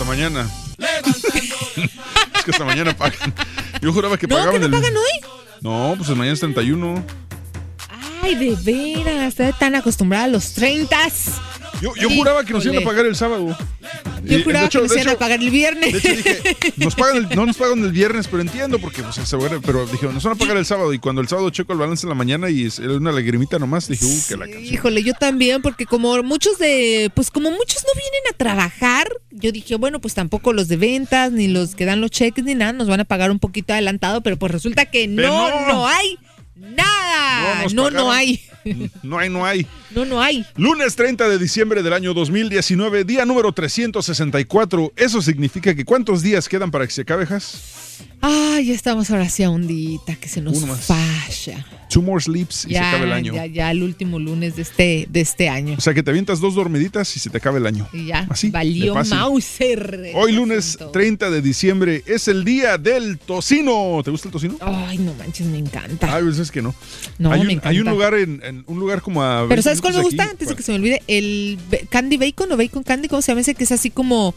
Hasta mañana. es que hasta mañana pagan. Yo juraba que ¿No? pagaban ¿Que no el. pagan hoy? No, pues el mañana es 31. Ay, de veras, estoy tan acostumbrada a los 30. Yo, yo juraba que nos iban a pagar el sábado. Yo juraba hecho- que nos iban a pagar el viernes. De hecho dije, nos pagan el- no nos pagan el viernes, pero entiendo porque pues, se van a- pero dije, nos van a pagar el sábado y cuando el sábado checo el balance en la mañana y es era una lagrimita nomás, dije, uh, que la canción. Híjole, yo también, porque como muchos de, pues como muchos no vienen a trabajar, yo dije, bueno, pues tampoco los de ventas, ni los que dan los cheques, ni nada, nos van a pagar un poquito adelantado, pero pues resulta que no, Pero no. no, hay nada. No, no, pagaron. hay. No hay, no hay. No, no hay. Lunes 30 de diciembre del año 2019, día número 364. Eso significa que ¿cuántos días quedan para que se acabe, Jas? Ay, ya estamos ahora sí a ondita, que se nos falla. Two more sleeps y se acaba el año. Ya, ya, el último lunes de este, de este año. O sea que te avientas dos dormiditas y se te acaba el año. Y ya, Así, valió. Mauser. Hoy lunes 30 de diciembre es el día del tocino. ¿Te gusta el tocino? Ay, no manches, me encanta. Hay veces que no. No, hay, un, me encanta. hay un lugar en, en un lugar como a. Pero 20 ¿sabes cuál me gusta? aquí. Antes de que se me olvide, el candy bacon o bacon candy, ¿cómo se llama ese? Que es así como,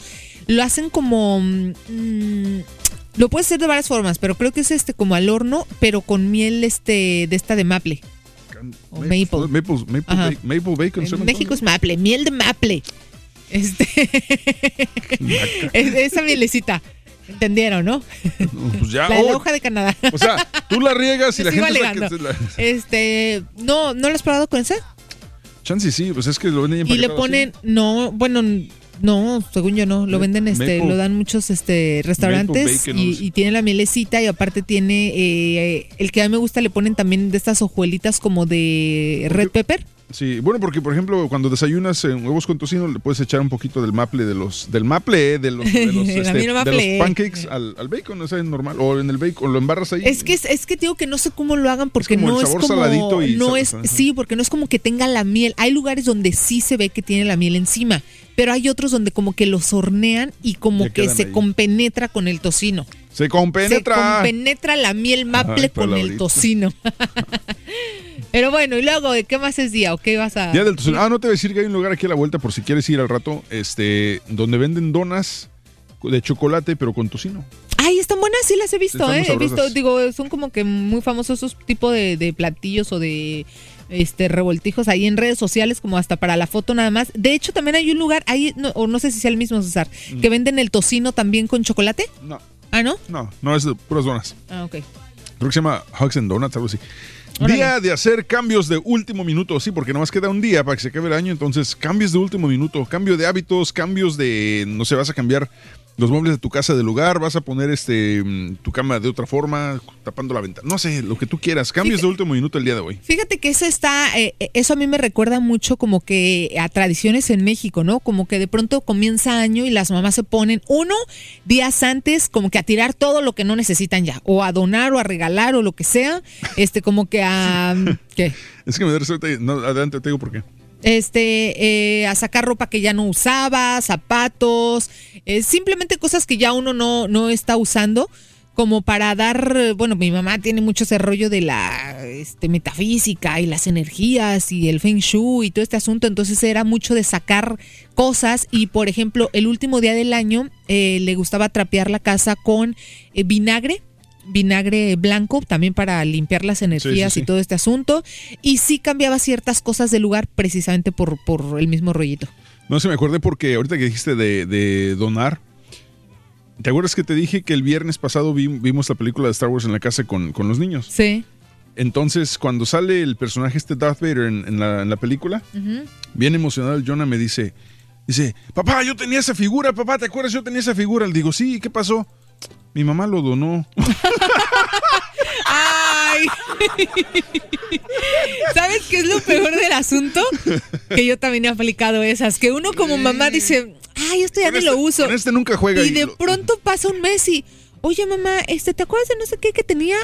lo hacen como, mm, lo puedes hacer de varias formas, pero creo que es este como al horno, pero con miel este de esta de maple. O maple. Maple, maple, ba- maple bacon. ¿se En México es maple, miel de maple. Este, es- esa mielecita. ¿Entendieron, no? Pues ya. La oh, hoja de Canadá. o sea, tú la riegas y la gente. la que- la- Este, no, ¿no lo has probado con ese? Chance sí, pues es que lo venden Y le así. ponen, no, bueno, no, según yo no, lo venden, este, Maple- lo dan muchos este restaurantes bacon, y, no sé. y tiene la mielecita y aparte tiene, eh, el que a mí me gusta le ponen también de estas hojuelitas como de red pepper. Sí, bueno, porque por ejemplo, cuando desayunas en huevos con tocino, le puedes echar un poquito del maple de los, del maple, de los, de los, este, de los pancakes al, al bacon, o sea, es normal, o en el bacon, lo embarras ahí. Es que es, es que digo que no sé cómo lo hagan porque como el no es como saladito y no sal- es ajá. sí, porque no es como que tenga la miel. Hay lugares donde sí se ve que tiene la miel encima, pero hay otros donde como que los hornean y como Ya que se ahí. compenetra con el tocino. Se compenetra. Se compenetra la miel maple Ay, con el tocino. Pero bueno, y luego, ¿de qué más es día o qué vas a...? Día del tocino. Ah, no te voy a decir que hay un lugar aquí a la vuelta por si quieres ir al rato, este, donde venden donas de chocolate, pero con tocino. Ay, están buenas, sí las he visto, Están ¿eh? He visto, digo, son como que muy famosos esos tipos de, de platillos o de este revoltijos ahí en redes sociales, como hasta para la foto nada más. De hecho, también hay un lugar, ahí, no, o no sé si sea el mismo, César, Mm. que venden el tocino también con chocolate. No, Ah, ¿no? no, no es de puras donas. Ah, ok. Creo que se llama Hugs and Donuts, algo así. Órale. Día de hacer cambios de último minuto, sí, porque nomás queda un día para que se acabe el año, entonces cambios de último minuto, cambio de hábitos, cambios de, no sé, vas a cambiar los muebles de tu casa de lugar, vas a poner este tu cama de otra forma, tapando la ventana, no sé, lo que tú quieras, cambios de último minuto el día de hoy. Fíjate que eso está, eh, eh, eso a mí me recuerda mucho como que a tradiciones en México, ¿no? Como que de pronto comienza año y las mamás se ponen uno días antes como que a tirar todo lo que no necesitan ya, o a donar o a regalar o lo que sea, este como que a ¿qué? Es que me da no, adelante te digo por qué. Este, eh, a sacar ropa que ya no usaba, zapatos, eh, simplemente cosas que ya uno no, no está usando como para dar, bueno, mi mamá tiene mucho ese rollo de la este, metafísica y las energías y el feng shui y todo este asunto, entonces era mucho de sacar cosas y, por ejemplo, el último día del año eh, le gustaba trapear la casa con vinagre vinagre blanco también para limpiar las energías sí, sí. y todo este asunto y sí cambiaba ciertas cosas de lugar precisamente por, por el mismo rollito. No sé, me acordé porque ahorita que dijiste de, de donar, ¿te acuerdas que te dije que el viernes pasado vi- vimos la película de Star Wars en la casa con, con los niños? Sí. Entonces, cuando sale el personaje este Darth Vader en, en la, en la película, bien emocionado el Jonah me dice, dice, papá, yo tenía esa figura, papá, ¿te acuerdas? Yo tenía esa figura. Le digo, sí, ¿qué pasó? Mi mamá lo donó. ¡Ay! ¿Sabes qué es lo peor del asunto? Que yo también he aplicado esas. Que uno como mamá dice, ay, esto ya Con ni lo este- uso. con este nunca juega Y de lo- pronto pasa un mes y, oye mamá, este, ¿te acuerdas de no sé qué que tenía?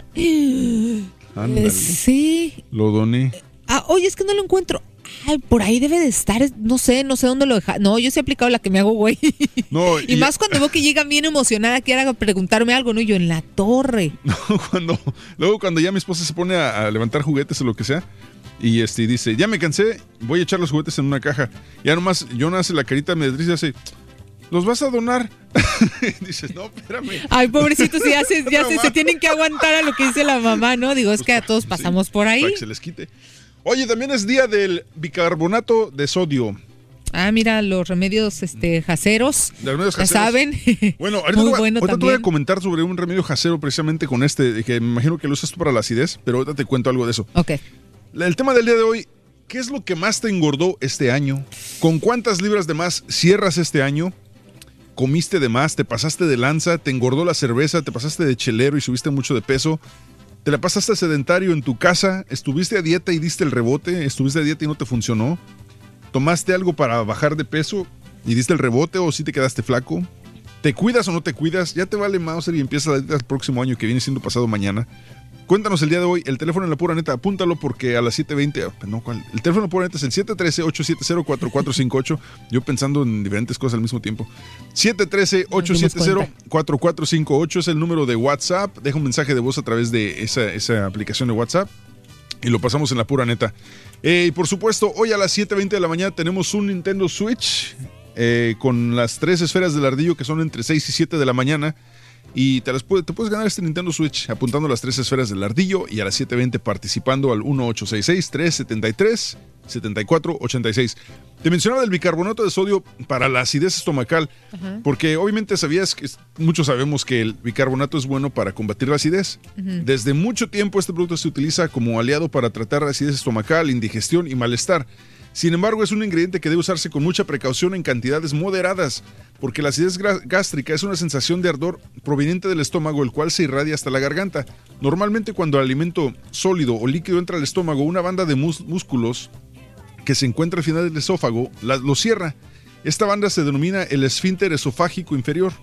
Ándale. Sí. Lo doné. Ah, oye, es que no lo encuentro. Ay, por ahí debe de estar, no sé, no sé dónde lo deja. No, yo sí he aplicado la que me hago, güey. No, y, más cuando veo que llega bien emocionada, quiera preguntarme algo, ¿no? Y Yo en la torre. cuando, luego cuando ya mi esposa se pone a, a levantar juguetes o lo que sea, y este, dice, ya me cansé, voy a echar los juguetes en una caja. Ya nomás, yo hace la carita, me dice, hace, ¿los vas a donar? Dices, no, espérame. Ay, pobrecitos, ya, se, ya se, Mamá. se tienen que aguantar a lo que dice la mamá, ¿no? Digo, es que a todos pasamos por ahí. Para que se les quite. Oye, también es día del bicarbonato de sodio. Ah, mira, los remedios este, jaceros. De remedios Ya caseros. saben. Bueno, ahorita, Muy te, voy, bueno ahorita te voy a comentar sobre un remedio casero precisamente con este, que me imagino que lo usas tú para la acidez, pero ahorita te cuento algo de eso. Ok. El tema del día de hoy, ¿qué es lo que más te engordó este año? ¿Con cuántas libras de más cierras este año? ¿Comiste de más? ¿Te pasaste de lanza? ¿Te engordó la cerveza? ¿Te pasaste de chelero y subiste mucho de peso? ¿Te la pasaste sedentario en tu casa? ¿Estuviste a dieta y diste el rebote? ¿Estuviste a dieta y no te funcionó? ¿Tomaste algo para bajar de peso y diste el rebote o si te quedaste flaco? ¿Te cuidas o no te cuidas? Ya te vale Mauser y empieza la dieta el próximo año que viene siendo pasado mañana. Cuéntanos el día de hoy, el teléfono en la pura neta, apúntalo porque a las 7.20, ah, no, ¿cuál? El teléfono en la pura neta es el 713-870-4458. Yo pensando en diferentes cosas al mismo tiempo. 713-870-4458 es el número de WhatsApp. Deja un mensaje de voz a través de esa, esa aplicación de WhatsApp y lo pasamos en la pura neta. Eh, y por supuesto, hoy a las 7.20 de la mañana tenemos un Nintendo Switch eh, con las tres esferas del ardillo que son entre 6 y 7 de la mañana. Y te, las puede- te puedes ganar este Nintendo Switch apuntando las tres esferas del ardillo y a las 7.20 participando al 1866-373-7486. Te mencionaba del bicarbonato de sodio para la acidez estomacal, porque obviamente sabías que muchos sabemos que el bicarbonato es bueno para combatir la acidez. Desde mucho tiempo este producto se utiliza como aliado para tratar la acidez estomacal, indigestión y malestar. Sin embargo, es un ingrediente que debe usarse con mucha precaución en cantidades moderadas, porque la acidez gástrica es una sensación de ardor proveniente del estómago, el cual se irradia hasta la garganta. Normalmente cuando el alimento sólido o líquido entra al estómago, una banda de músculos que se encuentra al final del esófago la- lo cierra. Esta banda se denomina el esfínter esofágico inferior.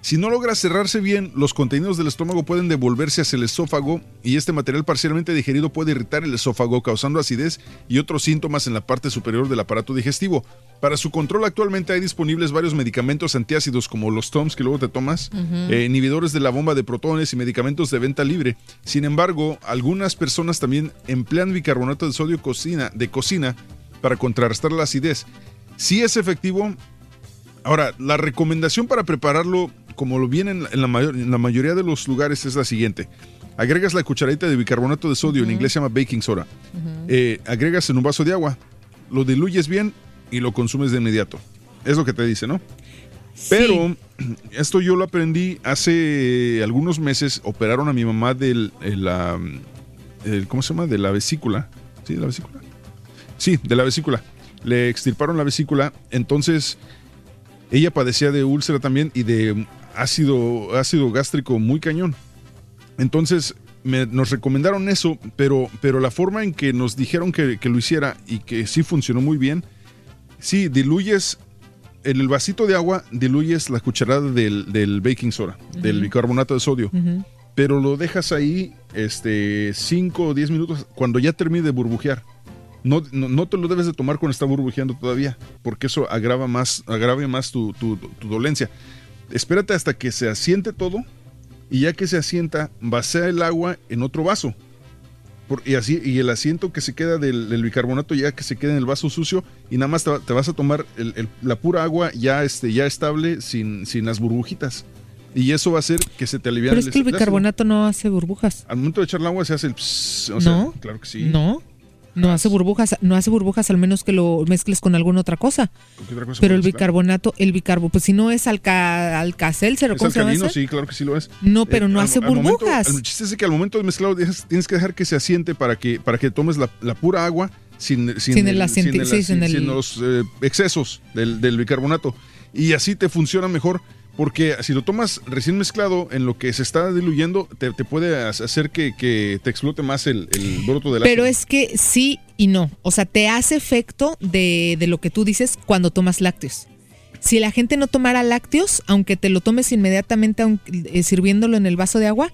Si no logra cerrarse bien, los contenidos del estómago pueden devolverse hacia el esófago y este material parcialmente digerido puede irritar el esófago causando acidez y otros síntomas en la parte superior del aparato digestivo. Para su control actualmente hay disponibles varios medicamentos antiácidos como los TOMS que luego te tomas, eh, inhibidores de la bomba de protones y medicamentos de venta libre. Sin embargo, algunas personas también emplean bicarbonato de sodio cocina, de cocina para contrarrestar la acidez. Si es efectivo, Ahora, la recomendación para prepararlo, como lo viene en la, en la mayor- en la mayoría de los lugares, es la siguiente. Agregas la cucharadita de bicarbonato de sodio, en inglés se llama baking soda. Eh, agregas en un vaso de agua, lo diluyes bien y lo consumes de inmediato. Es lo que te dice, ¿no? Pero esto yo lo aprendí hace algunos meses. Operaron a mi mamá del el, am, el- ¿cómo se llama? De la vesícula. ¿Sí, de la vesícula? Sí, de la vesícula. Le extirparon la vesícula, entonces ella padecía de úlcera también y de ácido, ácido gástrico muy cañón. Entonces me- nos recomendaron eso, pero, pero la forma en que nos dijeron que, que lo hiciera y que sí funcionó muy bien, sí, diluyes en el vasito de agua, diluyes la cucharada del, del baking soda, del bicarbonato de sodio, pero lo dejas ahí este 5 o 10 minutos cuando ya termine de burbujear. No, no, no te lo debes de tomar cuando está burbujeando todavía, porque eso agrava más, agrave más tu, tu- tu dolencia. Espérate hasta que se asiente todo y ya que se asienta, vacía el agua en otro vaso. Por- y así y el asiento que se queda del, del bicarbonato ya que se queda en el vaso sucio y nada más te, va- te vas a tomar el- el- la pura agua ya este ya estable sin, sin las burbujitas y eso va a hacer que se te alivie Pero es que el bicarbonato no hace burbujas. al momento de echar el agua se hace el pss, o sea, claro que sí No. No hace burbujas, no hace burbujas al menos que lo mezcles con alguna otra cosa. ¿Con qué otra cosa Pero el bicarbonato, el bicarbo, pues si no es alca, alcacelcer cómo se llama sí claro que sí lo es. No, pero no al- hace al momento- burbujas. el chiste es que al momento de mezclarlo tienes que dejar que se asiente para que para que tomes la, la pura agua sin, sin, Sin el sí, sin el- sin los eh, excesos del, del bicarbonato. Y así te funciona mejor porque si lo tomas recién mezclado en lo que se está diluyendo te, te puede hacer que, que te explote más el, el broto del Pero ácido. es que sí y no. O sea, te hace efecto de, de lo que tú dices cuando tomas lácteos. Si la gente no tomara lácteos, aunque te lo tomes inmediatamente aunque- eh, sirviéndolo en el vaso de agua,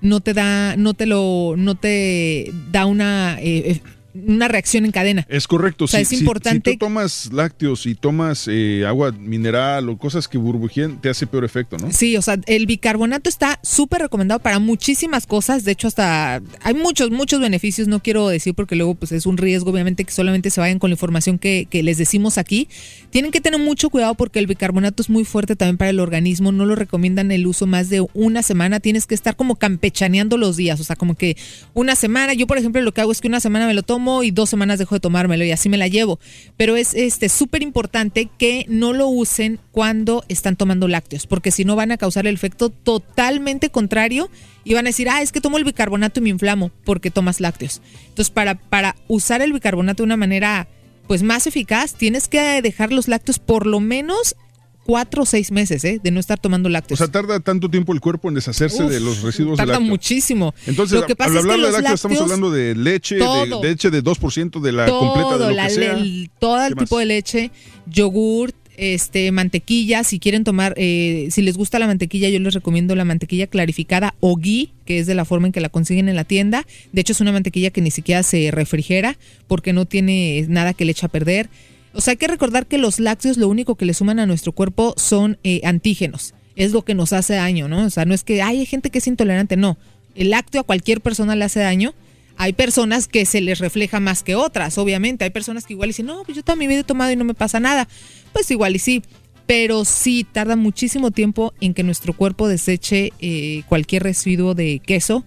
no te da, no te lo, no te da una, eh, eh, una reacción en cadena. Es correcto. O sea, si, es importante- Si, tú tomas lácteos y tomas eh, agua mineral o cosas que burbujen, te hace peor efecto, ¿no? Sí, o sea, el bicarbonato está súper recomendado para muchísimas cosas. De hecho, hasta hay muchos, muchos beneficios. No quiero decir porque luego pues es un riesgo, obviamente, que solamente se vayan con la información que, que les decimos aquí. Tienen que tener mucho cuidado porque el bicarbonato es muy fuerte también para el organismo. No lo recomiendan el uso más de una semana. Tienes que estar como campechaneando los días. O sea, como que una semana. Yo, por ejemplo, lo que hago es que una semana me lo tomo y dos semanas dejo de tomármelo y así me la llevo. Pero es este súper importante que no lo usen cuando están tomando lácteos, porque si no van a causar el efecto totalmente contrario y van a decir, ah, es que tomo el bicarbonato y me inflamo porque tomas lácteos. Entonces, para, para usar el bicarbonato de una manera pues más eficaz, tienes que dejar los lácteos por lo menos cuatro o seis meses, ¿eh? De no estar tomando O lácteos. sea, tarda tanto tiempo el cuerpo en deshacerse Uf, de los residuos Tarda lácteo. muchísimo. Entonces, lo que pasa al es que hablar de los lácteos, estamos hablando de leche, de, todo. de leche de 2% de la completa de lo la que sea. el- todo el ¿Qué tipo más? de leche, yogurt, este, mantequilla, si quieren tomar, eh, si les gusta la mantequilla, yo les recomiendo la mantequilla clarificada o ghee, que es de la forma en que la consiguen en la tienda. De hecho, es una mantequilla que ni siquiera se refrigera porque no tiene nada que le echa a perder. O sea, hay que recordar que los lácteos lo único que le suman a nuestro cuerpo son eh, antígenos. Es lo que nos hace daño, ¿no? O sea, no es que "Ay, hay gente que es intolerante, no. El lácteo a cualquier persona le hace daño. Hay personas que se les refleja más que otras, obviamente. Hay personas que igual dicen, no, pues yo toda mi vida he tomado y no me pasa nada. Pues igual y sí. Pero sí tarda muchísimo tiempo en que nuestro cuerpo deseche eh, cualquier residuo de queso,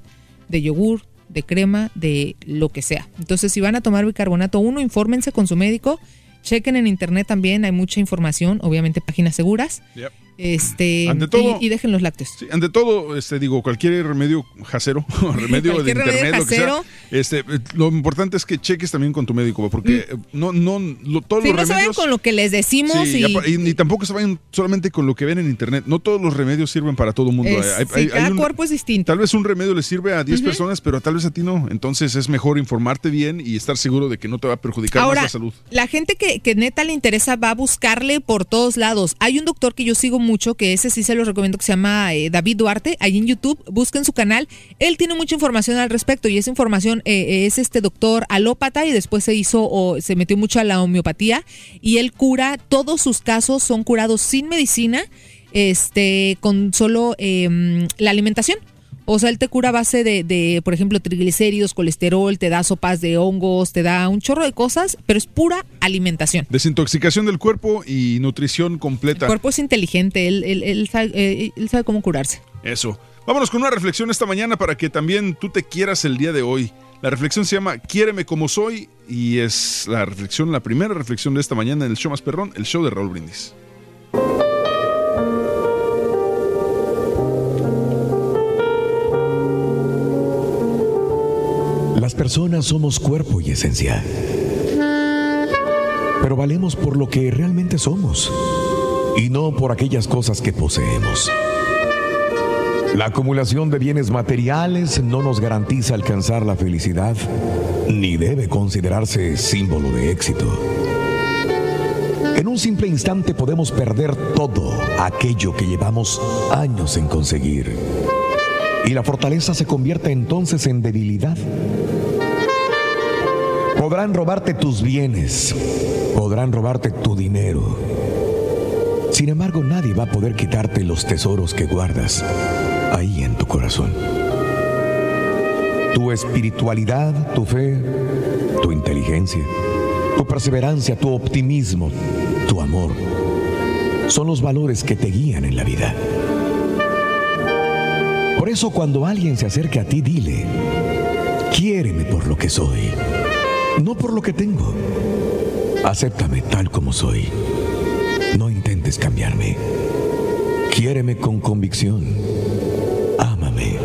de yogur, de crema, de lo que sea. Entonces, si van a tomar bicarbonato, uno, infórmense con su médico. Chequen en internet también, hay mucha información, obviamente páginas seguras. Este, Ante todo- y, y dejen los lácteos. Sí, ante todo, este, digo, cualquier remedio casero, remedio de Cualquier remedio internet, lo que sea, casero. este, lo importante es que cheques también con tu médico, porque eh, no, no, lo- todos los no se vayan remedios... con lo que les decimos Sí, y, y, tampoco se vayan solamente con lo que ven en internet. No todos los remedios sirven para todo el mundo. es- Hay- sí, hay- hay cada un- cuerpo es distinto. Tal vez un remedio le sirve a 10 personas, pero tal vez a ti no. Entonces es mejor informarte bien y estar seguro de que no te va a perjudicar Ahora, más la salud. la gente que, que neta le interesa va a buscarle por todos lados. Hay un doctor que yo sigo mucho, que ese sí se los recomiendo, que se llama eh, David Duarte, ahí en YouTube, busquen su canal. Él tiene mucha información al respecto y esa información eh, es este doctor alópata y después se hizo o se metió mucho a la homeopatía y él cura, todos sus casos son curados sin medicina, este, con solo eh, la alimentación. O sea, él te cura a base de, de, por ejemplo, triglicéridos, colesterol, te da sopas de hongos, te da un chorro de cosas, pero es pura alimentación. Desintoxicación del cuerpo y nutrición El completa. cuerpo es inteligente, él, él- él sabe, eh, él sabe cómo curarse. Eso. Vámonos con una reflexión esta mañana para que también tú te quieras el día de hoy. La reflexión se llama Quiéreme como soy y es la reflexión, la primera reflexión de esta mañana en el show más perrón, el show de Raúl Brindis. Personas somos cuerpo y esencia. Pero valemos por lo que realmente somos y no por aquellas cosas que poseemos. La acumulación de bienes materiales no nos garantiza alcanzar la felicidad ni debe considerarse símbolo de éxito. En un simple instante podemos perder todo aquello que llevamos años en conseguir. Y la fortaleza se convierte entonces en debilidad. Podrán robarte tus bienes, podrán robarte tu dinero. Sin embargo, nadie va a poder quitarte los tesoros que guardas ahí en tu corazón. Tu espiritualidad, tu fe, tu inteligencia, tu perseverancia, tu optimismo, tu amor, son los valores que te guían en la vida. Por eso cuando alguien se acerque a ti, dile, quiéreme por lo que soy, no por lo que tengo. Acéptame tal como soy. No intentes cambiarme. Quiéreme con convicción. Ámame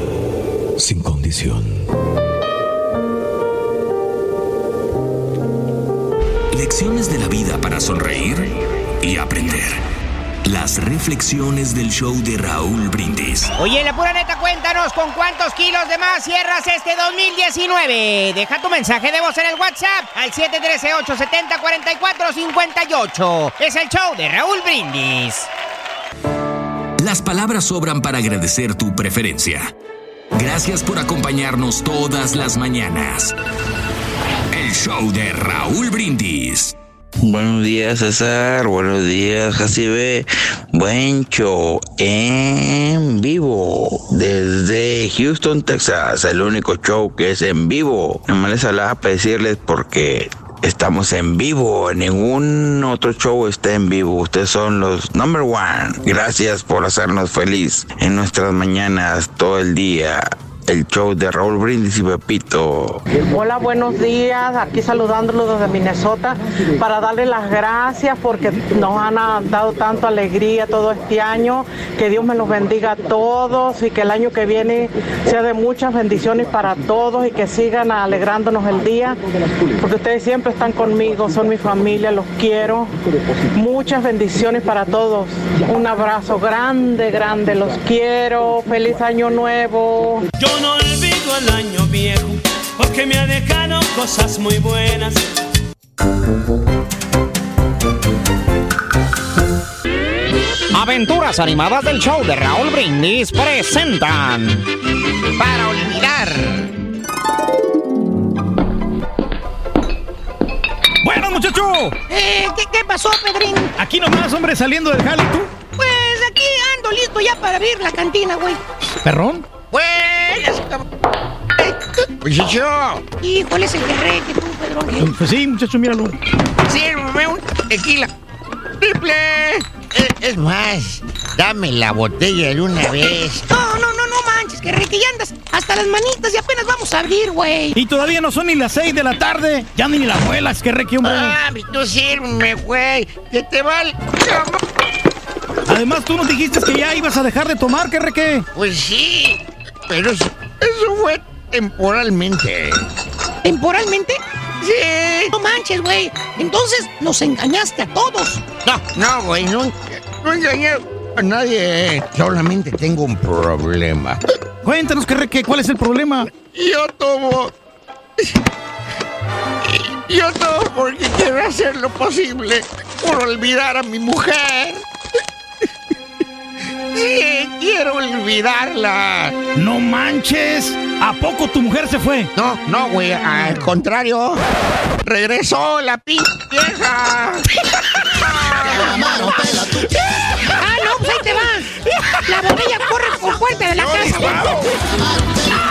sin condición. Lecciones de la vida para sonreír y aprender. Las reflexiones del show de Raúl Brindis. Oye, la pura neta, cuéntanos con cuántos kilos de más cierras este 2019. Deja tu mensaje de voz en el WhatsApp al 713-870-4458. Es el show de Raúl Brindis. Las palabras sobran para agradecer tu preferencia. Gracias por acompañarnos todas las mañanas. El show de Raúl Brindis. Buenos días, César. Buenos días, Jacibe. Buen show en vivo desde Houston, Texas. El único show que es en vivo. No me les hablaba para decirles porque estamos en vivo. Ningún otro show está en vivo. Ustedes son los number one. Gracias por hacernos feliz en nuestras mañanas todo el día el show de Raúl Brindis y Pepito. Hola, buenos días. Aquí saludándolos desde Minnesota para darle las gracias porque nos han dado tanto alegría todo este año. Que Dios me los bendiga a todos y que el año que viene sea de muchas bendiciones para todos y que sigan alegrándonos el día. Porque ustedes siempre están conmigo, son mi familia, los quiero. Muchas bendiciones para todos. Un abrazo grande, grande. Los quiero. Feliz año nuevo. Yo no olvido el año viejo, porque me ha dejado cosas muy buenas. Aventuras animadas del show de Raúl Brindis presentan Para olvidar. Bueno, muchacho. Eh, ¿qué, ¿qué, pasó, Pedrín? Aquí nomás, hombre, saliendo del jale, ¿tú? Pues aquí ando listo ya para abrir la cantina, güey. ¿Perrón? Buenas, Muchacho. Híjole, es el que tú, Pedro. Pues sí, muchacho, míralo. Sírveme un tequila. ¡Triple! Es, es, más, dame la botella de una vez. No, no, no, no manches, que que ya andas hasta las manitas y apenas vamos a abrir, güey. Y todavía no son ni las seis de la tarde. Ya ni la abuela, es que re, que hombre. Ah, tú sírveme, güey. Que te vale. Además, tú nos dijiste que ya ibas a dejar de tomar, ¿qué re, qué? Pues sí, pero eso, eso fue temporalmente. ¿Temporalmente? Sí. No manches, güey. Entonces nos engañaste a todos. No, no, güey. No, no engañé a nadie. Solamente tengo un problema. Cuéntanos, ¿qué, qué, ¿cuál es el problema? Yo tomo. Yo tomo porque quiero hacer lo posible por olvidar a mi mujer. Sí, quiero olvidarla. No manches. ¿A poco tu mujer se fue? No, no, güey. Al contrario. Regresó la pinche vieja. ah, no, pues ahí te va. La botella corre por fuerte de la casa.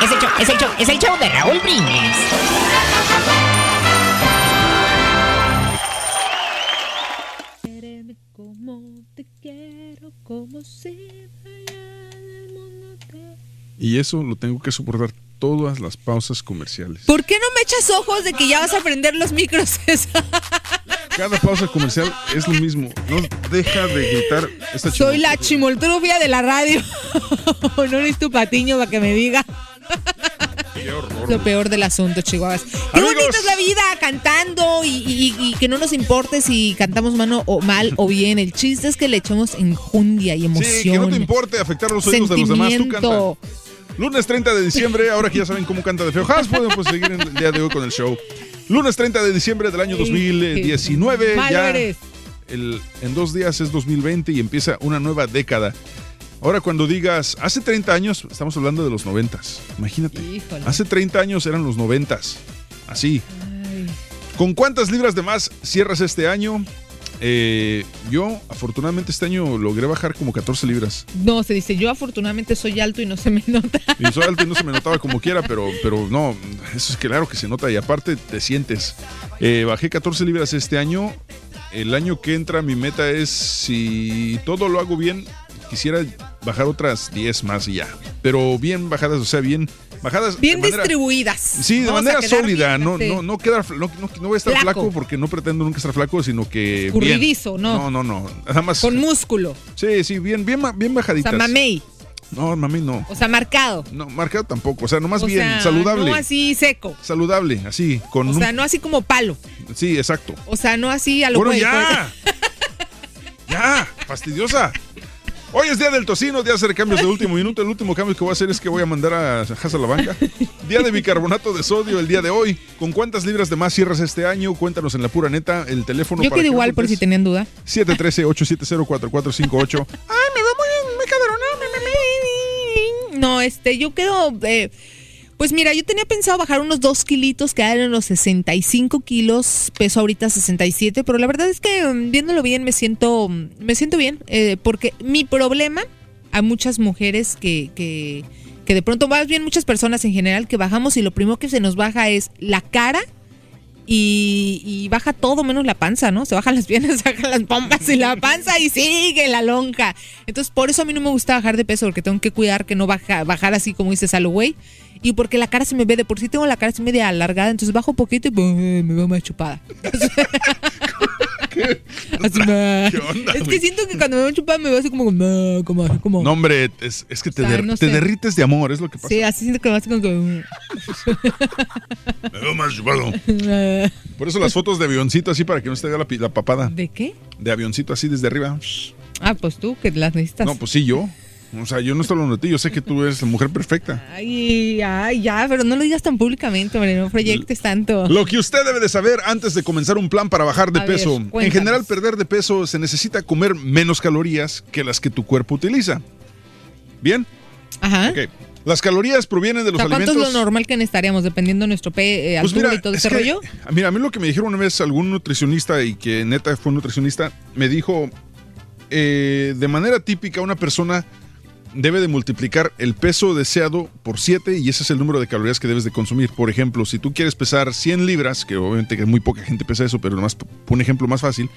Es el show, es el show, es el show de Raúl Brindis. Y eso lo tengo que soportar todas las pausas comerciales. ¿Por qué no me echas ojos de que ya vas a prender los micros? Cada pausa comercial es lo mismo. No deja de gritar esta Soy la chimoltrufia de la radio. no eres tu patiño para que me diga. Lo peor del asunto, chihuahuas. Qué Amigos. bonita es la vida cantando y, y- y que no nos importe si cantamos mano o mal o bien. El chiste es que le echemos enjundia y emoción. Sí, que no te importe afectar los oídos de los demás. Tú canta. Sentimiento. Lunes 30 de diciembre, ahora que ya saben cómo canta de feo. Has, pueden pues, seguir el día de hoy con el show. Lunes 30 de diciembre del año 2019. Malo ya eres. el- en dos días es 2020 y empieza una nueva década. Ahora cuando digas, hace 30 años, estamos hablando de los 90. Imagínate. Híjole. Hace 30 años eran los 90. Así. ¿Con cuántas libras de más cierras este año? Eh, yo, afortunadamente, este año logré bajar como 14 libras. No, se dice, yo afortunadamente soy alto y no se me nota. Y soy alto y no se me notaba como quiera, pero, pero no, eso es claro que se nota y aparte te sientes. Eh, bajé 14 libras este año. El año que entra mi meta es, si todo lo hago bien, quisiera bajar otras 10 más y ya. Pero bien bajadas, o sea, bien bajadas. Bien manera- distribuidas. Sí, de manera sólida, bien, no, sí. no, no, quedar, no, no- no voy a estar Flaco. flaco. porque no pretendo nunca estar flaco, sino que bien. Curridizo, ¿no? No, no, no, nada más. Con músculo. Sí, sí, bien, bien, bien O bajaditas. sea, mamey. No, mami, no. O sea, marcado. No, marcado tampoco, o sea, nomás o bien, sea, saludable. No así seco. Saludable, así, con O un... sea, no así como palo. Sí, exacto. O sea, no así a lo Bueno, güey, ya. ya, fastidiosa. Hoy es día del tocino, día de hacer cambios de último minuto. El último cambio que voy a hacer es que voy a mandar a Haza la banca. Día de bicarbonato de sodio el día de hoy. ¿Con cuántas libras de más cierras este año? Cuéntanos en la pura neta el teléfono Yo para quedo que igual por si tenían duda. 713-870-4458. Ay, me veo muy, muy caderona. No, este, yo quedo. eh, pues mira, yo tenía pensado bajar unos 2 kilitos, quedar en los 65 kilos, peso ahorita 67, pero la verdad es que mm, viéndolo bien me siento, mm, me siento bien, eh, porque mi problema, hay muchas mujeres que, que, que de pronto, más bien muchas personas en general, que bajamos y lo primero que se nos baja es la cara y, y baja todo menos la panza, ¿no? Se bajan las piernas, se bajan las pompas y la panza y sigue la lonja. Entonces, por eso a mí no me gusta bajar de peso, porque tengo que cuidar que no baja, bajar así como dices a lo güey. Y porque la cara se me ve, de por sí tengo la cara así media alargada, entonces bajo un poquito y pues, me veo más chupada. Así, ma. ¿Qué onda, es que siento que cuando me veo chupada me veo así como, como, así como. No, hombre, es, es que te, O sea, der- no te sé. derrites de amor, es lo que pasa. Sí, así siento que me hace como. Me veo más chupado. Por eso las fotos de avioncito así para que no se te vea la, la papada. ¿De qué? De avioncito así desde arriba. Ah, pues tú, que las necesitas. No, pues sí, yo. O sea, yo no estoy hablando de ti, yo sé que tú eres la mujer perfecta. Ay, ay, ya, pero no lo digas tan públicamente, hombre, no proyectes tanto. Lo que usted debe de saber antes de comenzar un plan para bajar de A ver, peso. en general, perder de peso se necesita comer menos calorías que las que tu cuerpo utiliza. ¿Bien? Ajá. Ok. Las calorías provienen de O los sea, ¿cuánto alimentos... es lo normal que necesitaríamos dependiendo de nuestro pe, eh, Pues altura mira, y todo es ese que, rollo? Mira, a mí lo que me dijeron una vez algún nutricionista y que neta fue un nutricionista, me dijo, eh, de manera típica una persona debe de multiplicar el peso deseado por 7 y ese es el número de calorías que debes de consumir. Por ejemplo, si tú quieres pesar 100 libras, que obviamente que muy poca gente pesa eso, pero nomás p- un ejemplo más fácil,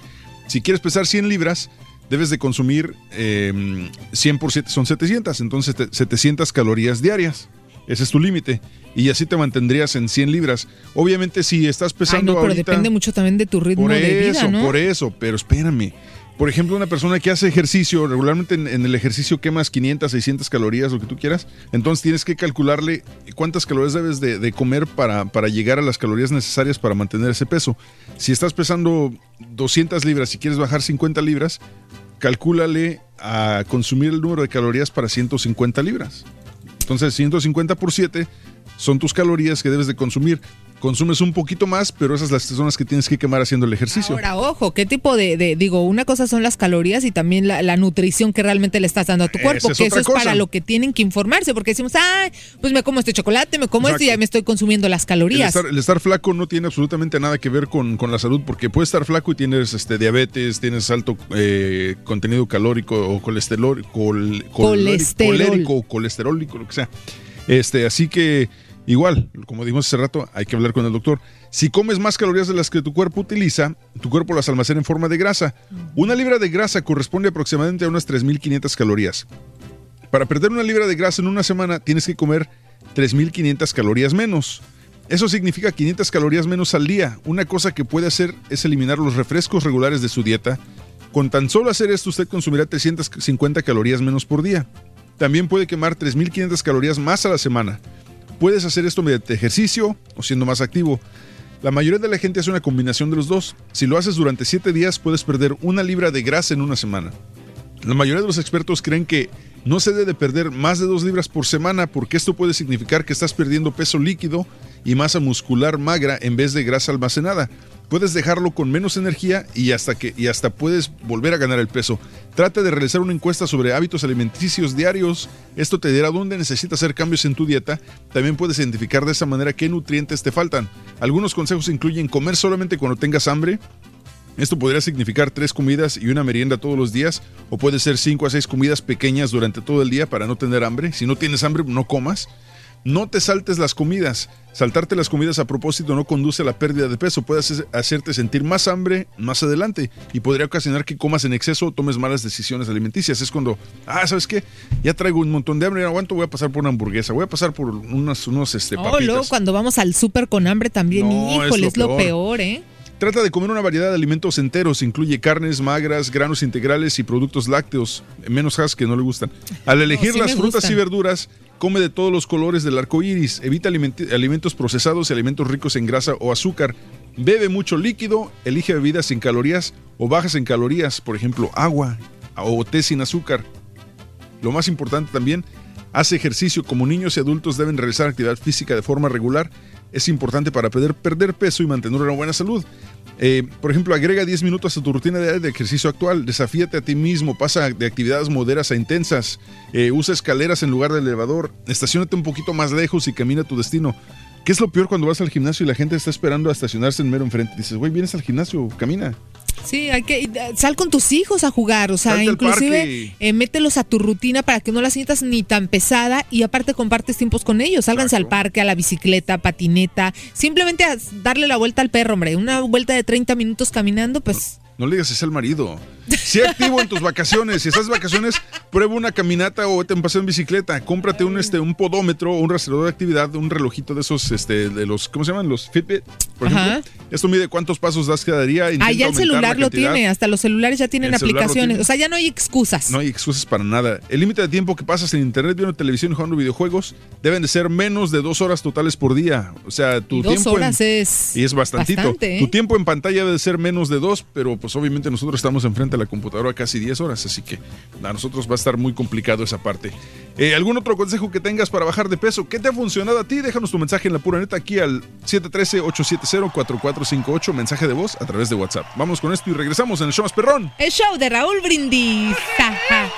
si quieres pesar 100 libras, debes de consumir eh, 100 por 7 son 700, entonces te- 700 calorías diarias. Ese es tu límite. Y así te mantendrías en 100 libras. Obviamente, si estás Ay, pesando no, pero ahorita- depende mucho también de tu ritmo por de eso, vida, ¿no? por eso, pero espérame. Por ejemplo, una persona que hace ejercicio, regularmente en, el ejercicio quemas 500, 600 calorías, lo que tú quieras, entonces tienes que calcularle cuántas calorías debes de, comer para, para llegar a las calorías necesarias para mantener ese peso. Si estás pesando 200 libras y quieres bajar 50 libras, calcúlale a consumir el número de calorías para 150 libras. Entonces, 150 por 7 son tus calorías que debes de consumir. Consumes un poquito más, pero esas son las que tienes que quemar haciendo el ejercicio. Ahora, ojo, ¿qué tipo de, de- digo, una cosa son las calorías y también la, la nutrición que realmente le estás dando a tu cuerpo, es que eso es para lo que tienen que informarse, porque decimos, ay, pues me como este chocolate, me como esto y Exacto. ya me estoy consumiendo las El calorías. estar, el estar flaco no tiene absolutamente nada que ver con, con la salud, porque puedes estar flaco y tienes este, diabetes, tienes alto eh, contenido calórico o colesterol, col- col- Colesterol. colérico o colesterólico, lo que sea. Este, así que, igual, como dijimos hace rato, hay que hablar con el doctor. Si comes más calorías de las que tu cuerpo utiliza, tu cuerpo las almacena en forma de grasa. Una libra de grasa corresponde aproximadamente a unas 3.500 calorías. Para perder una libra de grasa en una semana tienes que comer 3.500 calorías menos. Eso significa 500 calorías menos al día. Una cosa que puede hacer es eliminar los refrescos regulares de su dieta. Con tan solo hacer esto usted consumirá 350 calorías menos por día. También puede quemar 3.500 calorías más a la semana. Puedes hacer esto mediante ejercicio o siendo más activo. La mayoría de la gente hace una combinación de los dos. Si lo haces durante 7 días, puedes perder una libra de grasa en una semana. La mayoría de los expertos creen que no se debe perder más de 2 libras por semana porque esto puede significar que estás perdiendo peso líquido y masa muscular magra en vez de grasa almacenada. Puedes dejarlo con menos energía y hasta, que, y hasta puedes volver a ganar el peso. Trata de realizar una encuesta sobre hábitos alimenticios diarios. Esto te dirá dónde necesitas hacer cambios en tu dieta. También puedes identificar de esa manera qué nutrientes te faltan. Algunos consejos incluyen comer solamente cuando tengas hambre, esto podría significar tres comidas y una merienda todos los días, o puede ser cinco a seis comidas pequeñas durante todo el día para no tener hambre. Si no tienes hambre, no comas. No te saltes las comidas. Saltarte las comidas a propósito no conduce a la pérdida de peso. Puede hacer- hacerte sentir más hambre más adelante y podría ocasionar que comas en exceso o tomes malas decisiones alimenticias. Es cuando, ah, ¿sabes qué? Ya traigo un montón de hambre, no aguanto, voy a pasar por una hamburguesa, voy a pasar por unos, unos este, Oh, papitas. luego cuando vamos al súper con hambre también, No, es híjole, lo es lo peor. peor, ¿eh? Trata de comer una variedad de alimentos enteros, incluye carnes magras, granos integrales y productos lácteos, menos has que no le gustan. Al elegir sí las frutas y verduras, come de todos los colores del arco iris, evita alimentos procesados y alimentos ricos en grasa o azúcar. Bebe mucho líquido, elige bebidas sin calorías o bajas en calorías, por ejemplo, agua o té sin azúcar. Lo más importante también, hace ejercicio. Como niños y adultos deben realizar actividad física de forma regular. Es importante para poder perder peso y mantener una buena salud. Eh, por ejemplo, agrega 10 minutos a tu rutina diaria de ejercicio actual. Desafíate a ti mismo. Pasa de actividades moderas a intensas. Eh, usa escaleras en lugar de elevador. Estacionate un poquito más lejos y camina a tu destino. ¿Qué es lo peor cuando vas al gimnasio y la gente está esperando a estacionarse en mero enfrente? Dices, güey, vienes al gimnasio, camina. Sí, hay que sal con tus hijos a jugar, o sea, Salte inclusive eh, mételos a tu rutina para que no la sientas ni tan pesada y aparte compartes tiempos con ellos. Sálganse al parque, a la bicicleta, patineta, simplemente a darle la vuelta al perro, hombre, una vuelta de 30 minutos caminando, pues No le digas es el marido. Sé activo en tus vacaciones. Si estás de vacaciones, prueba una caminata o vete un paseo en bicicleta. Cómprate un, este, un podómetro un rastreador de actividad, un relojito de esos, este, de los, ¿cómo se llaman? Los Fitbit, por Ajá. ejemplo. Esto mide cuántos pasos das cada día. Ah, ya el celular lo tiene, hasta los celulares ya tienen El aplicaciones, tiene. o sea, ya no hay excusas. No hay excusas para nada. El límite de tiempo que pasas en internet viendo televisión y jugando videojuegos deben de ser menos de dos horas totales por día. O sea, tu Y dos tiempo horas en- es y es bastantito. bastante, ¿eh? Tu tiempo en pantalla debe ser menos de dos, pero pues obviamente nosotros estamos enfrente a la computadora casi 10 horas, así que a nosotros va a estar muy complicado esa parte. Eh, ¿Algún otro consejo que tengas para bajar de peso? ¿Qué te ha funcionado a ti? Déjanos tu mensaje en la pura neta aquí al 713-870-4458, mensaje de voz a través de WhatsApp. Vamos con esto y regresamos en el show más perrón. El show de Raúl Brindis. ¡ay!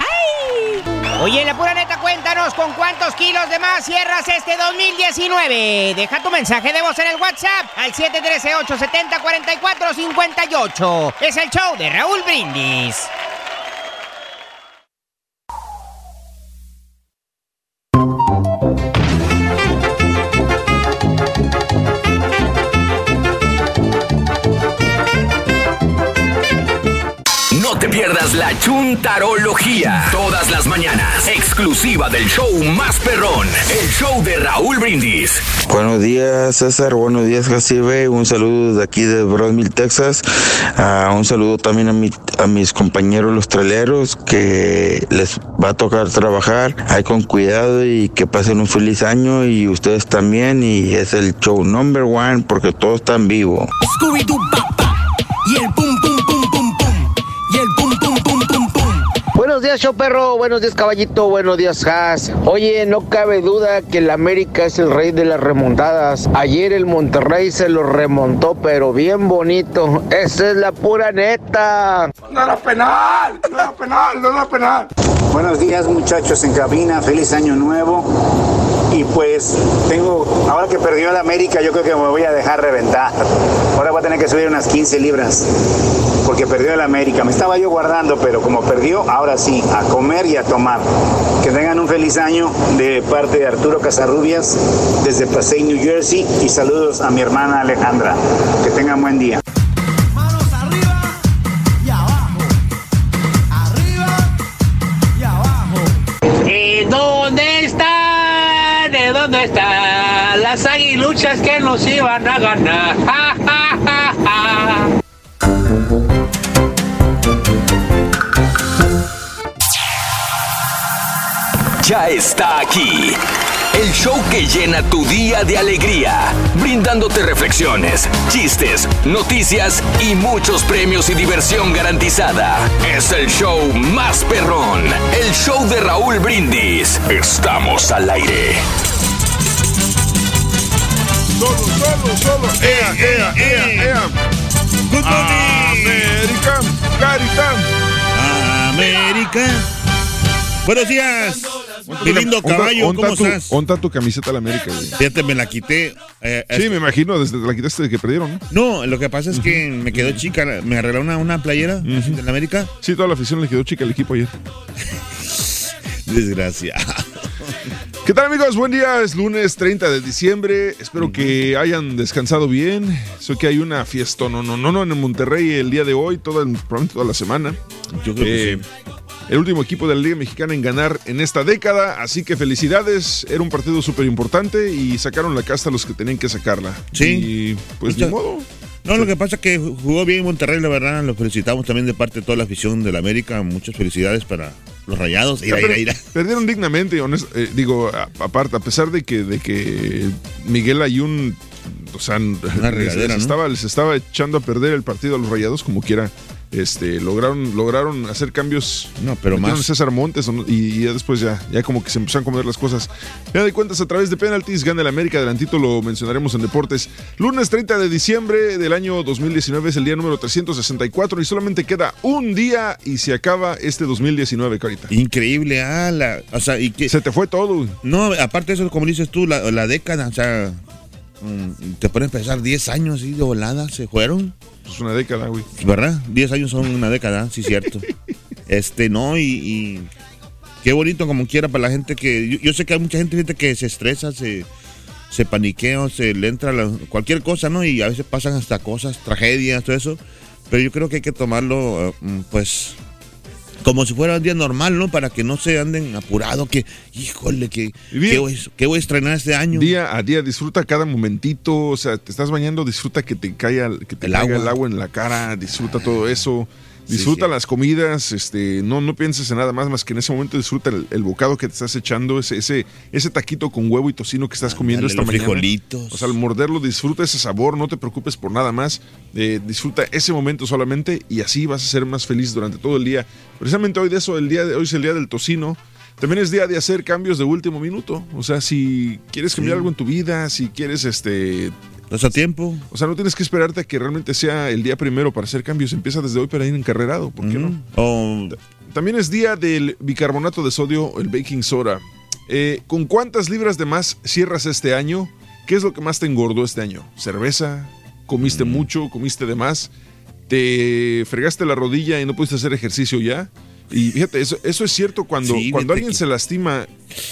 Oye, la pura neta, cuéntanos con cuántos kilos de más cierras este 2019. Deja tu mensaje de voz en el WhatsApp al 713-870-4458. Es el show de Raúl Brindis. No te pierdas la chuntarología. Todas las mañanas. Exclusiva del show más perrón. El show de Raúl Brindis. Buenos días, César. Buenos días, Jacibe. Un saludo de aquí de Brownsville, Texas. Ah, un saludo también a, mi- a mis compañeros los traileros que les va a tocar trabajar. Ahí con cuidado y que pasen un feliz año y ustedes también. Y es el show number one porque todos están vivos. Scooby-Doo. Y el días, show perro. Buenos días, caballito. Buenos días, Haas. Oye, no cabe duda que el América es el rey de las remontadas. Ayer el Monterrey se lo remontó, pero bien bonito. Esa es la pura neta. No era penal, no era penal, no era penal. Buenos días muchachos en cabina, feliz año nuevo. Y pues tengo, ahora que perdió el América, yo creo que me voy a dejar reventar. Ahora voy a tener que subir unas 15 libras. Porque perdió el América. Me estaba yo guardando, pero como perdió, ahora sí, a comer y a tomar. Que tengan un feliz año de parte de Arturo Casarrubias desde Pasay, New Jersey. Y saludos a mi hermana Alejandra. Que tengan buen día. Las aguiluchas que nos iban a ganar? Ya está aquí. El show que llena tu día de alegría, brindándote reflexiones, chistes, noticias y muchos premios y diversión garantizada. Es el show más perrón, el show de Raúl Brindis. Estamos al aire. Solo, solo, solo. Ea, ea, ea, ea. América, Carita. América. Buenos días. Mi lindo caballo, ¿cómo tu- estás? Onta tu camiseta a la América, güey. Fíjate, me la quité. eh, Sí, es- me imagino, desde la quitaste de que perdieron, ¿no? No, lo que pasa es que me quedó chica. Me arregló una, una playera de la América. Sí, toda la afición le quedó chica al equipo ayer. Desgraciado. ¿Qué tal amigos? Buen día, es lunes 30 de diciembre. Espero que hayan descansado bien. Sé que hay una fiesta, no, no, no, no, en Monterrey el día de hoy, toda, el- probablemente toda la semana. Yo creo que Eh, El último equipo de la Liga Mexicana en ganar en esta década, así que felicidades. Era un partido súper importante y sacaron la casta los que tenían que sacarla. Sí. Y pues ni modo. No, lo que pasa es que jugó bien Monterrey, la verdad. Lo felicitamos también de parte de toda la afición de la América. Muchas felicidades para los rayados. Ira, ira, per- ira. Perdieron dignamente, honest- eh, digo, aparte, a pesar de que, de que Miguel Ayun, o sea, les, estaba, les estaba echando a perder el partido a los rayados como quiera. Este, lograron, lograron hacer cambios. No, pero más. César Montes y, y ya después ya, ya como que se empezaron a comer las cosas. Ya de cuentas, a través de penaltis, gana el América. Adelantito lo mencionaremos en deportes. Lunes 30 de diciembre del año 2019 es el día número 364 y solamente queda un día y se acaba este 2019, Carita. Increíble, ah, la, o sea, y que... Se te fue todo. No, aparte de eso, como dices tú, la, la década, o sea, mm, te pones a pensar 10 años así de volada, se fueron. Es una década, güey. ¿Verdad? 10 años son una década, sí, cierto. este, no, y, y qué bonito como quiera para la gente que. Yo, yo sé que hay mucha gente, fíjate, que se estresa, se, se paniquea, se le entra la- cualquier cosa, ¿no? Y a veces pasan hasta cosas, tragedias, todo eso. Pero yo creo que hay que tomarlo, eh, mm, pues, como si fuera un día normal, ¿no? Para que no se anden apurado, que, híjole, que, bien. ¿qué, voy, qué voy a estrenar este año? Día a día, disfruta cada momentito. O sea, te estás bañando, disfruta que te caiga, que te El caiga agua. el agua en la cara, disfruta todo eso. Disfruta las comidas, este, no, no pienses en nada más más que en ese momento disfruta el, el bocado que te estás echando, ese, ese, ese taquito con huevo y tocino que estás comiendo Ándale, esta los mañana. frijolitos. O sea, al morderlo, disfruta ese sabor, no te preocupes por nada más. eh, disfruta ese momento solamente y así vas a ser más feliz durante todo el día. Precisamente hoy de eso, el día de hoy es el día del tocino. También es día de hacer cambios de último minuto. O sea, si quieres cambiar Sí. algo en tu vida, si quieres este ¿Estás a tiempo? o sea, no tienes que esperarte a que realmente sea el día primero para hacer cambios. Empieza desde hoy para ir encarrerado. ¿Por qué no? O También es día del bicarbonato de sodio, el baking soda. Eh, ¿Con cuántas libras de más cierras este año? ¿Qué es lo que más te engordó este año? ¿Cerveza? ¿Comiste Mm. mucho? ¿Comiste de más? ¿Te fregaste la rodilla y no pudiste hacer ejercicio ya? Y fíjate, eso, eso es cierto cuando, Sí, cuando alguien que- se lastima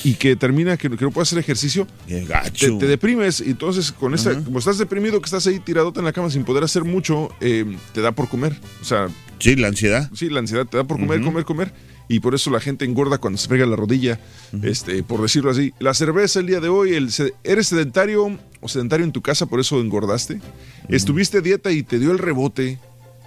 y que termina que, que no puede hacer ejercicio, te, te deprimes y entonces con Ajá. como estás deprimido que estás ahí tiradote en la cama sin poder hacer mucho, eh, te da por comer. O sea, Sí, la ansiedad. sí, la ansiedad te da por comer, comer, comer. Y por eso la gente engorda cuando se pega la rodilla, este, por decirlo así. La cerveza el día de hoy, el, ¿eres sedentario o sedentario en tu casa, por eso engordaste? ¿Estuviste a dieta y te dio el rebote?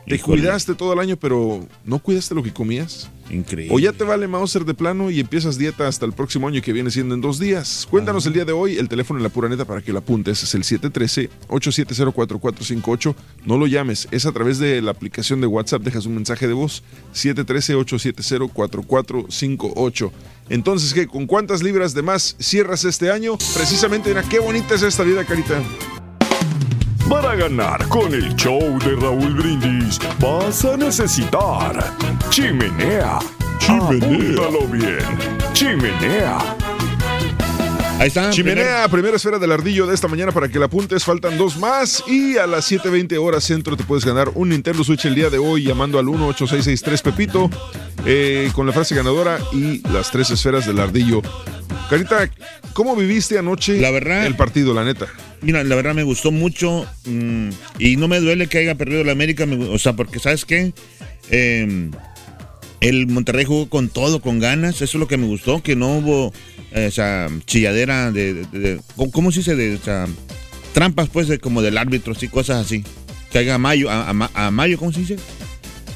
¿Te cuidaste todo el año, pero no cuidaste lo que comías? Increíble. ¿O ya te vale Mauser de plano y empiezas dieta hasta el próximo año que viene siendo en dos días? Cuéntanos el día de hoy, el teléfono en la pura neta para que lo apuntes. Es el 713-870-4458. No lo llames, es a través de la aplicación de WhatsApp. Dejas un mensaje de voz. 713-870-4458. Entonces, ¿qué? ¿Con cuántas libras de más cierras este año? Precisamente, mira, qué bonita es esta vida, Carita. Para ganar con el show de Raúl Brindis vas a necesitar chimenea. Chimenea. Apúntalo bien. Chimenea. Ahí está. Chimenea, primera esfera del ardillo de esta mañana para que la apuntes. Faltan dos más. Y a las 7:20 horas centro te puedes ganar un Nintendo Switch el día de hoy llamando al 18663 Pepito eh, con la frase ganadora y las tres esferas del ardillo. Carita, ¿cómo viviste anoche La verdad- el partido, la neta? Mira, la verdad me gustó mucho mm, y no me duele que haya perdido la América, me o sea, porque ¿sabes qué? Eh, el Monterrey jugó con todo, con ganas, eso es lo que me gustó, que no hubo eh, o sea, chilladera de, de- de- ¿cómo- ¿cómo se dice? De, o sea, trampas pues de, como del árbitro, sí, cosas así. Que haya amayo, a, a- a- amayo, ¿cómo se dice?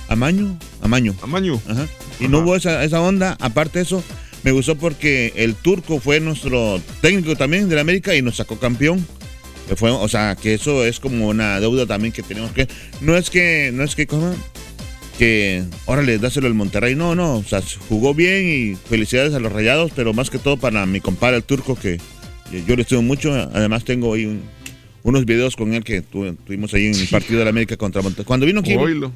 Amaño, amaño. Amaño. Ajá. Y no hubo esa, esa onda, aparte de eso, Me gustó porque el turco fue nuestro técnico también de la América y nos sacó campeón. Que fue, o sea, que eso es como una deuda también que tenemos que. No es que, no es que, ¿cómo? Que, órale, dáselo al Monterrey. No, no, o sea, jugó bien y felicidades a los rayados, pero más que todo para mi compadre el turco, que yo le estimo mucho. Además, tengo ahí un- unos videos con él que tu- tuvimos ahí en el partido de la América contra Monterrey. Cuando vino aquí. Oílo.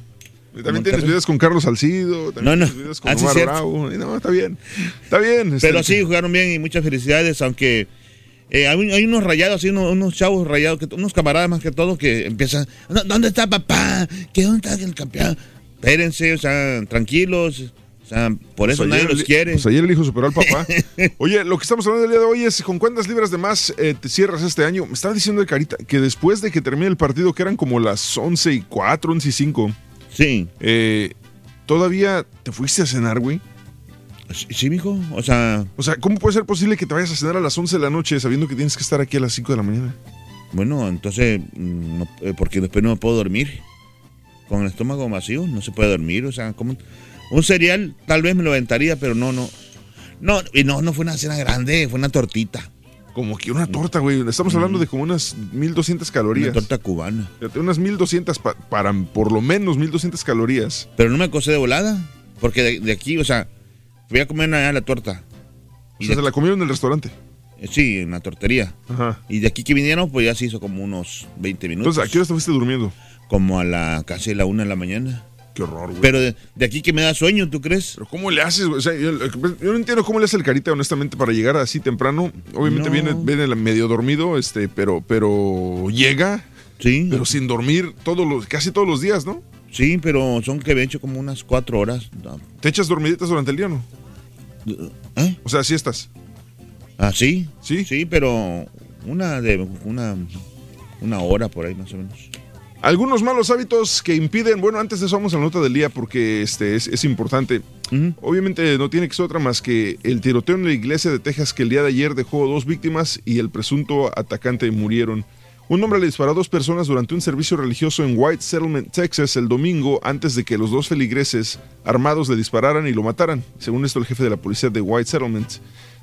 Y también tienes Monterrey. videos con Carlos Salcido, también No, no. tienes videos con Ah, Omar. Bravo. No, está bien. Está bien. este, Pero sí, jugaron bien y muchas felicidades, aunque eh, hay, hay unos rayados, así, unos, unos chavos rayados, que, unos camaradas más que todo, que empiezan, "¿Dó- ¿dónde está papá? ¿Qué dónde está el campeón? Espérense, o sea, tranquilos, o sea, por eso Pues nadie los quiere. Pues ayer el hijo superó al papá. Oye, lo que estamos hablando el día de hoy es con cuántas libras de más eh, te cierras este año. Me estaba diciendo de Carita que después de que termine el partido, que eran como las 11 y 4, 11 y 5. Sí. ¿Todavía te fuiste a cenar, güey? Sí, mijo. O sea. O sea, ¿cómo puede ser posible que te vayas a cenar a las 11 de la noche sabiendo que tienes que estar aquí a las 5 de la mañana? Bueno, entonces, mm, no- eh, porque después no me puedo dormir. Con el estómago vacío, no se puede dormir. O sea, como un cereal tal vez me lo aventaría, pero no, no. No, y no, no fue una cena grande, fue una tortita. Como que una torta, güey. Estamos hablando de como unas 1200 calorías. Una torta cubana. Unas 1200 pa- para por lo menos 1200 calorías. Pero no me acosé de volada, porque de, de aquí, o sea, fui a comer allá la torta. O sea, se la comieron en el restaurante. Eh, Sí, en la tortería. Ajá. Y de aquí que vinieron, pues ya se hizo como unos 20 minutos. Entonces, ¿a qué hora te fuiste durmiendo? Como a la casi la una de la mañana. Qué horror, güey. Pero de, de aquí que me da sueño, ¿tú crees? Pero ¿cómo le haces? güey? O sea, yo, yo no entiendo cómo le hace el carita, honestamente, para llegar así temprano. Obviamente No. viene, viene medio dormido, este, pero, pero llega. Sí. Pero sin dormir todos los, casi todos los días, ¿no? Sí, pero son que hecho como unas cuatro horas. ¿Te echas dormiditas durante el día o no? ¿Eh? O sea, siestas. Ah, sí. Sí. Sí, pero una de una, una hora por ahí más o menos. Algunos malos hábitos que impiden, bueno, antes de eso vamos a la nota del día porque este es, es importante. Obviamente no tiene que ser otra más que el tiroteo en la iglesia de Texas que el día de ayer dejó dos víctimas y el presunto atacante murieron. Un hombre le disparó a dos personas durante un servicio religioso en White Settlement, Texas, el domingo antes de que los dos feligreses armados le dispararan y lo mataran, según esto el jefe de la policía de White Settlement.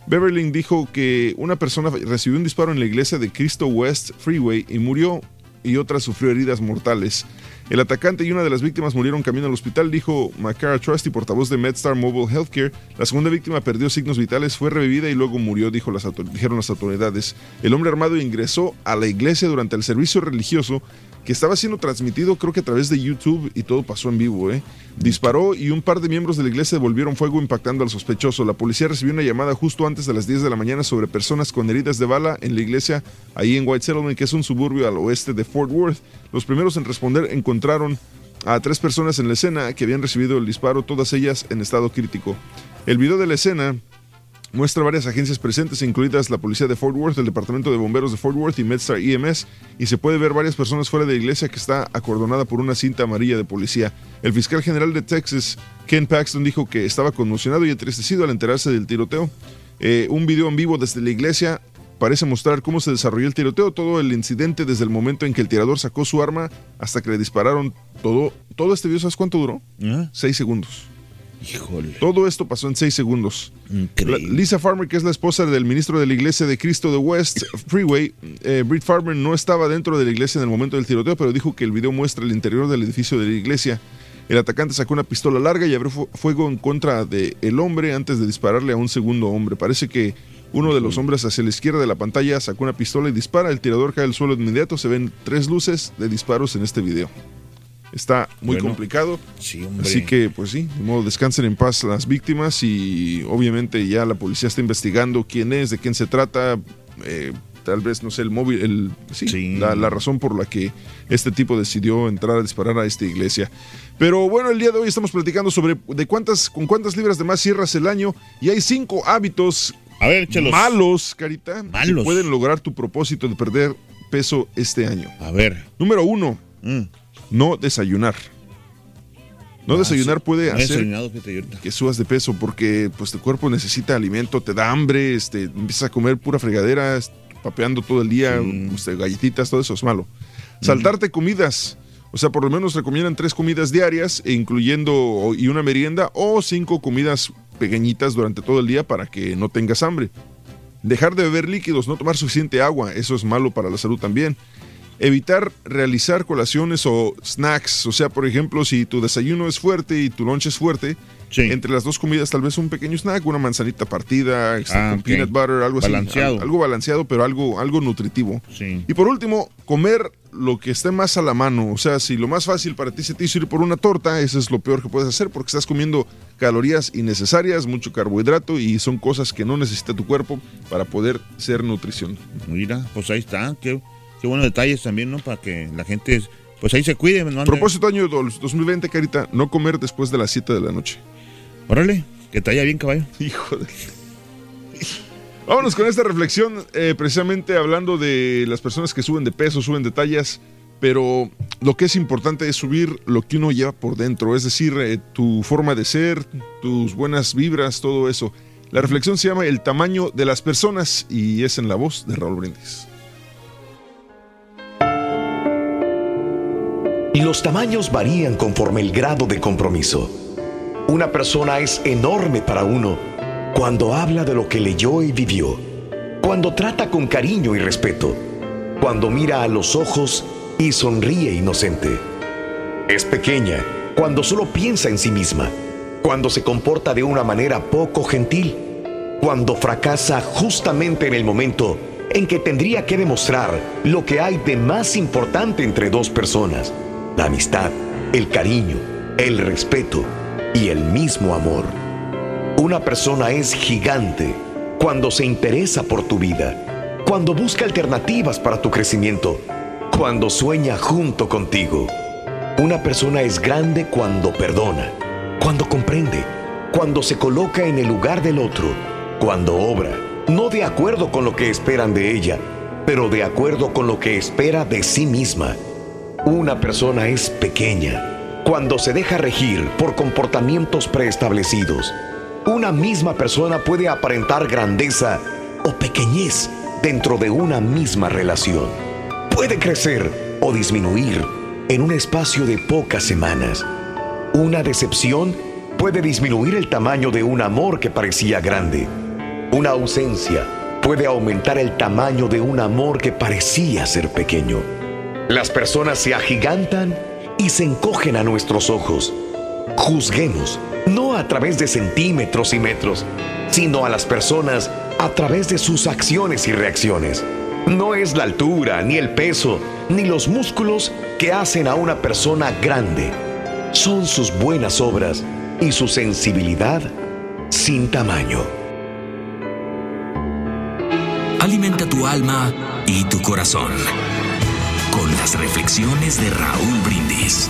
Beverly dijo que una persona recibió un disparo en la iglesia de Cristo West Freeway y murió y otra sufrió heridas mortales. El atacante y una de las víctimas murieron camino al hospital, dijo Macara Trusty, portavoz de MedStar Mobile Healthcare. La segunda víctima perdió signos vitales, fue revivida y luego murió, dijo las dijeron las autoridades. El hombre armado ingresó a la iglesia durante el servicio religioso que estaba siendo transmitido creo que a través de YouTube y todo pasó en vivo. ¿eh? Disparó y un par de miembros de la iglesia devolvieron fuego impactando al sospechoso. La policía recibió una llamada justo antes de las 10 de la mañana sobre personas con heridas de bala en la iglesia ahí en White Settlement, que es un suburbio al oeste de Fort Worth. Los primeros en responder encontraron a tres personas en la escena que habían recibido el disparo, todas ellas en estado crítico. El video de la escena muestra varias agencias presentes, incluidas la policía de Fort Worth, el departamento de bomberos de Fort Worth y MedStar EMS, y se puede ver varias personas fuera de la iglesia que está acordonada por una cinta amarilla de policía. El fiscal general de Texas, Ken Paxton, dijo que estaba conmocionado y entristecido al enterarse del tiroteo. Eh, un video en vivo desde la iglesia parece mostrar cómo se desarrolló el tiroteo, todo el incidente desde el momento en que el tirador sacó su arma hasta que le dispararon. Todo, todo este video, ¿sabes cuánto duró? Seis segundos. Híjole. Todo esto pasó en seis segundos. Lisa Farmer, que es la esposa del ministro de la iglesia de Cristo de West Freeway, eh, Britt Farmer no estaba dentro de la iglesia en el momento del tiroteo, pero dijo que el video muestra el interior del edificio de la iglesia. El atacante sacó una pistola larga y abrió fu- fuego en contra del el hombre antes de dispararle a un segundo hombre. Parece que uno de los hombres hacia la izquierda de la pantalla sacó una pistola y dispara. El tirador cae al suelo de inmediato. Se ven tres luces de disparos en este video. Está muy Bueno, complicado. hombre. Así que, pues sí, de modo descansen en paz las víctimas y obviamente ya la policía está investigando quién es, de quién se trata. eh, tal vez, no sé, el móvil, el, sí, La, la razón por la que este tipo decidió entrar a disparar a esta iglesia. Pero bueno, el día de hoy estamos platicando sobre de cuántas, con cuántas libras de más cierras el año y hay cinco hábitos échalos. malos, Carita, que Malos. pueden lograr tu propósito de perder peso este año. A ver. Número uno, no desayunar. No Ah, desayunar sí. puede hacer que subas de peso porque pues tu cuerpo necesita alimento, te da hambre, este, empiezas a comer pura fregadera, papeando todo el día, este, galletitas, todo eso es malo. Saltarte comidas. O sea, por lo menos recomiendan tres comidas diarias, e incluyendo y una merienda, o cinco comidas pequeñitas durante todo el día para que no tengas hambre. Dejar de beber líquidos, no tomar suficiente agua, eso es malo para la salud también. Evitar realizar colaciones o snacks, o sea, por ejemplo, si tu desayuno es fuerte y tu lunch es fuerte, entre las dos comidas tal vez un pequeño snack, una manzanita partida, este, Ah, con peanut butter, algo Balanceado. así. al- Algo balanceado, pero algo, algo nutritivo. Sí. Y por último, comer lo que esté más a la mano. O sea, si lo más fácil para ti se te hizo ir por una torta, eso es lo peor que puedes hacer porque estás comiendo calorías innecesarias, mucho carbohidrato y son cosas que no necesita tu cuerpo para poder ser nutrición. Mira, pues ahí está. Qué, qué buenos detalles también, ¿no? Para que la gente, pues ahí se cuide. ¿no? Propósito año dos- 2020, Carita, no comer después de las 7 de la noche. Órale, que te vaya bien, caballo. Hijo de... Vámonos con esta reflexión, eh, precisamente hablando de las personas que suben de peso, suben de tallas, pero lo que es importante es subir lo que uno lleva por dentro, es decir, eh, tu forma de ser, tus buenas vibras, todo eso. La reflexión se llama El tamaño de las personas y es en la voz de Raúl Brindis. Los tamaños varían conforme el grado de compromiso. Una persona es enorme para uno cuando habla de lo que leyó y vivió, cuando trata con cariño y respeto, cuando mira a los ojos y sonríe inocente. Es pequeña cuando solo piensa en sí misma, cuando se comporta de una manera poco gentil, cuando fracasa justamente en el momento en que tendría que demostrar lo que hay de más importante entre dos personas, la amistad, el cariño, el respeto y el mismo amor. Una persona es gigante cuando se interesa por tu vida, cuando busca alternativas para tu crecimiento, cuando sueña junto contigo. Una persona es grande cuando perdona, cuando comprende, cuando se coloca en el lugar del otro, cuando obra, no de acuerdo con lo que esperan de ella, pero de acuerdo con lo que espera de sí misma. Una persona es pequeña cuando se deja regir por comportamientos preestablecidos. Una misma persona puede aparentar grandeza o pequeñez dentro de una misma relación. Puede crecer o disminuir en un espacio de pocas semanas. Una decepción puede disminuir el tamaño de un amor que parecía grande. Una ausencia puede aumentar el tamaño de un amor que parecía ser pequeño. Las personas se agigantan y se encogen a nuestros ojos. Juzguemos, no a través de centímetros y metros, sino a las personas a través de sus acciones y reacciones. No es la altura, ni el peso, ni los músculos que hacen a una persona grande. Son sus buenas obras y su sensibilidad sin tamaño. Alimenta tu alma y tu corazón con las reflexiones de Raúl Brindis.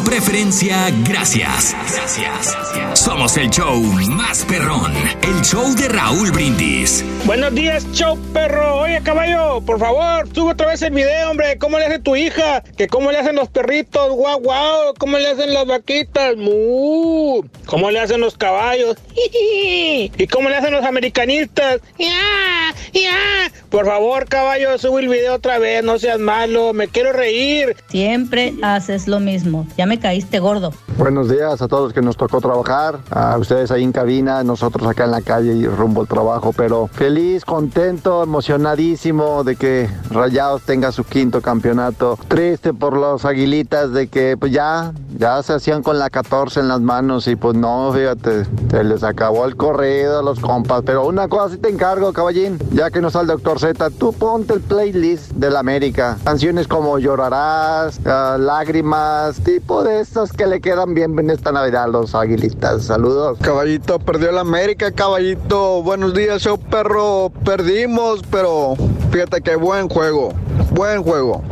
Tu preferencia, gracias. Gracias. Somos el show más perrón, el show de Raúl Brindis. Buenos días, show perro. Oye, caballo, por favor, sube otra vez el video, hombre. ¿Cómo le hace tu hija? Que cómo le hacen los perritos, guau, guau. ¿Cómo le hacen las vaquitas? Mu. ¿Cómo le hacen los caballos? ¿Y cómo le hacen los americanistas? Ya, ya. Por favor, caballo, sube el video otra vez. No seas malo. Me quiero reír. Siempre haces lo mismo. Ya me caíste gordo. Buenos días a todos los que nos tocó trabajar, a ustedes ahí en cabina, nosotros acá en la calle y rumbo al trabajo, pero feliz, contento, emocionadísimo de que Rayados tenga su quinto campeonato. Triste por los aguilitas de que pues ya, ya se hacían con la 14 en las manos y pues no, fíjate, se les acabó el corrido a los compas, pero una cosa sí te encargo, caballín, ya que no el doctor Z, tú ponte el playlist de la América, canciones como Llorarás, ah, Lágrimas, tipo de estas que le quedan en esta Navidad los aguilitas. Saludos. Caballito, perdió la América, caballito. Buenos días, show perro. Perdimos, pero fíjate que buen juego. Buen juego.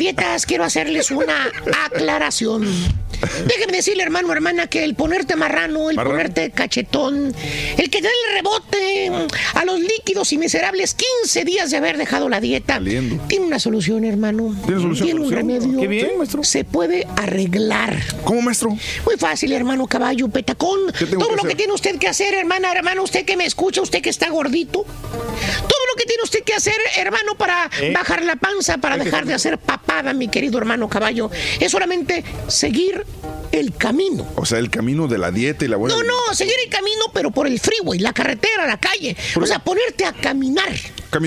Dietas quiero hacerles una aclaración. Déjeme decirle, hermano, hermana, que el ponerte marrano, el Marrano. ponerte cachetón, el que dé el rebote a los líquidos y miserables 15 días de haber dejado la dieta, tiene una solución, hermano. ¿Tiene solución? Tiene un remedio. Qué bien, maestro. Se puede arreglar. ¿Cómo, maestro? Muy fácil, hermano caballo, petacón. Todo que lo que tiene usted que hacer, hermana, hermano, usted que me escucha, usted que está gordito. Todo lo que tiene usted que hacer, hermano, para ¿Eh? bajar la panza, para dejar de hacer papada, mi querido hermano caballo, es solamente seguir el camino. O sea, el camino de la dieta y la buena. No, no, seguir el camino, pero por el freeway, la carretera, la calle. O sea, ponerte a caminar,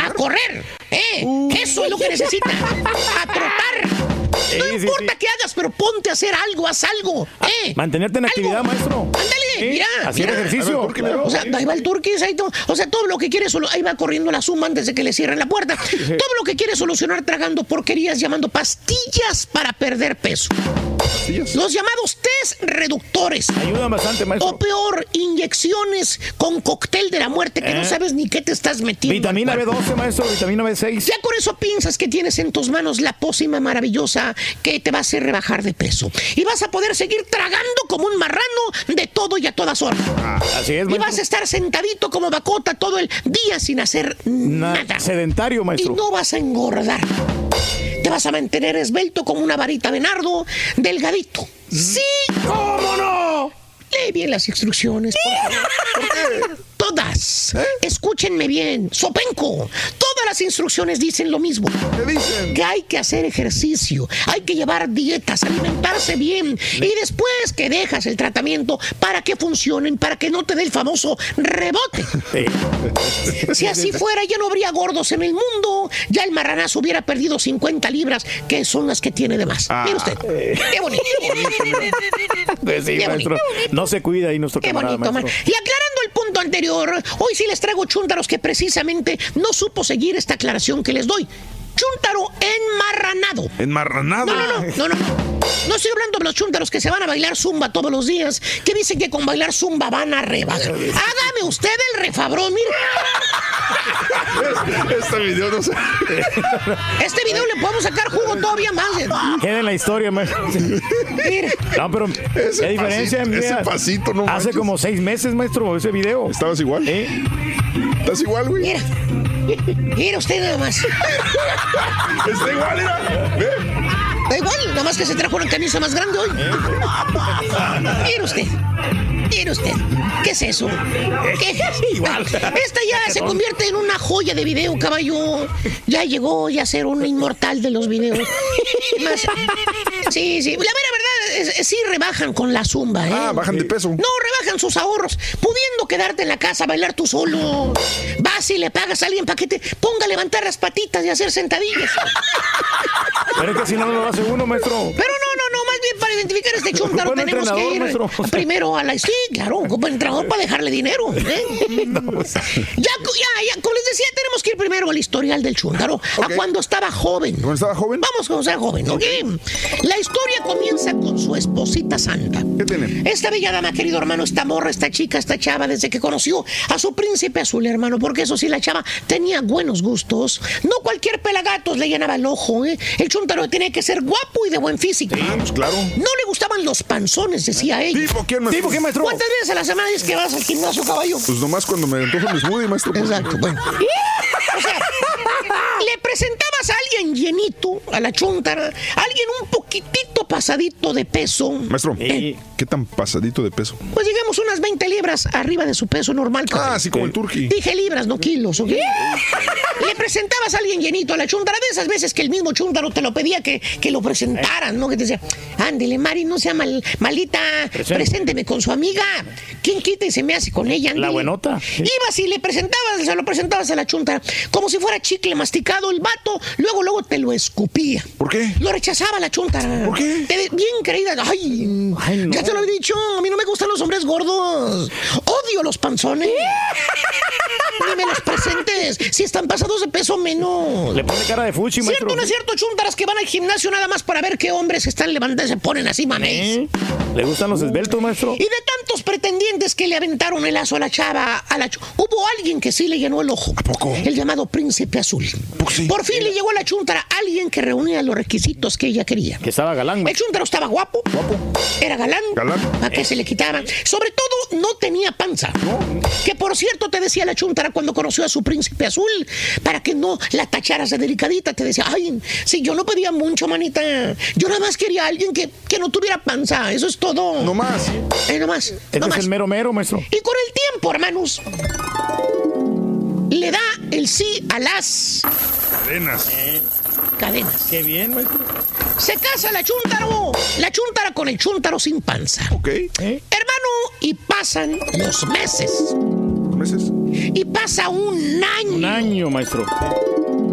a correr. ¿eh? Uh. Eso es lo que necesitas. A trotar. No Sí, sí, importa qué hagas, pero ponte a hacer algo, haz algo. ¿eh? Mantenerte en actividad, maestro. Ándale, mira. Hacer mira. ejercicio. O sea, ahí va el turquís, ahí todo. O sea, todo lo que quiere solo, ahí va corriendo la suma antes de que le cierren la puerta. Todo lo que quiere solucionar tragando porquerías llamando pastillas para perder peso. Los llamados test reductores. Ayudan bastante, maestro. O peor, inyecciones con cóctel de la muerte que no Eh. sabes ni qué te estás metiendo. Vitamina al cuerpo. B12, maestro, vitamina B6. Ya con eso piensas que tienes en tus manos la pócima maravillosa que te va a hacer rebajar de peso. Y vas a poder seguir tragando como un marrano de todo y a todas horas. Así es, Y vas a estar sentadito como bacota todo el día sin hacer nada. Sedentario, Y maestro. no vas a engordar. Te vas a mantener esbelto como una varita de nardo, delgadito. ¡Sí! ¿Cómo no? Lee bien las instrucciones. por favor. Todas. Escúchenme bien. Sopenco. Todas las instrucciones dicen lo mismo. Que hay que hacer ejercicio, hay que llevar dietas, alimentarse bien. Y después que dejas el tratamiento para que funcionen, para que no te dé el famoso rebote. Si así fuera, ya no habría gordos en el mundo. Ya el marranazo hubiera perdido 50 libras, que son las que tiene de más. Mire usted. Qué bonito. Pues sí, Qué maestro. No se cuida ahí nuestro Qué camarada, bonito, man. Y aclarando el punto anterior, hoy sí les traigo chúntaros que precisamente no supo seguir esta aclaración que les doy. Chúntaro enmarranado. Enmarranado. No, no, no, no, no. No estoy hablando de los chúntaros que se van a bailar zumba todos los días, que dicen que con bailar zumba van a rebajar. Hágame usted el refabrón, mire. Este video no sé. Este video le podemos sacar jugo todavía más. Queda en la historia, maestro. No, pero Ese qué diferencia. pasito- mira, ese pasito, no Hace manches. como seis meses, maestro, ese video. ¿Estabas igual? ¿Estás igual, güey? Mira. Mira usted nada más. Está igual, mira. Da igual, nada más que se trajo una camisa más grande hoy. Mire usted. Mire usted. ¿Qué es eso? ¿Qué? Igual. Esta ya se convierte en una joya de video, caballo. Ya llegó ya a ser un inmortal de los videos. Más- sí, sí. La mera verdad, es- es- sí rebajan con la zumba, ¿eh? Ah, bajan de peso. No, rebajan sus ahorros. Pudiendo quedarte en la casa a bailar tú solo. Vas y le pagas a alguien para que te ponga a levantar las patitas y hacer sentadillas. Pero es que si no lo hace uno, maestro. Pero no, no, no, más bien para identificar este chúntaro Buen tenemos que ir maestro. primero a la... Sí, claro, un entrenador para dejarle dinero. ¿eh? ya, ya, ya, como les decía, tenemos que ir primero al historial del chúntaro, a cuando estaba joven. ¿Cuando estaba joven? Vamos cuando estaba joven, ¿ok? La historia comienza con su esposita santa. ¿Qué tiene? Esta bella dama, querido hermano, esta morra, esta chica, esta chava, desde que conoció a su príncipe azul, hermano, porque eso sí, la chava tenía buenos gustos. No cualquier pelagatos le llenaba el ojo, ¿eh? El chúntaro tenía que ser guapo y de buen físico. Ah, pues claro. No le gustaban los panzones, decía ella. ¿Tipo quién, maestro? ¿Tipo qué, maestro? ¿Cuántas veces a la semana dices que vas al gimnasio, caballo? Pues nomás cuando me antojo mi smoothie, maestro. Exacto, bueno. O sea, le presentabas a alguien llenito, a la chuntara, alguien un poquitito pasadito de peso. Maestro, Eh, ¿qué tan pasadito de peso? pues digamos unas 20 libras arriba de su peso normal. Ah, así como el turqui. Dije libras, no kilos, ¿ok? Le presentabas a alguien llenito a la chuntara, de esas veces que el mismo chuntaro te lo pedía que, que lo presentaran, ¿no? Que te decía, ándele, Mari, no sea mal, malita, Presente. presénteme con su amiga. ¿Quién quita y se me hace con ella? La ándele?" buenota. Ibas y le presentabas, se lo presentabas a la chuntara, como si fuera chicle masticado el vato, luego, luego te lo escupía. ¿Por qué? Lo rechazaba la chuntara. ¿Por qué? Te- bien creída. Ay, Ay, no. ya te lo he dicho. A mí no me gustan los hombres gordos. Odio los panzones. Ni me los presentes. Si están pasados de peso menos. Le pone cara de fuchi, maestro. ¿Cierto no es cierto, chuntaras que van al gimnasio nada más para ver qué hombres están levantando y se ponen así, mames? ¿Eh? ¿Le gustan los esbeltos, maestro? Y de tantos pretendientes que le aventaron el lazo a la chava, a la ch- hubo alguien que sí le llenó el ojo. ¿A poco? El llamado Príncipe Azul. Por fin le llegó a la chuntara alguien que reunía los requisitos que ella quería. Que estaba galán. El chuntaro estaba guapo. Era galán. Galán. ¿A qué se le quitaban? Sobre todo, no tenía panza. Que por cierto, te decía la chuntara cuando conoció a su príncipe azul, para que no la tacharas de delicadita, te decía, ay, si yo no pedía mucho, manita. Yo nada más quería a alguien que, que no tuviera panza. Eso es todo. No más. Eh, no más. Este no es más. el mero mero, maestro. Y con el tiempo, hermanos, le da el sí a las Cadenas. cadenas. Qué bien, maestro. Se casa la chuntaro. La chuntara con el chuntaro sin panza. Ok. Hermano, y pasan los meses. meses? Y pasa un año. Un año, maestro.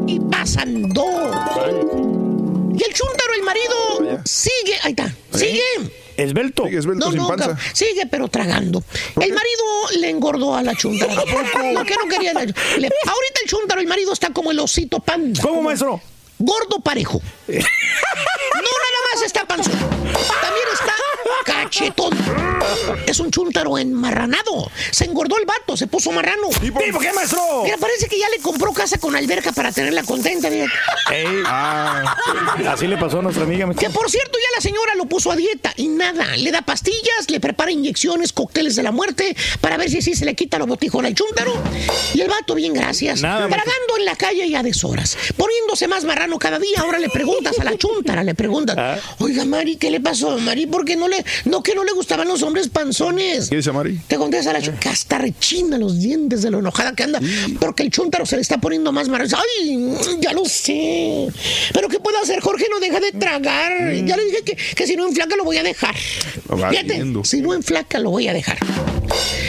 Y pasan dos. Y el chuntaro, el marido, sigue. Ahí está. Sigue. Esbelto. Sigue esbelto No, sin no, panza. sigue pero tragando. El marido le engordó a la chuntara. ¿Por qué no quería? la- le- ahorita el chuntaro, el marido está como el osito panda. ¿Cómo, maestro? Gordo parejo. No nada más está panzón. También está cachetón. Es un chúntaro enmarranado. Se engordó el vato, se puso marrano. ¿Y por qué, maestro? Mira, parece que ya le compró casa con alberca para tenerla contenta. Ey, Ah, así le pasó a nuestra amiga, maestro. Que por cierto, ya la señora lo puso a dieta y nada. Le da pastillas, le prepara inyecciones, cócteles de la muerte para ver si así se le quita lo botijón al chúntaro. Y el vato, bien gracias. Nada, tragando en la calle y a deshoras. Poniéndose más marrano cada día. Ahora le preguntas a la chúntara, le preguntas. Ah. Oiga, Mari, ¿qué le pasó, Mari? ¿Por qué no le, no que no le gustaban los hombres panzones? ¿Qué dice Mari? Te contesta la chúntara. Hasta rechina los dientes de lo enojada que anda. Porque el chúntaro se le está poniendo más marrano. Ay, ya lo sé. Pero ¿qué puedo hacer? Jorge no deja de tragar. Ya le dije que, que si no enflaca lo voy a dejar. Fíjate, si no enflaca lo voy a dejar.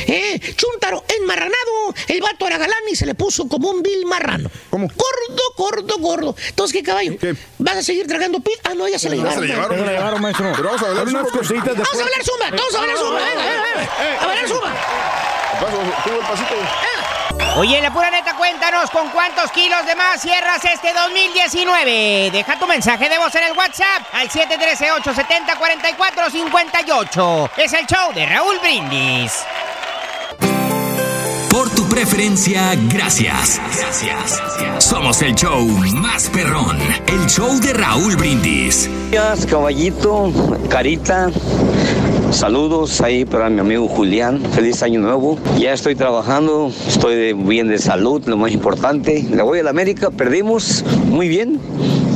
Eh, chúntaro enmarranado. El vato era galán y se le puso como un vil marrano. ¿Cómo? Gordo, gordo, gordo. Entonces, ¿qué caballo? ¿Qué? ¿Vas a seguir tragando pit? Ah, no, ya se le llevaron. le llevaron. Ya se la llevaron, maestro. Pero vamos a hablar cositas Vamos a hablar zumba, vamos a hablar zumba. Venga, venga, venga. A bailar zumba. Paso, tengo el pasito. Oye, la pura neta, cuéntanos con cuántos kilos de más cierras este 2019. Deja tu mensaje de voz en el WhatsApp al 713-870-4458. Es el show de Raúl Brindis. Por tu preferencia, gracias. Gracias. Somos el show más perrón, el show de Raúl Brindis. Gracias, caballito, carita. Saludos ahí para mi amigo Julián. Feliz año nuevo. Ya estoy trabajando, estoy bien de salud, lo más importante. Le voy a la América, perdimos muy bien.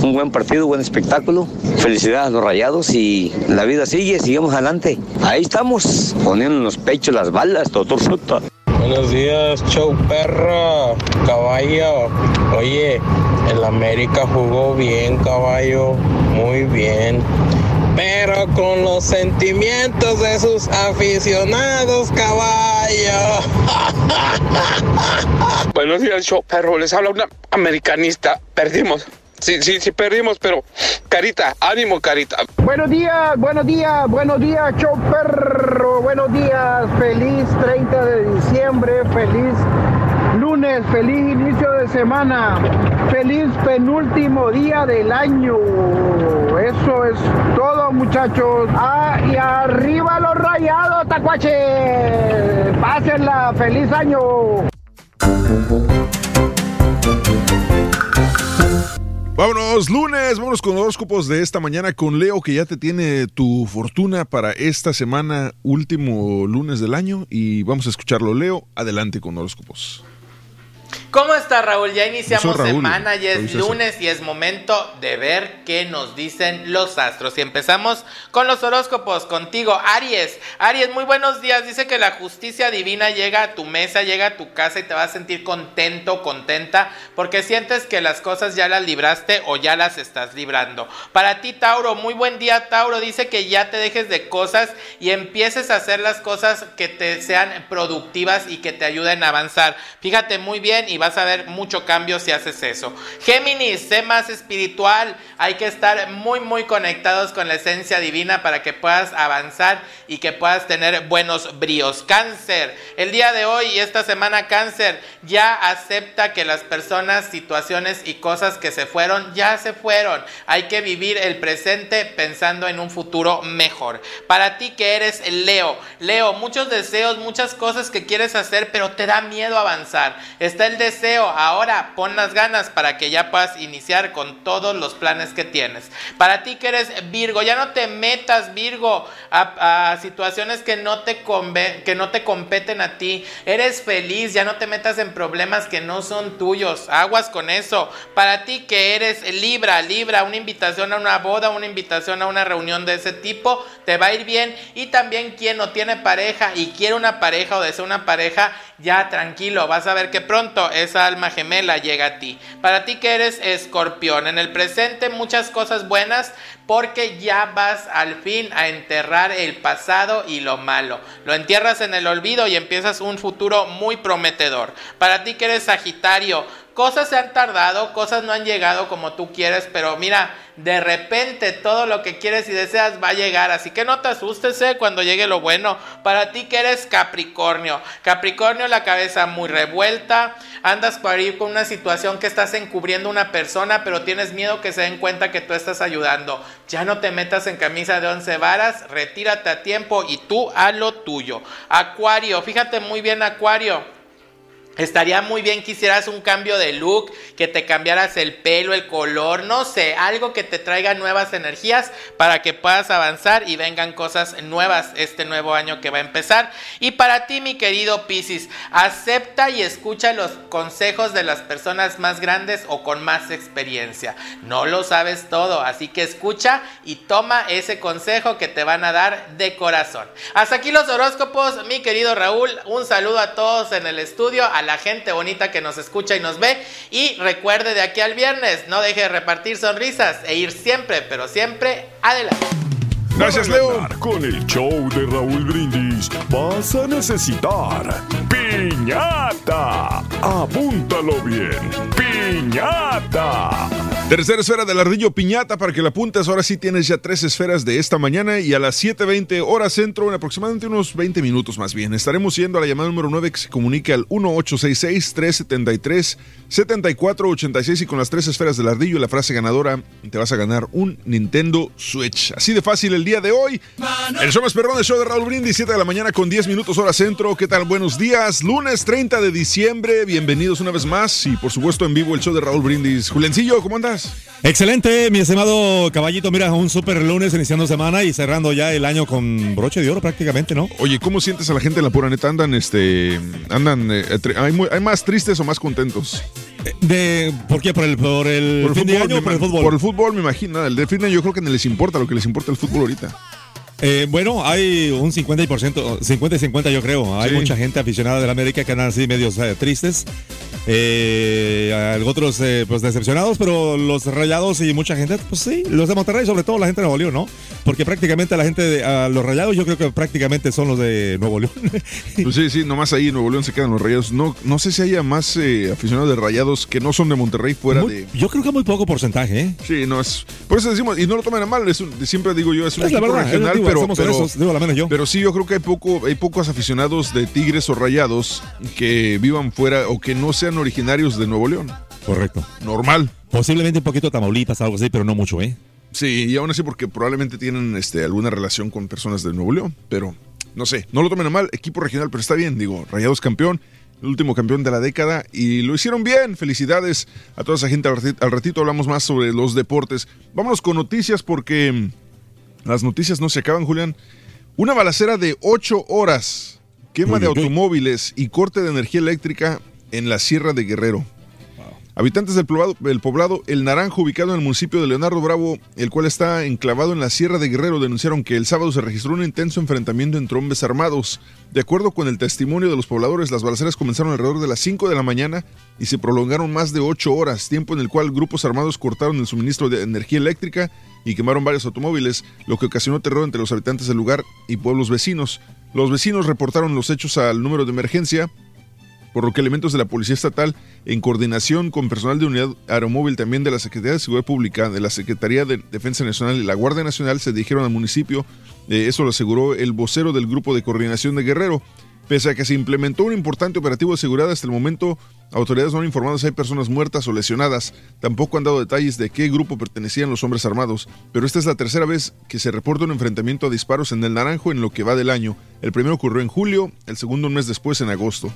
Un buen partido, buen espectáculo. Felicidades a los rayados y la vida sigue, sigamos adelante. Ahí estamos, poniendo en los pechos las balas, doctor Fruta. Buenos días, show perro, caballo. Oye, el América jugó bien, caballo, muy bien. Pero con los sentimientos de sus aficionados, caballo. Buenos días, show perro. Les habla una americanista. Perdimos. Sí, sí, sí, perdimos, pero Carita, ánimo, Carita. Buenos días, buenos días, buenos días, show perro, buenos días, feliz 30 de diciembre, feliz lunes, feliz inicio de semana, feliz penúltimo día del año. Eso es todo, muchachos. Ah, y arriba los rayados, tacuache. Pásenla, feliz año. Vámonos, lunes, vámonos con horóscopos de esta mañana con Leo, que ya te tiene tu fortuna para esta semana, último lunes del año, y vamos a escucharlo. Leo, adelante con horóscopos. ¿Cómo está Raúl? Ya iniciamos Raúl, semana, ya es César. lunes y es momento de ver qué nos dicen los astros. Y empezamos con los horóscopos contigo, Aries. Aries, muy buenos días. Dice que la justicia divina llega a tu mesa, llega a tu casa y te vas a sentir contento, contenta, porque sientes que las cosas ya las libraste o ya las estás librando. Para ti, Tauro, muy buen día, Tauro. Dice que ya te dejes de cosas y empieces a hacer las cosas que te sean productivas y que te ayuden a avanzar. Fíjate muy bien y vas a ver mucho cambio si haces eso. Géminis, sé más espiritual. Hay que estar muy, muy conectados con la esencia divina para que puedas avanzar y que puedas tener buenos bríos. Cáncer, el día de hoy y esta semana cáncer, ya acepta que las personas, situaciones y cosas que se fueron, ya se fueron. Hay que vivir el presente pensando en un futuro mejor. Para ti que eres Leo, Leo, muchos deseos, muchas cosas que quieres hacer, pero te da miedo avanzar. Está el deseo, ahora pon las ganas para que ya puedas iniciar con todos los planes que tienes. Para ti que eres Virgo, ya no te metas, Virgo, a, situaciones que no, te que no te competen a ti. Eres feliz, ya no te metas en problemas que no son tuyos. Aguas con eso. Para ti que eres Libra, Libra, una invitación a una boda, una invitación a una reunión de ese tipo, te va a ir bien. Y también quien no tiene pareja y quiere una pareja o desea una pareja, ya tranquilo, vas a ver que pronto esa alma gemela llega a ti. Para ti que eres escorpión, en el presente muchas cosas buenas porque ya vas al fin a enterrar el pasado y lo malo. Lo entierras en el olvido y empiezas un futuro muy prometedor. Para ti que eres Sagitario, cosas se han tardado, cosas no han llegado como tú quieres, pero mira, de repente todo lo que quieres y deseas va a llegar, así que no te asustes eh, cuando llegue lo bueno. Para ti que eres Capricornio, Capricornio la cabeza muy revuelta, andas por ir con una situación que estás encubriendo una persona, pero tienes miedo que se den cuenta que tú estás ayudando. Ya no te metas en camisa de once varas, retírate a tiempo y tú a lo tuyo. Acuario, fíjate muy bien Acuario. Estaría muy bien que hicieras un cambio de look, que te cambiaras el pelo, el color, no sé, algo que te traiga nuevas energías para que puedas avanzar y vengan cosas nuevas este nuevo año que va a empezar. Y para ti, mi querido Piscis, acepta y escucha los consejos de las personas más grandes o con más experiencia. No lo sabes todo, así que escucha y toma ese consejo que te van a dar de corazón. Hasta aquí los horóscopos, mi querido Raúl. Un saludo a todos en el estudio, la gente bonita que nos escucha y nos ve. Y recuerde de aquí al viernes, no deje de repartir sonrisas e ir siempre, pero siempre adelante. Gracias, Leo. Con el show de Raúl Brindis vas a necesitar piñata. Apúntalo bien. Piñata. Tercera esfera del ardillo piñata para que la apuntes. Ahora sí tienes ya tres esferas de esta mañana y a las 7.20 horas centro, en aproximadamente unos 20 minutos más bien. Estaremos yendo a la llamada número 9 que se comunique al 1866-373-7486 y con las tres esferas del ardillo y la frase ganadora te vas a ganar un Nintendo Switch. Así de fácil el día de hoy. El show más perrón del show de Raúl Brindis, 7 de la mañana con 10 minutos hora centro. ¿Qué tal? Buenos días. Lunes 30 de diciembre. Bienvenidos una vez más y por supuesto en vivo el show de Raúl Brindis. Julencillo, ¿cómo andas? Excelente, mi estimado caballito. Mira, un super lunes iniciando semana y cerrando ya el año con broche de oro prácticamente, ¿no? Oye, ¿cómo sientes a la gente en la pura neta? Andan, este, andan, eh, hay, más tristes o más contentos? De, ¿Por qué? ¿Por el, por el Por el fin de fútbol, año o por el fútbol? Por el fútbol, me imagino. El de fin de año yo creo que no les importa lo que les importa el fútbol ahorita. Eh, bueno, hay un 50%, 50 y 50 yo creo. Hay Sí. mucha gente aficionada de la América que andan así medios eh, tristes. Eh, otros eh, pues decepcionados, pero los rayados y mucha gente, pues sí, los de Monterrey, sobre todo la gente de Nuevo León, ¿no? Porque prácticamente la gente de a los rayados yo creo que prácticamente son los de Nuevo León. Pues sí, sí, nomás ahí en Nuevo León se quedan los rayados. No, no sé si haya más eh, aficionados de rayados que no son de Monterrey fuera Muy- de. Yo creo que muy poco porcentaje, ¿eh? Sí, no es. Por eso decimos, y no lo tomen a mal, es un- siempre digo yo, es un Es la equipo verdad, regional, digo, pero. somos pero, digo, la menos yo. pero sí, yo creo que hay poco, hay pocos aficionados de Tigres o Rayados que vivan fuera o que no sean originarios de Nuevo León. Correcto. Normal. Posiblemente un poquito Tamaulipas, algo así, pero no mucho, ¿eh? Sí, y aún así porque probablemente tienen este, alguna relación con personas de Nuevo León, pero no sé, no lo tomen a mal, equipo regional, pero está bien, digo, Rayados campeón, el último campeón de la década y lo hicieron bien, felicidades a toda esa gente, al ratito, hablamos más sobre los deportes. Vámonos con noticias porque mm, las noticias no se acaban, Julián. Una balacera de 8 horas, quema de automóviles y corte de energía eléctrica en la Sierra de Guerrero. Habitantes del poblado, del poblado El Naranjo, ubicado en el municipio de Leonardo Bravo, el cual está enclavado en la Sierra de Guerrero, denunciaron que el sábado se registró un intenso enfrentamiento entre hombres armados. De acuerdo con el testimonio de los pobladores, las balaceras comenzaron alrededor de las 5 de la mañana y se prolongaron más de 8 horas, tiempo en el cual grupos armados cortaron el suministro de energía eléctrica y quemaron varios automóviles, lo que ocasionó terror entre los habitantes del lugar y pueblos vecinos. Los vecinos reportaron los hechos al número de emergencia por lo que elementos de la Policía Estatal, en coordinación con personal de unidad aeromóvil también de la Secretaría de Seguridad Pública, de la Secretaría de Defensa Nacional y la Guardia Nacional, se dirigieron al municipio. Eh, eso lo aseguró el vocero del Grupo de Coordinación de Guerrero. Pese a que se implementó un importante operativo de seguridad, hasta el momento autoridades no han informado si hay personas muertas o lesionadas. Tampoco han dado detalles de qué grupo pertenecían los hombres armados. Pero esta es la tercera vez que se reporta un enfrentamiento a disparos en el Naranjo en lo que va del año. El primero ocurrió en julio, el segundo un mes después en agosto.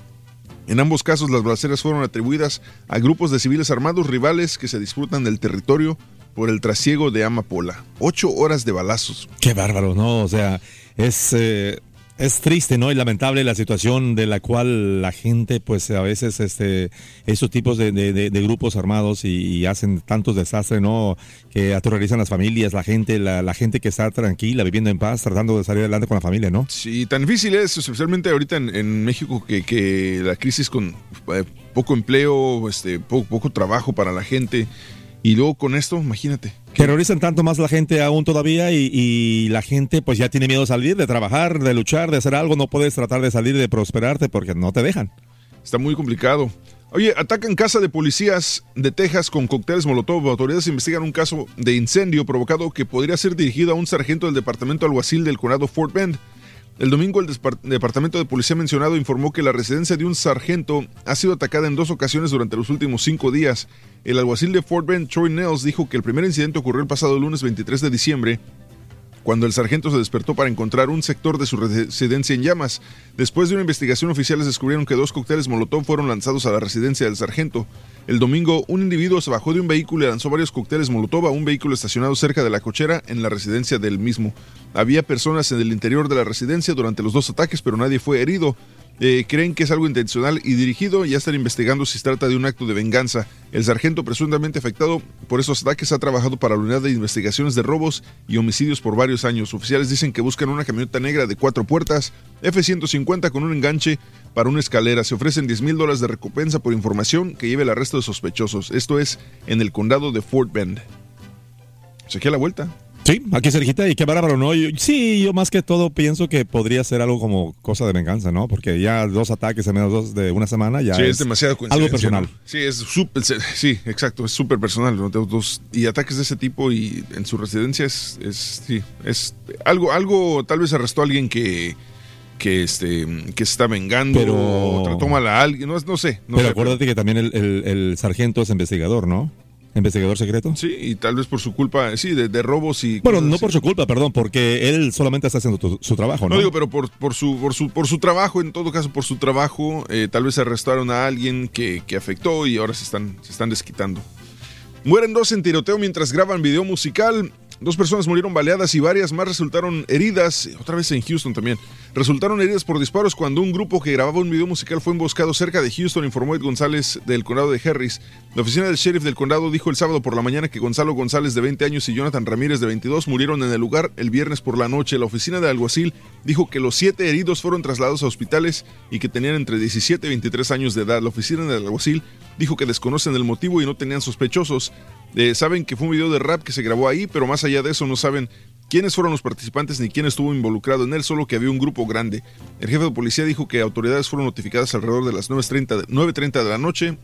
En ambos casos las balaceras fueron atribuidas a grupos de civiles armados rivales que se disputan del territorio por el trasiego de Amapola. Ocho horas de balazos. Qué bárbaro, ¿no? O sea, es, eh, es triste, ¿no? Y lamentable la situación de la cual la gente, pues a veces, este, esos tipos de, grupos armados y, hacen tantos desastres, ¿no? Que aterrorizan las familias, la gente, la, gente que está tranquila, viviendo en paz, tratando de salir adelante con la familia, ¿no? Sí, tan difícil es, especialmente ahorita en, México, que, la crisis con eh, poco empleo, este, po- poco trabajo para la gente. Y luego con esto, imagínate. Terrorizan tanto más la gente aún todavía y, y la gente pues ya tiene miedo de salir, de trabajar, de luchar, de hacer algo. No puedes tratar de salir, de prosperarte porque no te dejan. Está muy complicado. Oye, atacan casa de policías de Texas con cócteles Molotov. Autoridades investigan un caso de incendio provocado que podría ser dirigido a un sargento del departamento alguacil del condado Fort Bend. El domingo el departamento de policía mencionado informó que la residencia de un sargento ha sido atacada en dos ocasiones durante los últimos cinco días. El alguacil de Fort Bend, Troy Nels, dijo que el primer incidente ocurrió el pasado lunes 23 de diciembre cuando el sargento se despertó para encontrar un sector de su residencia en llamas. Después de una investigación, oficiales descubrieron que dos cócteles Molotov fueron lanzados a la residencia del sargento. El domingo, un individuo se bajó de un vehículo y lanzó varios cócteles Molotov a un vehículo estacionado cerca de la cochera en la residencia del mismo. Había personas en el interior de la residencia durante los dos ataques, pero nadie fue herido. Eh, creen que es algo intencional y dirigido. Ya están investigando si se trata de un acto de venganza. El sargento presuntamente afectado por esos ataques ha trabajado para la unidad de investigaciones de robos y homicidios por varios años. Oficiales dicen que buscan una camioneta negra de cuatro puertas, F-150 con un enganche para una escalera. Se ofrecen 10 mil dólares de recompensa por información que lleve el arresto de sospechosos. Esto es en el condado de Fort Bend. Se aquí a la vuelta. Sí, aquí cerquita y qué bárbaro, ¿no? Yo- sí, yo más que todo pienso que podría ser algo como cosa de venganza, ¿no? Porque ya dos ataques en menos dos de una semana ya sí, es, es, demasiado algo personal. ¿no? Sí, es súper, sí, exacto, es súper personal. dos- y ataques de ese tipo y en su residencia es, es, sí, es algo, algo, tal vez arrestó a alguien que, que, este, que se está vengando Pero- o trató mal a alguien, no, no sé. No Pero sé, acuérdate que también el, el- el sargento es investigador, ¿no? Investigador secreto. Sí, y tal vez por su culpa, sí, de, de robos y... Bueno, no así. por su culpa, perdón, porque él solamente está haciendo tu- su trabajo, ¿no? No digo, pero por, por, su, por, su, por su trabajo, en todo caso, por su trabajo, eh, tal vez arrestaron a alguien que, que afectó y ahora se están, se están desquitando. Mueren dos en tiroteo mientras graban video musical. Dos personas murieron baleadas y varias más resultaron heridas, otra vez en Houston también. Resultaron heridas por disparos cuando un grupo que grababa un video musical fue emboscado cerca de Houston, informó Ed González del condado de Harris. La oficina del sheriff del condado dijo el sábado por la mañana que Gonzalo González de 20 años y Jonathan Ramírez de 22 murieron en el lugar el viernes por la noche. La oficina de alguacil dijo que los siete heridos fueron trasladados a hospitales y que tenían entre 17 y 23 años de edad. La oficina del alguacil dijo que desconocen el motivo y no tenían sospechosos. Eh, saben que fue un video de rap que se grabó ahí, pero más allá de eso no saben quiénes fueron los participantes ni quién estuvo involucrado en él, solo que había un grupo grande. El jefe de policía dijo que autoridades fueron notificadas alrededor de las 9.30 de, 9:30 de la noche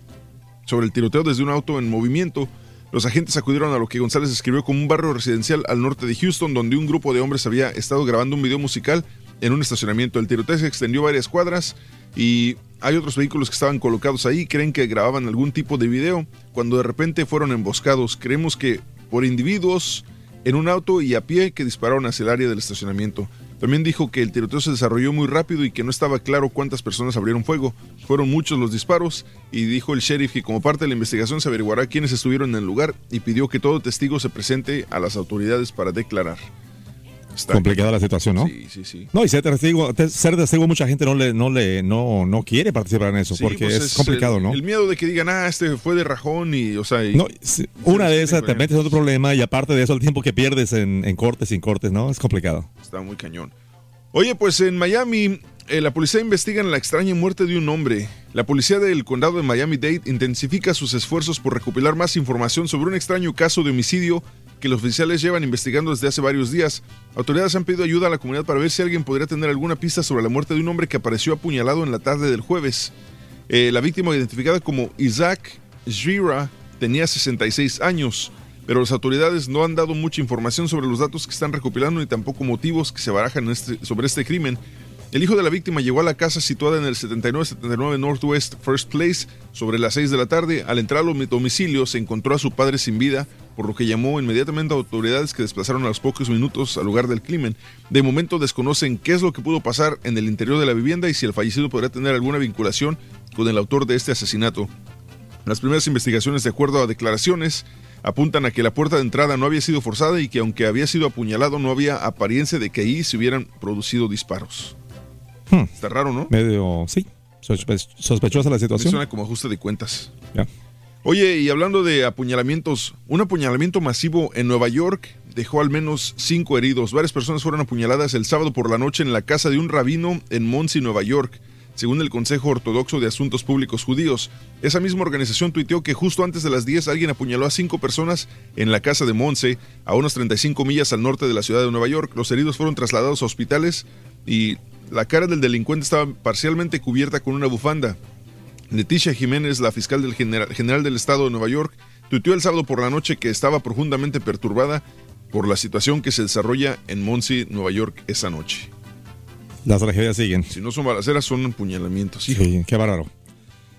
sobre el tiroteo desde un auto en movimiento. Los agentes acudieron a lo que González escribió como un barrio residencial al norte de Houston, donde un grupo de hombres había estado grabando un video musical en un estacionamiento. El tiroteo se extendió varias cuadras y hay otros vehículos que estaban colocados ahí. Creen que grababan algún tipo de video cuando de repente fueron emboscados. Creemos que por individuos en un auto y a pie que dispararon hacia el área del estacionamiento. También dijo que el tiroteo se desarrolló muy rápido y que no estaba claro cuántas personas abrieron fuego. Fueron muchos los disparos y dijo el sheriff que como parte de la investigación se averiguará quiénes estuvieron en el lugar y pidió que todo testigo se presente a las autoridades para declarar. Está Complicada la situación, ¿no? Sí, sí, sí. No, y ser testigo, te- ser testigo mucha gente no le, no le, no, no quiere participar en eso, Sí, porque pues es, complicado, el, ¿no? El miedo de que digan, ah, este fue de rajón y, o sea, y- No, una de esas te metes en otro problema y aparte de eso el tiempo que pierdes en, en cortes sin cortes, ¿no? Es complicado. Está muy cañón. Oye, pues en Miami, eh, la policía investiga la extraña muerte de un hombre. La policía del condado de Miami-Dade intensifica sus esfuerzos por recopilar más información sobre un extraño caso de homicidio que los oficiales llevan investigando desde hace varios días. Autoridades han pedido ayuda a la comunidad para ver si alguien podría tener alguna pista sobre la muerte de un hombre que apareció apuñalado en la tarde del jueves. Eh, la víctima identificada como Isaac Jira tenía 66 años, pero las autoridades no han dado mucha información sobre los datos que están recopilando ni tampoco motivos que se barajan este- sobre este crimen. El hijo de la víctima llegó a la casa situada en el 7979 Northwest First Place sobre las 6 de la tarde. Al entrar al domicilio se encontró a su padre sin vida, por lo que llamó inmediatamente a autoridades que desplazaron a los pocos minutos al lugar del crimen. De momento desconocen qué es lo que pudo pasar en el interior de la vivienda y si el fallecido podría tener alguna vinculación con el autor de este asesinato. Las primeras investigaciones, de acuerdo a declaraciones, apuntan a que la puerta de entrada no había sido forzada y que aunque había sido apuñalado no había apariencia de que ahí se hubieran producido disparos. Está raro, ¿no? Medio, sí. sospe- sospechosa la Me situación. suena como ajuste de cuentas. Ya. Oye, y hablando de apuñalamientos, un apuñalamiento masivo en Nueva York dejó al menos cinco heridos. Varias personas fueron apuñaladas el sábado por la noche en la casa de un rabino en Monsey, Nueva York, según el Consejo Ortodoxo de Asuntos Públicos Judíos. Esa misma organización tuiteó que justo antes de las 10 alguien apuñaló a cinco personas en la casa de Monsey, a unas 35 millas al norte de la ciudad de Nueva York. Los heridos fueron trasladados a hospitales y la cara del delincuente estaba parcialmente cubierta con una bufanda. Leticia Jiménez, la fiscal del general, general del estado de Nueva York, tuiteó el sábado por la noche que estaba profundamente perturbada por la situación que se desarrolla en Monsi, Nueva York, esa noche. Las tragedias siguen. Si no son balaceras, son empuñalamientos. hijo. Sí, qué bárbaro.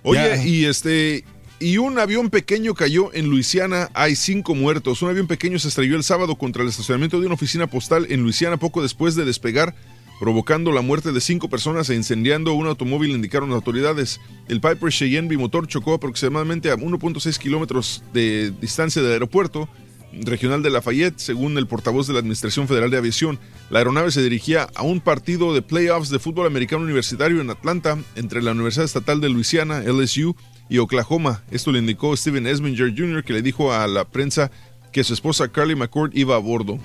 Oye, Ya. y este. Y un avión pequeño cayó en Luisiana. Hay cinco muertos. Un avión pequeño se estrelló el sábado contra el estacionamiento de una oficina postal en Luisiana poco después de despegar, provocando la muerte de cinco personas e incendiando un automóvil, indicaron las autoridades. El Piper Cheyenne bimotor chocó aproximadamente a 1.6 kilómetros de distancia del aeropuerto regional de Lafayette, según el portavoz de la Administración Federal de Aviación. La aeronave se dirigía a un partido de playoffs de fútbol americano universitario en Atlanta entre la Universidad Estatal de Luisiana, LSU, y Oklahoma. Esto le indicó Steven Esminger Jr., que le dijo a la prensa que su esposa Carly McCord iba a bordo.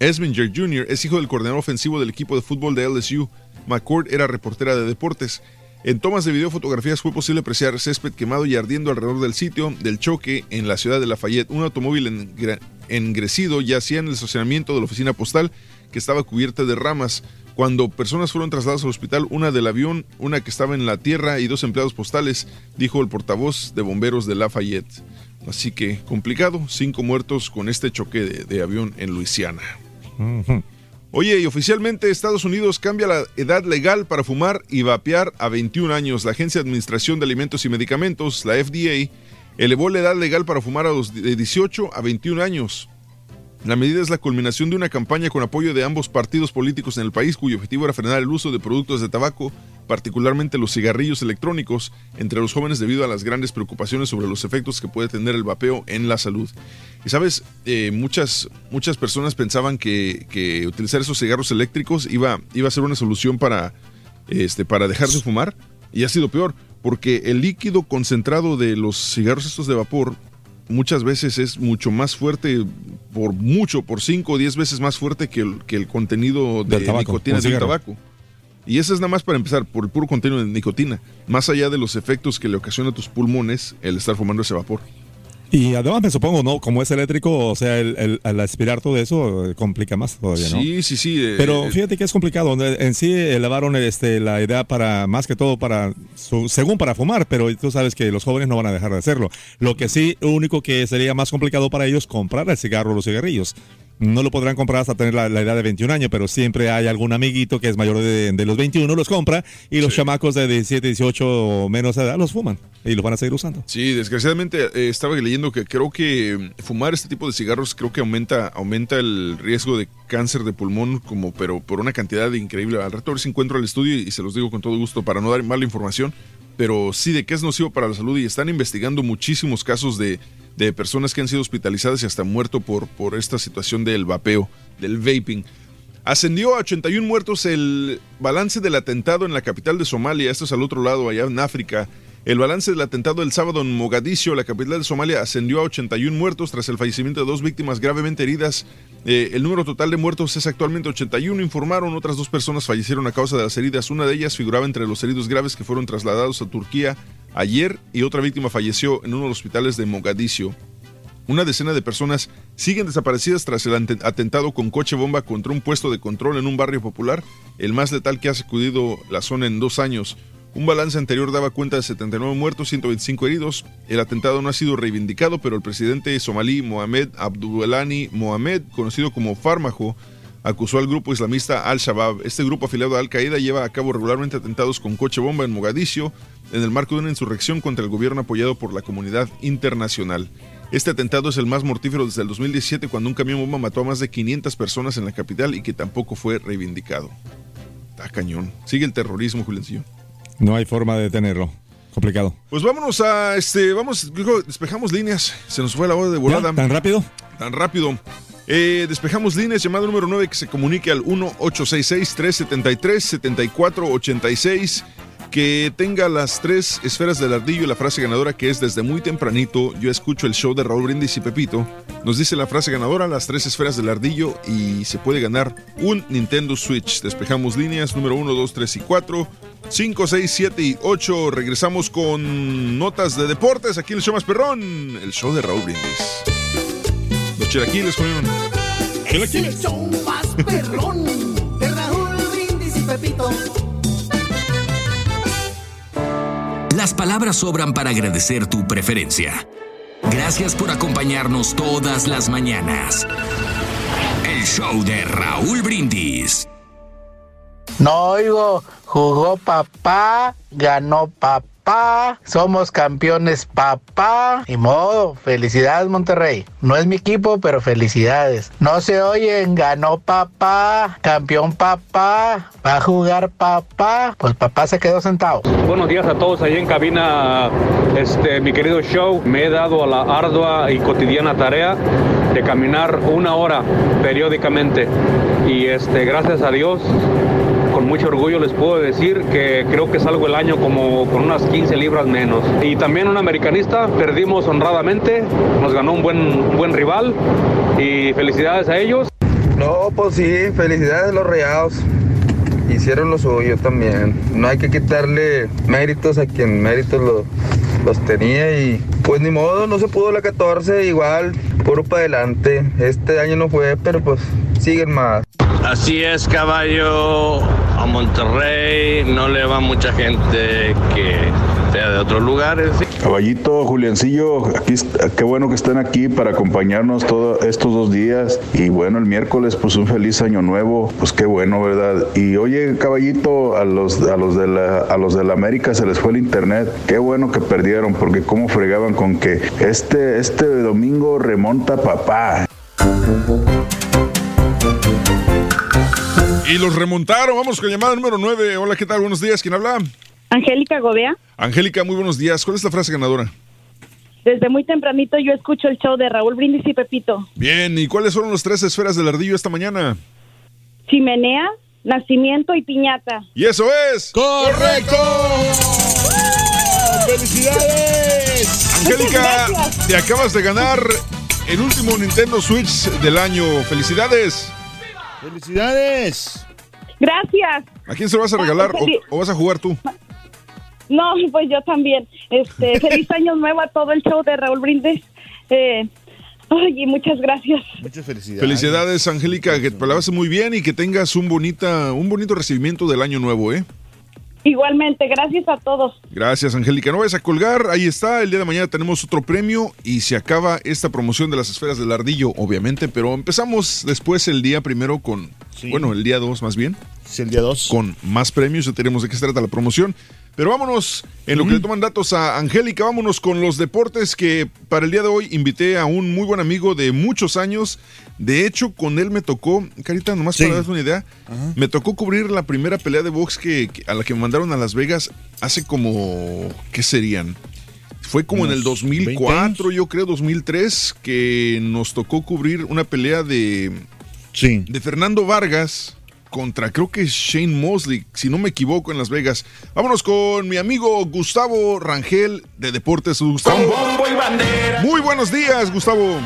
Esminger Jr. es hijo del coordinador ofensivo del equipo de fútbol de LSU. McCord era reportera de deportes. En tomas de video fotografías fue posible apreciar césped quemado y ardiendo alrededor del sitio del choque en la ciudad de Lafayette. Un automóvil engre- engrecido yacía en el estacionamiento de la oficina postal que estaba cubierta de ramas. Cuando personas fueron trasladadas al hospital, una del avión, una que estaba en la tierra y dos empleados postales, dijo el portavoz de bomberos de Lafayette. Así que complicado, cinco muertos con este choque de avión en Luisiana. Oye, y oficialmente Estados Unidos cambia la edad legal para fumar y vapear a 21 años. La Agencia de Administración de Alimentos y Medicamentos, la FDA, elevó la edad legal para fumar a los de 18 a 21 años. La medida es la culminación de una campaña con apoyo de ambos partidos políticos en el país cuyo objetivo era frenar el uso de productos de tabaco, particularmente los cigarrillos electrónicos, entre los jóvenes debido a las grandes preocupaciones sobre los efectos que puede tener el vapeo en la salud. Y sabes, Eh, muchas, muchas personas pensaban que, que utilizar esos cigarros eléctricos iba, iba a ser una solución para, este, para dejar de fumar, y ha sido peor, porque el líquido concentrado de los cigarros estos de vapor muchas veces es mucho más fuerte, por mucho, por 5 o 10 veces más fuerte que el, que el contenido de Del tabaco, nicotina del tabaco. Y eso es nada más para empezar, por el puro contenido de nicotina, más allá de los efectos que le ocasiona a tus pulmones el estar fumando ese vapor. Y además me supongo, ¿no? Como es eléctrico, o sea, el, el- al aspirar todo eso eh, complica más todavía, ¿no? Sí, sí, sí. eh, Pero eh, fíjate que es complicado. En sí elevaron este, la idea para, más que todo, para, su- según para fumar, pero tú sabes que los jóvenes no van a dejar de hacerlo. Lo que sí, lo único que sería más complicado para ellos, comprar el cigarro o los cigarrillos. No lo podrán comprar hasta tener la, la edad de 21 años, pero siempre hay algún amiguito que es mayor de, de los 21, los compra, y los chamacos de 17, 18 o menos edad los fuman, y los van a seguir usando. Sí, desgraciadamente eh, estaba leyendo que creo que mm, fumar este tipo de cigarros creo que aumenta aumenta el riesgo de cáncer de pulmón como pero por una cantidad increíble. Al rato a ver si encuentro el estudio y se los digo con todo gusto para no dar mala información, pero sí de que es nocivo para la salud y están investigando muchísimos casos de, de personas que han sido hospitalizadas y hasta muerto por, por esta situación del vapeo, del vaping. Ascendió a 81 muertos el balance del atentado en la capital de Somalia, esto es al otro lado, allá en África. El balance del atentado del sábado en Mogadiscio, la capital de Somalia, ascendió a 81 muertos tras el fallecimiento de dos víctimas gravemente heridas. Eh, el número total de muertos es actualmente 81, informaron. Otras dos personas fallecieron a causa de las heridas. Una de ellas figuraba entre los heridos graves que fueron trasladados a Turquía ayer y otra víctima falleció en uno de los hospitales de Mogadiscio. Una decena de personas siguen desaparecidas tras el atentado con coche bomba contra un puesto de control en un barrio popular, el más letal que ha sacudido la zona en dos años. Un balance anterior daba cuenta de 79 muertos, 125 heridos. El atentado no ha sido reivindicado, pero el presidente somalí Mohamed Abdulani Mohamed, conocido como Fármaco, acusó al grupo islamista Al-Shabaab. Este grupo afiliado a Al-Qaeda lleva a cabo regularmente atentados con coche bomba en Mogadiscio en el marco de una insurrección contra el gobierno apoyado por la comunidad internacional. Este atentado es el más mortífero desde el 2017 cuando un camión bomba mató a más de 500 personas en la capital y que tampoco fue reivindicado. Está cañón. Sigue el terrorismo, Julencillo. No hay forma de detenerlo. Complicado. Pues vámonos a este, vamos, digo, despejamos líneas. Se nos fue la hora de volada. ¿Tan rápido? Tan rápido. Eh, despejamos líneas, llamada número 9 que se comunique al 1-866-373-7486. Que tenga las tres esferas del ardillo y la frase ganadora que es desde muy tempranito. Yo escucho el show de Raúl Brindis y Pepito. Nos dice la frase ganadora, las tres esferas del ardillo y se puede ganar un Nintendo Switch. Despejamos líneas número 1, 2, 3 y 4. 5, 6, 7 y 8. Regresamos con notas de deportes aquí el show más perrón, el show de Raúl Brindis. Los chilaquiles comieron. Es el show más perrón de Raúl Brindis y Pepito. Las palabras sobran para agradecer tu preferencia. Gracias por acompañarnos todas las mañanas. El show de Raúl Brindis. No oigo, jugó papá, ganó papá, somos campeones papá. Y modo, felicidades Monterrey. No es mi equipo, pero felicidades. No se oyen, ganó papá, campeón papá, va a jugar papá. Pues papá se quedó sentado. Buenos días a todos ahí en cabina, este, mi querido show. Me he dado a la ardua y cotidiana tarea de caminar una hora periódicamente. Y este, gracias a Dios, con mucho orgullo les puedo decir que creo que salgo el año como con unas 15 libras menos. Y también un americanista, perdimos honradamente, nos ganó un buen, buen rival y felicidades a ellos. No, pues sí, felicidades a los rayados. Hicieron lo suyo también. No hay que quitarle méritos a quien méritos lo- los tenía y pues ni modo, no se pudo la 14, igual, puro para adelante. Este año no fue, pero pues siguen más. Así es, caballo. A Monterrey no le va mucha gente que sea de otros lugares. Caballito, Juliancillo, aquí, qué bueno que están aquí para acompañarnos todos estos dos días. Y bueno, el miércoles, pues un feliz año nuevo, pues qué bueno, ¿verdad? Y oye, caballito, a los, a los de la, a los de la América se les fue el internet. Qué bueno que perdieron, porque cómo fregaban con que este, este domingo remonta papá. Y los remontaron. Vamos con llamada número 9. Hola, ¿qué tal? Buenos días. ¿Quién habla? Angélica Gobea, Angélica, muy buenos días. ¿Cuál es la frase ganadora? desde muy tempranito yo escucho el show de Raúl Brindis y Pepito. Bien, ¿y cuáles fueron las tres esferas del ardillo esta mañana? Chimenea, nacimiento y piñata. Y eso es. ¡Correcto! ¡Felicidades! Angélica, te acabas de ganar el último Nintendo Switch del año. ¡Felicidades! ¡Felicidades! Gracias. ¿A quién se lo vas a regalar o, feliz. o vas a jugar tú? No, pues yo también. Este, feliz año nuevo a todo el show de Raúl Brindis. Eh, ay, y muchas gracias. Muchas felicidades. Felicidades, Angélica, que te la pases muy bien y que tengas un bonita, un bonito recibimiento del año nuevo, ¿eh? Igualmente, gracias a todos. Gracias, Angélica. No vayas a colgar, ahí está. El día de mañana tenemos otro premio y se acaba esta promoción de las esferas del ardillo, obviamente, pero empezamos después el día primero con, bueno, el día 2 más bien. Sí, el día 2. Con más premios, ya tenemos de qué se trata la promoción. Pero vámonos, en lo que le toman datos a Angélica, vámonos con los deportes que para el día de hoy invité a un muy buen amigo de muchos años. De hecho, con él me tocó, Carita, nomás para darte una idea, me tocó cubrir la primera pelea de box que, que- a la que me mandaron a Las Vegas hace como, ¿qué serían? Fue como en el Unos 2004, yo creo, 2003, que nos tocó cubrir una pelea de, de Fernando Vargas contra, creo que es Shane Mosley, si no me equivoco, en Las Vegas. Vámonos con mi amigo Gustavo Rangel de Deportes. Gustavo. Muy buenos días, Gustavo.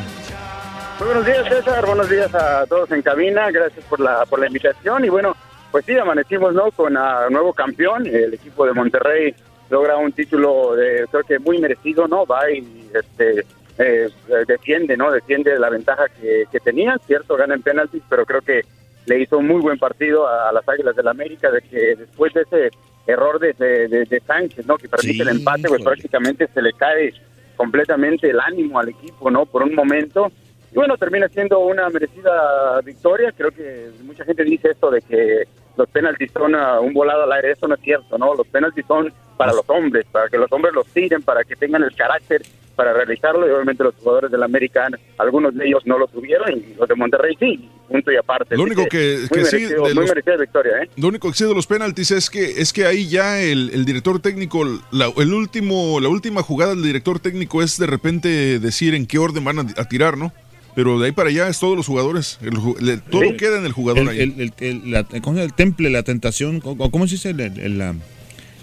Muy buenos días, César. Buenos días a todos en cabina. Gracias por la, por la invitación. Y bueno, pues sí, amanecimos ¿no? con a nuevo campeón. El equipo de Monterrey logra un título, de, creo que muy merecido, ¿no? Va y este, eh, defiende, ¿no? Defiende la ventaja que, que tenía. Cierto, gana en penaltis, pero creo que le hizo un muy buen partido a, a las Águilas del América, de que después de ese error de, de, de- de Sánchez, ¿no? Que permite el empate, pues prácticamente se le cae completamente el ánimo al equipo, ¿no? Por un momento. Y bueno, termina siendo una merecida victoria. Creo que mucha gente dice esto de que los penaltis son ah, un volado al aire. Eso no es cierto, ¿no? Los penaltis son para los hombres, para que los hombres los tiren, para que tengan el carácter para realizarlo. Y obviamente los jugadores del América, algunos de ellos no lo tuvieron y los de Monterrey sí, punto y aparte. Lo Así único que- muy que sí, merecido- de muy los- merecida victoria, ¿eh? Lo único que de los penaltis es que es que ahí ya el, el director técnico, la, el último, la última jugada del director técnico es de repente decir en qué orden van a, a tirar, ¿no? Pero de ahí para allá es todos los jugadores, el ju- le- todo Sí. queda en el jugador el, ahí. el, el- el- la- ¿cómo se llama? El temple, la tentación, ¿cómo, cómo se dice? El, el, el, la-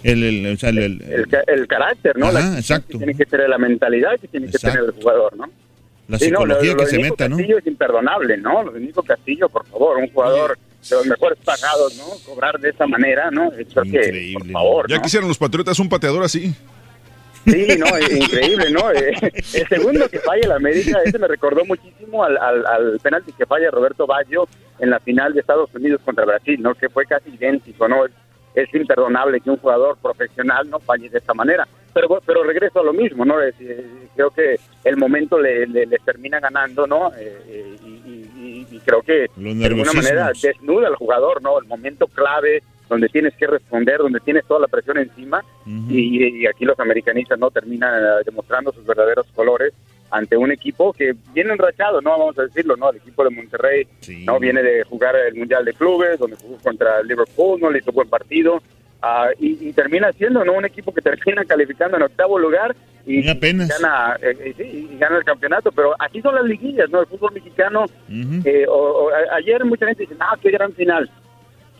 el- el- el- el- El, ca- el carácter, ¿no? Ajá, la exacto. que tiene que tener la mentalidad que tiene que tener el jugador, ¿no? la Sí, no, lo- psicología lo que se meta, ¿no? Castillo es imperdonable, ¿no? Lo de Nico Castillo, por favor, un jugador de los mejores pagados, ¿no? Cobrar de esa manera, ¿no? Que, por favor, ya ¿no? quisieran los patriotas un pateador así. Sí, no, es increíble, ¿no? Eh, el segundo que falla el América, ese me recordó muchísimo al, al, al penalti que falla Roberto Baggio en la final de Estados Unidos contra Brasil, ¿no? Que fue casi idéntico, ¿no? Es, es imperdonable que un jugador profesional no falle de esta manera. Pero pero regreso a lo mismo, ¿no? Es, eh, creo que el momento le, le, le termina ganando, ¿no? Eh, eh, y, y- y- y creo que de alguna manera desnuda al jugador, ¿no? El momento clave donde tienes que responder, donde tienes toda la presión encima y, y aquí los americanistas no terminan eh, demostrando sus verdaderos colores ante un equipo que viene enrachado, no vamos a decirlo, no, el equipo de Monterrey no viene de jugar el mundial de clubes, donde jugó contra el Liverpool, no le hizo buen partido. Ah, y, y termina siendo no un equipo que termina calificando en octavo lugar y, gana eh, eh, sí, y gana el campeonato, pero aquí son las liguillas, no, el fútbol mexicano eh, o- o a- ayer mucha gente dice, ah, qué gran final.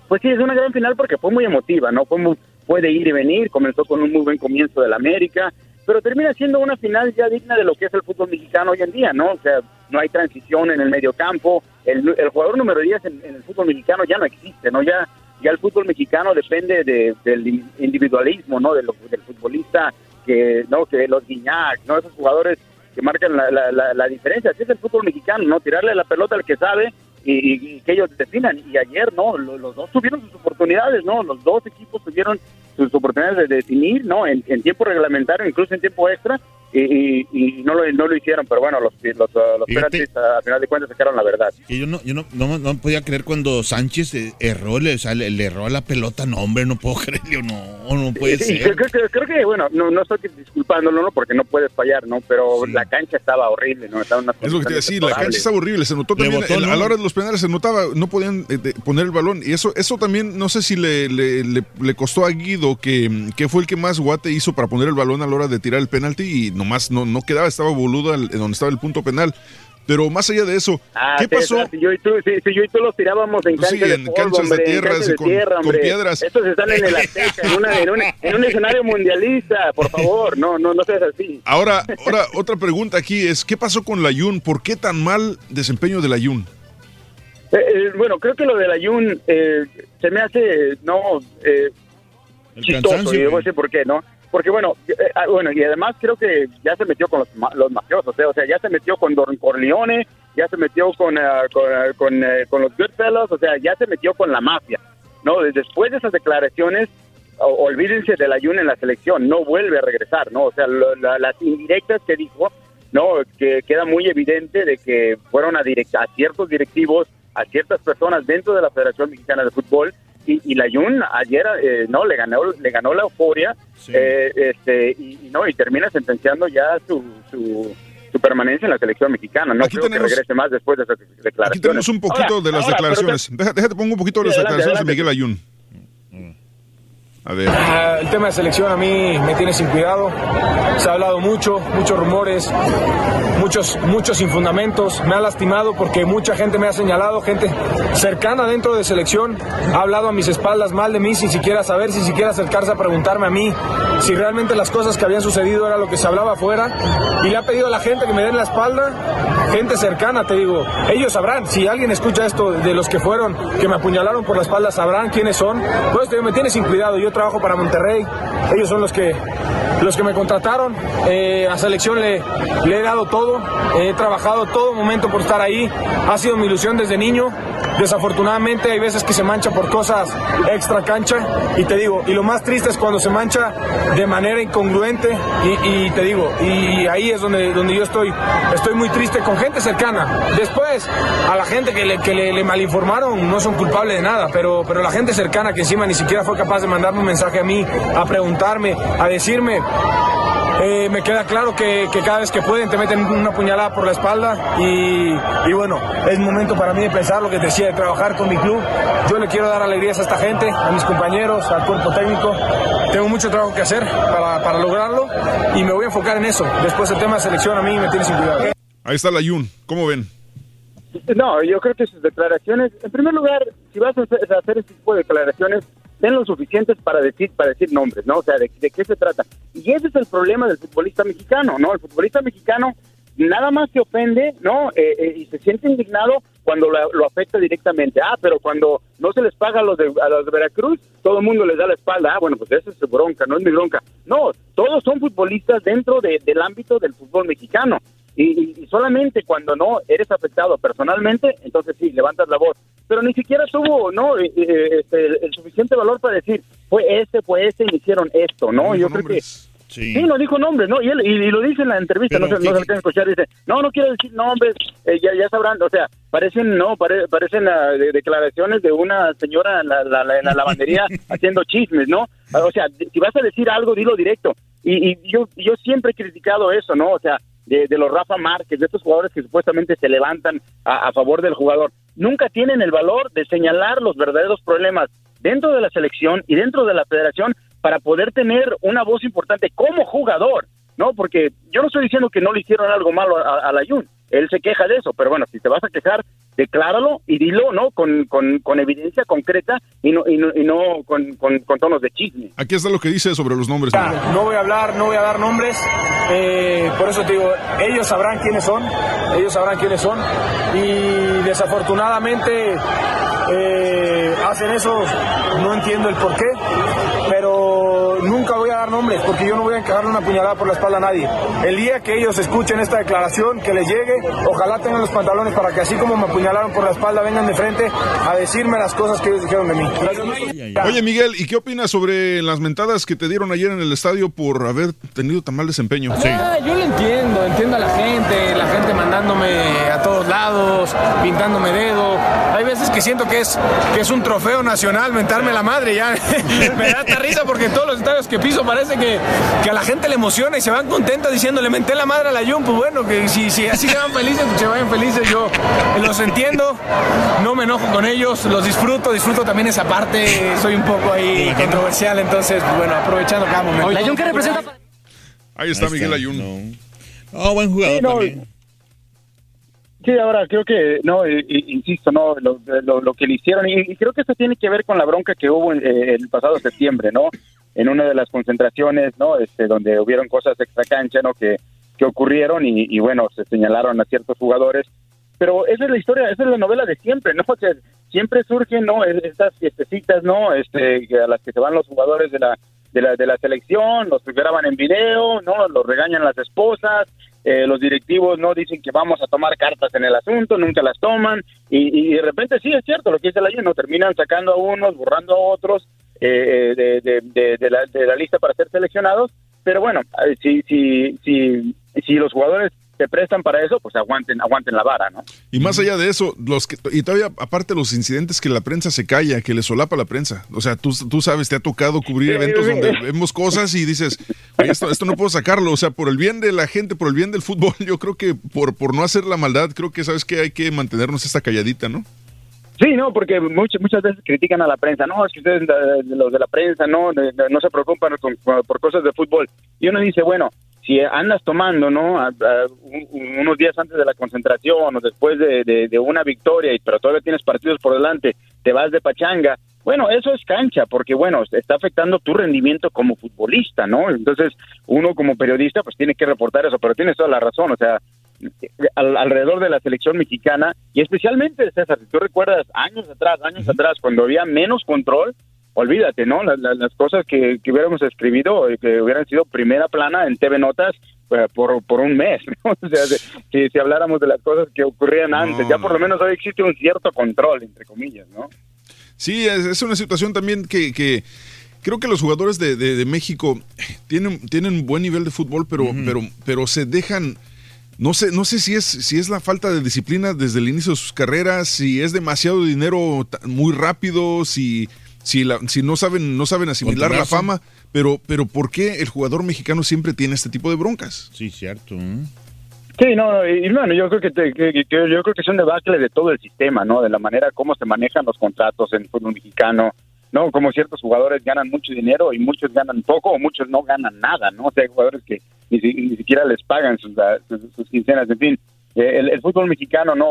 Pues sí, es una gran final porque fue muy emotiva, ¿no? Fue, muy- fue de ir y venir, comenzó con un muy buen comienzo del América, pero termina siendo una final ya digna de lo que es el fútbol mexicano hoy en día, ¿no? O sea, no hay transición en el medio campo, el, jugador número 10 en, en el fútbol mexicano ya no existe, ¿no? Ya, ya el fútbol mexicano depende de- del individualismo, ¿no? De lo- del futbolista que, ¿no? Que los Guiñac, ¿no? Esos jugadores que marcan la, la, la, la diferencia. Así es el fútbol mexicano, ¿no? Tirarle la pelota al que sabe y, y- que ellos definan. Y ayer, ¿no? Lo- Los, dos tuvieron sus oportunidades, ¿no? Los dos equipos tuvieron sus oportunidades de definir, ¿no? En, en tiempo reglamentario, incluso en tiempo extra, y, y- y no, lo, no lo hicieron. Pero bueno, los, los, los penaltis, a final de cuentas, sacaron la verdad. Que yo no, yo no, no, no podía creer cuando Sánchez eh, erró, le, o sea, le, le erró a la pelota, no hombre, no puedo creerlo, no, no puede Sí, ser. creo, creo- creo que, bueno, no, no estoy disculpándolo, ¿no? Porque no puedes fallar, ¿no? Pero la cancha estaba horrible, ¿no? Estaba en unas Es lo que te iba a condiciones decir, la cancha estaba horrible, se notó también, Rebotó, el- ¿no? a la hora de los penales se notaba, no podían eh, de- poner el balón, y eso eso también, no sé si le, le, le- le costó a Guido, que, que fue el que más guate hizo para poner el balón a la hora de tirar el penalti, y nomás no, no quedaba, estaba boludo al- en donde estaba el punto penal. Pero más allá de eso, Ah, ¿qué pasó? Si yo y tú, si, si yo y tú los tirábamos en sí, canchas de en polvo, canchas de en tierra, de con- tierra, con hombre. piedras. Estos están en el Azteca, en, una, en, en un escenario mundialista, por favor, no, no, no seas así. Ahora, ahora otra pregunta aquí es, ¿qué pasó con la Jun? ¿Por qué tan mal desempeño de la Jun? Eh, eh, bueno, creo que lo del Ayun eh, se me hace, no, eh, chistoso, y decir por qué, ¿no? Porque bueno, eh, ah, bueno, y además creo que ya se metió con los, los mafiosos, ¿eh? o sea, ya se metió con Don Corleone, ya se metió con, ah, con, ah, con, eh, los Goodfellas, o sea, ya se metió con la mafia, ¿no? Después de esas declaraciones, olvídense del Ayun en la selección, no vuelve a regresar, ¿no? O sea, lo- la- las indirectas que dijo, no, que queda muy evidente de que fueron a, direct- a ciertos directivos, a ciertas personas dentro de la Federación Mexicana de Fútbol y, y la Jun ayer eh, no le ganó le ganó la euforia eh, este y, y no y termina sentenciando ya su, su, su permanencia en la selección mexicana no Aquí creo tenemos- que regrese más después de esas declaraciones Aquí tenemos un poquito Ahora, de las ahora, declaraciones. Deja- Déjate, pongo un poquito de las Sí, adelante, declaraciones de adelante. Miguel Ayun. Ah, El tema de selección a mí me tiene sin cuidado. Se ha hablado mucho, muchos rumores, muchos, muchos sin fundamentos. Me ha lastimado porque mucha gente me ha señalado, gente cercana dentro de selección, ha hablado a mis espaldas mal de mí sin siquiera saber, sin siquiera acercarse a preguntarme a mí si realmente las cosas que habían sucedido era lo que se hablaba afuera. Y le ha pedido a la gente que me den la espalda, gente cercana, te digo. Ellos sabrán, si alguien escucha esto de los que fueron, que me apuñalaron por la espalda, sabrán quiénes son. Pues digo, me tiene sin cuidado. Yo trabajo para Monterrey. Ellos son los que los que me contrataron. Eh, a selección le, le he dado todo, he trabajado todo momento por estar ahí. Ha sido mi ilusión desde niño. Desafortunadamente hay veces que se mancha por cosas extra cancha y te digo, y lo más triste es cuando se mancha de manera incongruente y, y te digo, y ahí es donde, donde yo estoy, estoy muy triste con gente cercana. Después, a la gente que le, que le, le malinformaron no son culpables de nada, pero, pero la gente cercana que encima ni siquiera fue capaz de mandarme un mensaje a mí, a preguntarme, a decirme, eh, me queda claro que, que cada vez que pueden te meten una puñalada por la espalda y, y bueno, es momento para mí de pensar lo que decía, de trabajar con mi club. Yo le quiero dar alegrías a esta gente, a mis compañeros, al cuerpo técnico. Tengo mucho trabajo que hacer para, para lograrlo y me voy a enfocar en eso. Después el tema de selección a mí me tiene sin cuidado. Ahí está la Yun. ¿Cómo ven? No, yo creo que sus declaraciones, en primer lugar, si vas a hacer, a hacer este tipo de declaraciones, ten lo suficientes para decir para decir nombres, ¿no? O sea, de, de qué se trata. Y ese es el problema del futbolista mexicano, ¿no? El futbolista mexicano nada más se ofende, ¿no? Eh, eh, y se siente indignado cuando lo, lo afecta directamente. Ah, pero cuando no se les paga a los de, a los de Veracruz, todo el mundo les da la espalda. Ah, bueno, pues esa es su bronca, no es mi bronca. No, todos son futbolistas dentro de- del ámbito del fútbol mexicano. Y, y- solamente cuando no eres afectado personalmente, entonces sí, levantas la voz. Pero ni siquiera tuvo no Eh, eh, este, el, el suficiente valor para decir, fue este, fue este, y hicieron esto, ¿no? Yo creo que... Sí. no dijo nombres, ¿no? Y, él, y, y lo dice en la entrevista, no se, no se alcanza a escuchar, dice, no, no quiero decir nombres, eh, ya, ya sabrán, o sea, parecen, no, pare- parecen ah, de- declaraciones de una señora en la, la- la- en la lavandería haciendo chismes, ¿no? O sea, si vas a decir algo, dilo directo. Y, y yo, yo siempre he criticado eso, ¿no? O sea, de, los Rafa Márquez, de estos jugadores que supuestamente se levantan a, a favor del jugador, nunca tienen el valor de señalar los verdaderos problemas dentro de la selección y dentro de la federación para poder tener una voz importante como jugador, ¿no? Porque yo no estoy diciendo que no le hicieron algo malo a, a la Jun, él se queja de eso, pero bueno, si te vas a quejar, decláralo y dilo, ¿no? Con, con, con evidencia concreta y no, y no, y no con, con, con tonos de chisme. Aquí está lo que dice sobre los nombres. Ya, no voy a hablar, no voy a dar nombres, eh, por eso te digo, ellos sabrán quiénes son, ellos sabrán quiénes son y desafortunadamente eh, hacen eso, no entiendo el por qué, pero nunca dar nombres porque yo no voy a encajarle una puñalada por la espalda a nadie. El día que ellos escuchen esta declaración, que les llegue, ojalá tengan los pantalones para que así como me apuñalaron por la espalda, vengan de frente a decirme las cosas que ellos dijeron de mí. Oye, Miguel, ¿y qué opinas sobre las mentadas que te dieron ayer en el estadio por haber tenido tan mal desempeño? Ah, yo lo entiendo, entiendo a la gente, la gente mandándome a todos lados, pintándome dedo. Hay veces que siento que es, que es un trofeo nacional mentarme la madre, ya me da hasta risa porque todos los estadios que piso parece que, que a la gente le emociona y se van contentos diciendo le menté la madre a la Jun, pues bueno, que si, si así se van felices, pues se vayan felices, yo los entiendo, no me enojo con ellos, los disfruto, disfruto también esa parte, soy un poco ahí controversial, entonces, pues bueno, aprovechando cada momento. La Jun que representa Ahí está Miguel Ayun. Oh, buen jugador Sí, no, también. Sí, ahora creo que, no, eh, insisto, no, lo, lo- lo que le hicieron, y, y creo que esto tiene que ver con la bronca que hubo en, eh, el pasado septiembre, ¿no? En una de las concentraciones, ¿no? Este, donde hubieron cosas extra cancha, ¿no? Que, que ocurrieron y, bueno, se señalaron a ciertos jugadores. Pero esa es la historia, esa es la novela de siempre, ¿no? Siempre surgen, ¿no? Es- Estas fiestecitas, ¿no? Este, a las que se van los jugadores de la, de la, de la selección, los graban en video, ¿no? Los regañan las esposas, eh, los directivos no dicen que vamos a tomar cartas en el asunto, nunca las toman, y, y de repente sí es cierto lo que dice la no terminan sacando a unos, borrando a otros eh, de, de- de- de la, de la lista para ser seleccionados, pero bueno, eh, si, si, si, si los jugadores se prestan para eso, pues aguanten, aguanten la vara, ¿no? Y más allá de eso, los que, y todavía aparte los incidentes que la prensa se calla, que le solapa la prensa. O sea, tú, tú sabes, te ha tocado cubrir eventos donde vemos cosas y dices, "Oye, esto, esto no puedo sacarlo. O sea, por el bien de la gente, por el bien del fútbol, yo creo que por, por no hacer la maldad, creo que sabes que hay que mantenernos esta calladita, ¿no? Sí, no, porque muchas muchas veces critican a la prensa. No, es que ustedes, eh, los de la prensa, no, no se preocupan con- por cosas de fútbol. Y uno dice, bueno, si andas tomando, ¿no? A- a- un- unos días antes de la concentración o después de, de- de una victoria, y pero todavía tienes partidos por delante, te vas de pachanga. Bueno, eso es cancha, porque bueno, está afectando tu rendimiento como futbolista, ¿no? Entonces, uno como periodista, pues tiene que reportar eso, pero tienes toda la razón, o sea, al- alrededor de la selección mexicana y especialmente César, si tú recuerdas años atrás, años atrás, cuando había menos control, olvídate, ¿no? Las, las- las cosas que, que hubiéramos escribido, eh, que hubieran sido primera plana en TV Notas eh, por, por un mes, ¿no? O sea, de- si, si habláramos de las cosas que ocurrían antes, ya por lo menos hoy existe un cierto control, entre comillas, ¿no? Sí, es, es una situación también que, que creo que los jugadores de, de- de México tienen, tienen buen nivel de fútbol, pero, pero, pero se dejan. No sé, no sé si es, si es la falta de disciplina desde el inicio de sus carreras, si es demasiado dinero muy rápido, si, si, la- si no saben, no saben asimilar la fama, pero, pero ¿por qué el jugador mexicano siempre tiene este tipo de broncas? Sí, cierto. Sí, no, y bueno, yo creo que, te- que- yo creo que es un debacle de todo el sistema, ¿no? De la manera como se manejan los contratos en el fútbol mexicano, ¿no? Como ciertos jugadores ganan mucho dinero y muchos ganan poco o muchos no ganan nada, ¿no? O sea, hay jugadores que ni, si- ni siquiera les pagan sus, sus, sus quincenas, en fin. Eh, El, el fútbol mexicano, ¿no?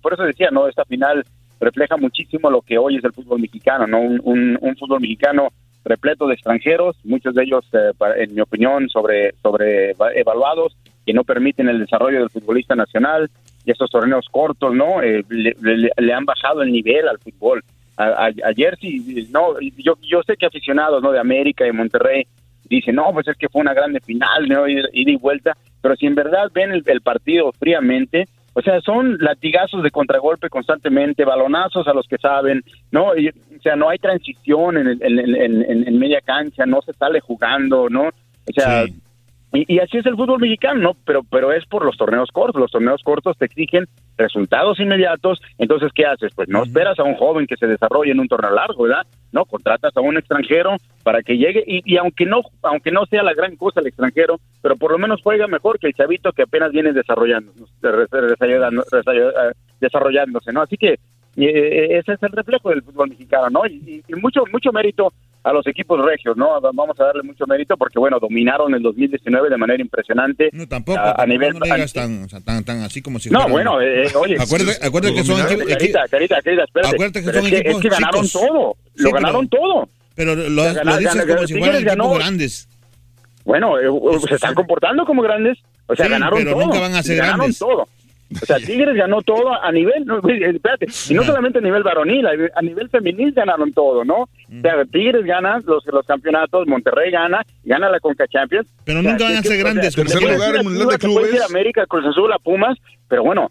Por eso decía, ¿no? Esta final refleja muchísimo lo que hoy es el fútbol mexicano, ¿no? Un, un- fútbol mexicano repleto de extranjeros, muchos de ellos, eh, en mi opinión, sobre, sobre evaluados, que no permiten el desarrollo del futbolista nacional y estos torneos cortos, ¿no? Eh, le, han bajado el nivel al fútbol. A- a- ayer sí, no, yo, yo sé que aficionados, ¿no? De América y Monterrey dicen, no, pues es que fue una grande final, ¿no? Ida y vuelta, pero si en verdad ven el, el partido fríamente, o sea, son latigazos de contragolpe constantemente, balonazos a los que saben, ¿no? O sea, no hay transición en, el- en, en- en- en media cancha, no se sale jugando, ¿no? O sea, y, y así es el fútbol mexicano, ¿no? Pero, pero es por los torneos cortos. Los torneos cortos te exigen resultados inmediatos. Entonces, ¿qué haces? Pues no esperas a un joven que se desarrolle en un torneo largo, ¿verdad? No, contratas a un extranjero para que llegue y, y aunque no aunque no sea la gran cosa el extranjero, pero por lo menos juega mejor que el chavito que apenas viene desarrollando, desarrollando- desarrollándose, ¿no? Así que eh, ese es el reflejo del fútbol mexicano, ¿no? Y, y mucho mucho mérito a los equipos regios, ¿no? Vamos a darle mucho mérito porque, bueno, dominaron el 2019 de manera impresionante. No, Tampoco, a, a nivel... no digas tan, tan, tan así como si No, fueran- bueno, eh, eh, oye. Acuérdate, acuérdate que son equipos- Carita, carita, carita, espérate. Acuérdate que Pero son es que, equipos es que ganaron chicos. todo. Sí, lo pero- ganaron todo. Pero lo, lo dices como si fueran equipos grandes. Bueno, eh, se están comportando como grandes. O sea, Sí, ganaron pero todo. nunca van a ser ganaron grandes. todo. O sea, Tigres ganó todo a nivel, no, espérate, y no solamente a nivel varonil, a nivel femenil ganaron todo, ¿no? O sea, Tigres gana los, los campeonatos, Monterrey gana, gana la Conca Champions. Pero nunca van a ser grandes, Tercer lugar en Mundial de Clubes. América, Cruz Azul, a Pumas, pero bueno,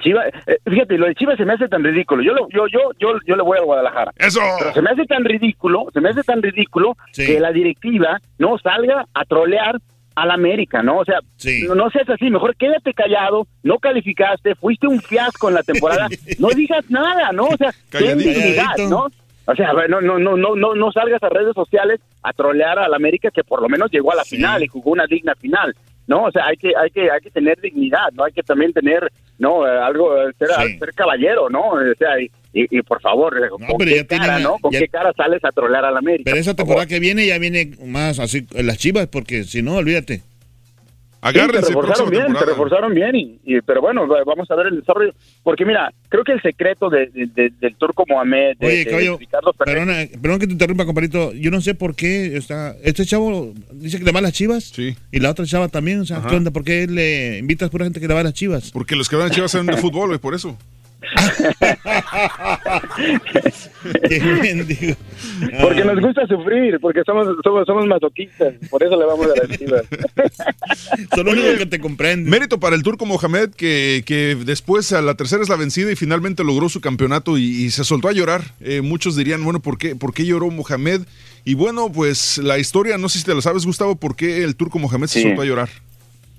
Chivas, eh, fíjate, lo de Chivas se me hace tan ridículo. Yo, lo- yo, yo, yo, yo le voy a Guadalajara. Eso. Pero se me hace tan ridículo, se me hace tan ridículo Sí. que la directiva no salga a trolear al América, ¿no? O sea, no, no seas así, mejor quédate callado, no calificaste, fuiste un fiasco en la temporada, no digas nada, ¿no? O sea, ten dignidad. ¿no? O sea, no, no, no, no, no, no salgas a redes sociales a trolear al América que por lo menos llegó a la final y jugó una digna final. No, o sea, hay que, hay que, hay que tener dignidad, ¿no? Hay que también tener, no, Eh, algo, eh, ser, ser caballero, ¿no? O sea, y, y, y por favor, ¿con pero qué ya cara, no? ¿Con ya- qué cara sales a trolear al América? Pero esa temporada que viene ya viene más así en las chivas, porque si no, olvídate. Sí, se reforzaron bien, reforzaron bien, y, y- pero bueno, va- vamos a ver el desarrollo. Porque mira, creo que el secreto de, de- de- del turco Mohamed, de, Oye, de caballo, Ricardo Ferrer, perdona, perdón que te interrumpa, compadrito. Yo no sé por qué está. Este chavo dice que le va a las chivas. Y la otra chava también. O sea. ¿qué onda? ¿Por qué le invitas a pura gente que le va a las chivas? Porque los que van a Chivas saben de fútbol, güey, por eso. Qué porque nos gusta sufrir, porque somos, somos, somos masoquistas, por eso le vamos a las chivas. Son lo único que te comprende. Mérito para el turco Mohamed, que, que después a la tercera es la vencida y finalmente logró su campeonato y, y se soltó a llorar. Eh, muchos dirían, bueno, ¿por qué, ¿por qué lloró Mohamed? Y bueno, pues la historia, no sé si te la sabes, Gustavo, ¿por qué el turco Mohamed se soltó a llorar?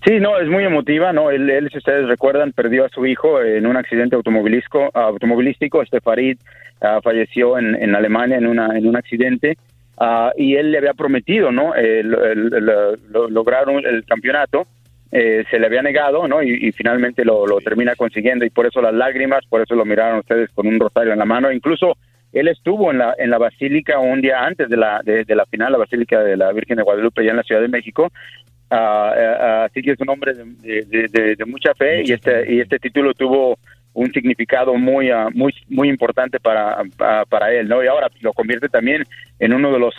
Sí, no, es muy emotiva, ¿no? Él, él, si ustedes recuerdan, perdió a su hijo en un accidente automovilístico. automovilístico. Este Farid ah, falleció en, Alemania en, una, en un accidente ah, y él le había prometido, ¿no? El- el- el- lo- lograr el campeonato. Eh, se le había negado, ¿no? Y, y finalmente lo, lo termina consiguiendo y por eso las lágrimas, por eso lo miraron ustedes con un rosario en la mano. Incluso él estuvo en la en la basílica un día antes de la de, de la final, la basílica de la Virgen de Guadalupe, allá en la Ciudad de México. Así que es un hombre de, de- de- de mucha fe y este y este título tuvo un significado muy ah, muy muy importante para ah, para él no y ahora lo convierte también en uno de los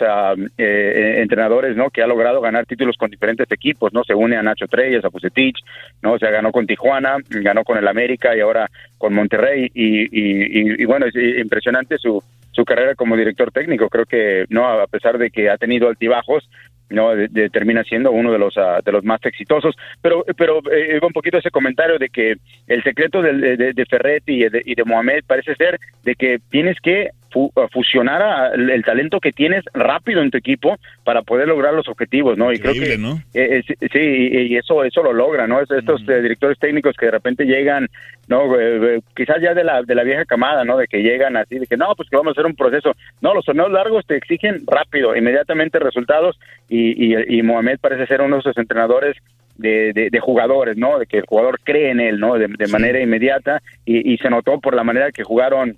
eh, entrenadores no que ha logrado ganar títulos con diferentes equipos no se une a Nacho Treyes a Pucetich no o sea ganó con Tijuana ganó con el América y ahora con Monterrey. Y, y, y- y bueno es impresionante su su carrera como director técnico. Creo que no a pesar de que ha tenido altibajos, no de- de- termina siendo uno de los ah, de los más exitosos. Pero pero eh, un poquito ese comentario de que el secreto de, de, de Ferretti y de, y de Mohamed parece ser de que tienes que fu- ah, fusionar a- el, talento que tienes rápido en tu equipo para poder lograr los objetivos, ¿no? Y creo que ¿no? eh, eh, sí, y, eso eso lo logra, ¿no? Es- Estos eh, directores técnicos que de repente llegan, no, Eh, eh, quizás ya de la de la vieja camada, ¿no? De que llegan así, de que no, pues que vamos a hacer un proceso. No, los torneos largos te exigen rápido, inmediatamente resultados y, y, y Mohamed parece ser uno de esos entrenadores de, de, de jugadores, ¿no? De que el jugador cree en él, ¿no? De, de manera inmediata y, y se notó por la manera que jugaron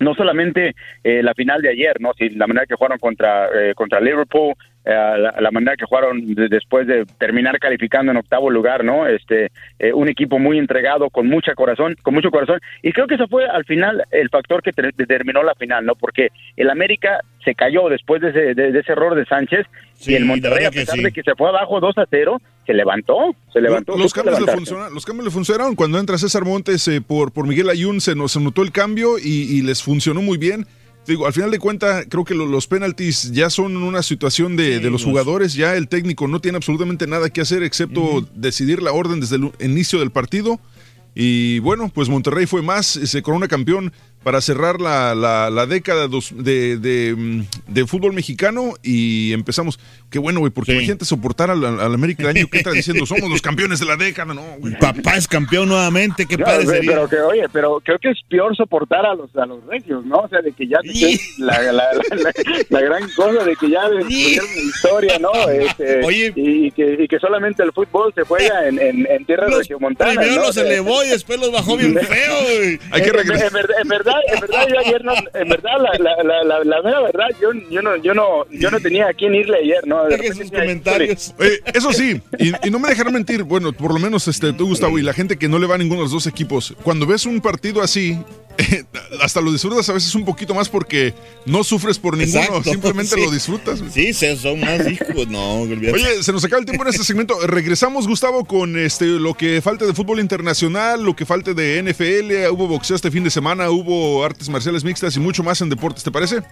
no solamente eh, la final de ayer, no, sino la manera que jugaron contra eh, contra Liverpool, eh, la, la manera que jugaron de- después de terminar calificando en octavo lugar, no, este, eh, un equipo muy entregado, con mucha corazón, con mucho corazón, y creo que eso fue al final el factor que ter- determinó la final, no, porque el América se cayó después de ese, de, ese error de Sánchez y el Monterrey a pesar sí. de que se fue abajo 2 a 0 se levantó, se levantó. Los cambios, le funcionaron, los cambios le funcionaron. Cuando entra César Montes eh, por, por Miguel Ayun, se nos se notó el cambio y, y les funcionó muy bien. Digo, al final de cuentas, creo que lo- los penaltis ya son una situación de, de los jugadores. Ya el técnico no tiene absolutamente nada que hacer excepto decidir la orden desde el inicio del partido. Y bueno, pues Monterrey fue más, se corona campeón para cerrar la, la- la década dos- de, de, mm, de fútbol mexicano y empezamos. Qué bueno, güey, porque imagínate soportar al, al América el año que entra diciendo somos los campeones de la década, no, güey. Papá es campeón nuevamente, qué padre pero, sería. pero que, oye, pero creo que es peor soportar a los a los regios, ¿no? O sea, de que ya es la, la, la, la- la gran cosa de que ya la historia, ¿no? Este, y, y que, y que solamente el fútbol se juega en, en, en tierras regiomontanas, Primero ¿no? los elevó y después los bajó bien feo, güey. En, en verdad, en verdad, en verdad, yo ayer no, en verdad, la, la, la, la, la mera verdad, yo, yo no, yo no, yo no tenía a quién irle ayer, ¿no? De Oye, eso sí, y, y no me dejarán mentir, bueno, por lo menos este, tú, Gustavo, y la gente que no le va a ninguno de los dos equipos, cuando ves un partido así, hasta lo disfrutas a veces un poquito más porque no sufres por ninguno, Exacto, simplemente sí. lo disfrutas. Sí, se son más hijos, no, olvídate. Oye, se nos acaba el tiempo en este segmento. Regresamos, Gustavo, con este lo que falte de fútbol internacional, lo que falte de NFL. Hubo boxeo este fin de semana, hubo artes marciales mixtas y mucho más en deportes, ¿te parece?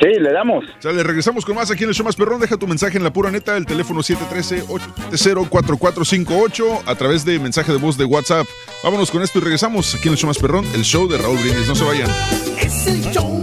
Sí, le damos. Sale, regresamos con más aquí en el show más perrón. Deja tu mensaje en la pura neta, el teléfono 713-870-4458 a través de mensaje de voz de WhatsApp. Vámonos con esto y regresamos aquí en el show más perrón, el show de Raúl Brindis. No se vayan. Es el show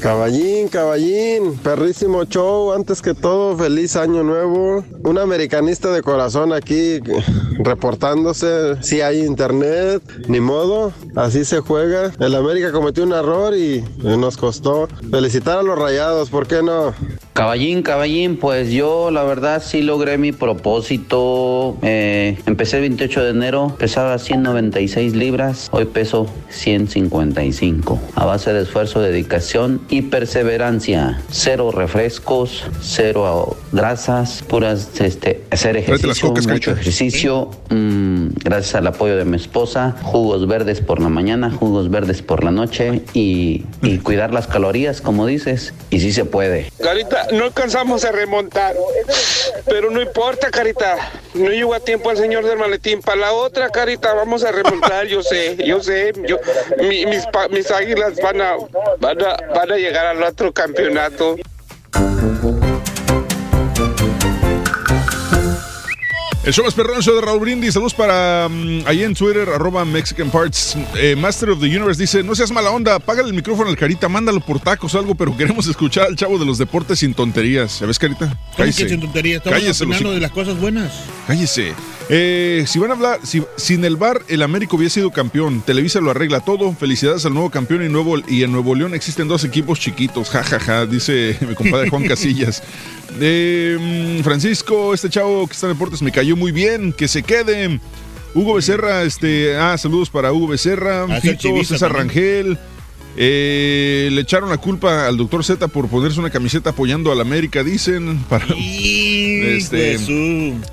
Caballín, caballín, perrísimo show. Antes que todo, feliz año nuevo. Un americanista de corazón aquí reportándose. Si hay internet, ni modo, así se juega. El América cometió un error y nos costó. Felicitar a los rayados, ¿por qué no? Caballín, caballín, pues yo la verdad sí logré mi propósito. Eh, empecé el 28 de enero, pesaba 196 libras, hoy peso 155. A base de esfuerzo, dedicación y perseverancia. Cero refrescos, cero grasas, puras, este, hacer ejercicio, cocas, mucho ejercicio, mm, gracias al apoyo de mi esposa, jugos verdes por la mañana, jugos verdes por la noche y, y cuidar las calorías, como dices, y sí se puede. Carita, no alcanzamos a remontar, pero no importa, Carita. No llegó a tiempo el señor del maletín. Para la otra, Carita, vamos a remontar. Yo sé, yo sé. Yo, mi- mis, mis águilas van a, van, a, van a llegar al otro campeonato. El show más perrón, show de Raúl Brindis. Saludos para mm, ahí en Twitter, arroba Mexican Parts. Eh, Master of the Universe dice: No seas mala onda, págale el micrófono al Carita, mándalo por tacos o algo, pero queremos escuchar al chavo de los deportes sin tonterías. ¿Sabes, Carita? ¿Cómo que Cállese. sin tontería? Estamos Cállese, opinando los- de las cosas buenas. Cállese. Eh, si van a hablar, si, sin el bar, el América hubiera sido campeón. Televisa lo arregla todo. Felicidades al nuevo campeón y, nuevo, y en Nuevo León existen dos equipos chiquitos. Ja, ja, ja, dice mi compadre Juan Casillas. Eh, mm, Francisco, este chavo que está en deportes me cayó muy bien. Que se quede. Hugo Becerra, este, ah, saludos para Hugo Becerra, Ah, Fito, César también. Rangel. Eh, le echaron la culpa al doctor Z por ponerse una camiseta apoyando a la América, dicen. Para, este,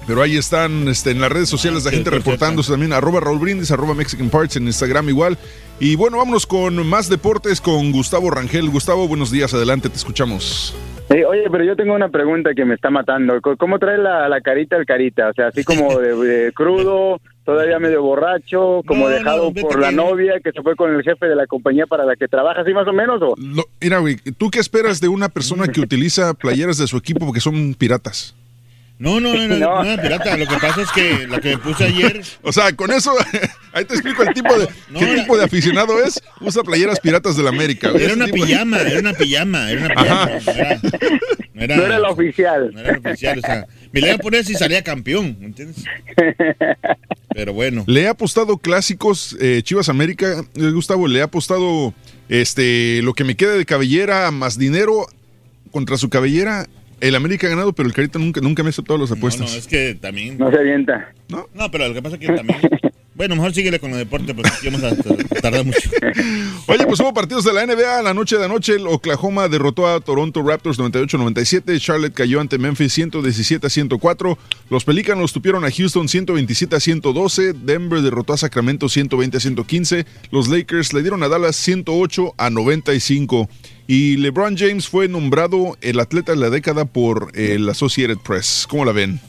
pero ahí están este, en las redes sociales la gente reportándose también. Arroba Raúl Brindis, arroba Mexican Parts en Instagram igual. Y bueno, vámonos con más deportes con Gustavo Rangel. Gustavo, buenos días, adelante, te escuchamos. Eh, oye, pero yo tengo una pregunta que me está matando. ¿Cómo trae la, la carita el carita? O sea, así como de, de crudo, todavía medio borracho, como dejado por la novia que se fue con el jefe de la compañía para la que trabaja, así más o menos. ¿o? Lo- mira, güey, ¿tú qué esperas de una persona que utiliza playeras de su equipo porque son piratas? No, no, no, no, no, no, pirata. Lo que pasa es que la que me puse ayer. O sea, con eso, ahí te explico el tipo de, qué tipo de aficionado es. Usa playeras piratas de la América. güey. Era una de- pijama, era una pijama, era una pijama. No era, no era- No era la oficial. No era la oficial, o sea, me la iba a poner si salía campeón, ¿me entiendes? Pero bueno. Le he apostado clásicos eh, Chivas América, eh, Gustavo, le he apostado este lo que me queda de cabellera más dinero contra su cabellera. El América ha ganado, pero el Carita nunca, nunca me ha aceptado las No, apuestas. no, es que también. No se avienta. No, pero lo que pasa es que también. Bueno, mejor síguele con el deporte porque vamos a tardar mucho. Oye, pues hubo partidos de la NBA. La noche de anoche, el Oklahoma derrotó a Toronto Raptors 98-97. Charlotte cayó ante Memphis 117-104. Los Pelícanos tupieron a Houston 127-112. Denver derrotó a Sacramento 120-115. Los Lakers le dieron a Dallas 108 a 95. Y LeBron James fue nombrado el atleta de la década por el Associated Press. ¿Cómo la ven?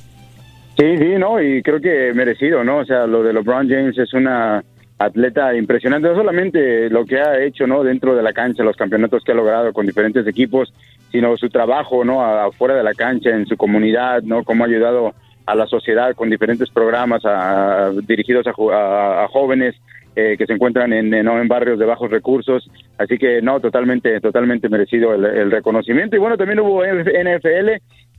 Sí, sí, no, y creo que merecido, ¿no? O sea, lo de LeBron James es una atleta impresionante, no solamente lo que ha hecho, ¿no? Dentro de la cancha, los campeonatos que ha logrado con diferentes equipos, sino su trabajo, ¿no? Afuera de la cancha, en su comunidad, ¿no? Cómo ha ayudado a la sociedad con diferentes programas a- dirigidos a- a jóvenes eh, que se encuentran en, en- ¿no? en barrios de bajos recursos. Así que no, totalmente, totalmente merecido el, el reconocimiento. Y bueno, también hubo NFL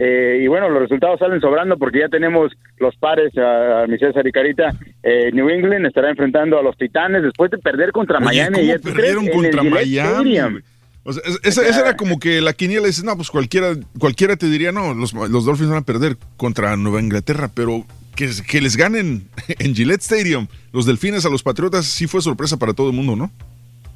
eh, y bueno, los resultados salen sobrando porque ya tenemos los pares a, a mi César y Carita. Eh, New England estará enfrentando a los Titanes después de perder contra Oye, Miami. ¿cómo perdieron contra Miami? O sea, es- esa, esa era como que la quiniela dices, no, pues cualquiera, cualquiera te diría, no, los, los Dolphins van a perder contra Nueva Inglaterra, pero que, les ganen en Gillette Stadium los Delfines a los Patriotas sí fue sorpresa para todo el mundo, ¿no?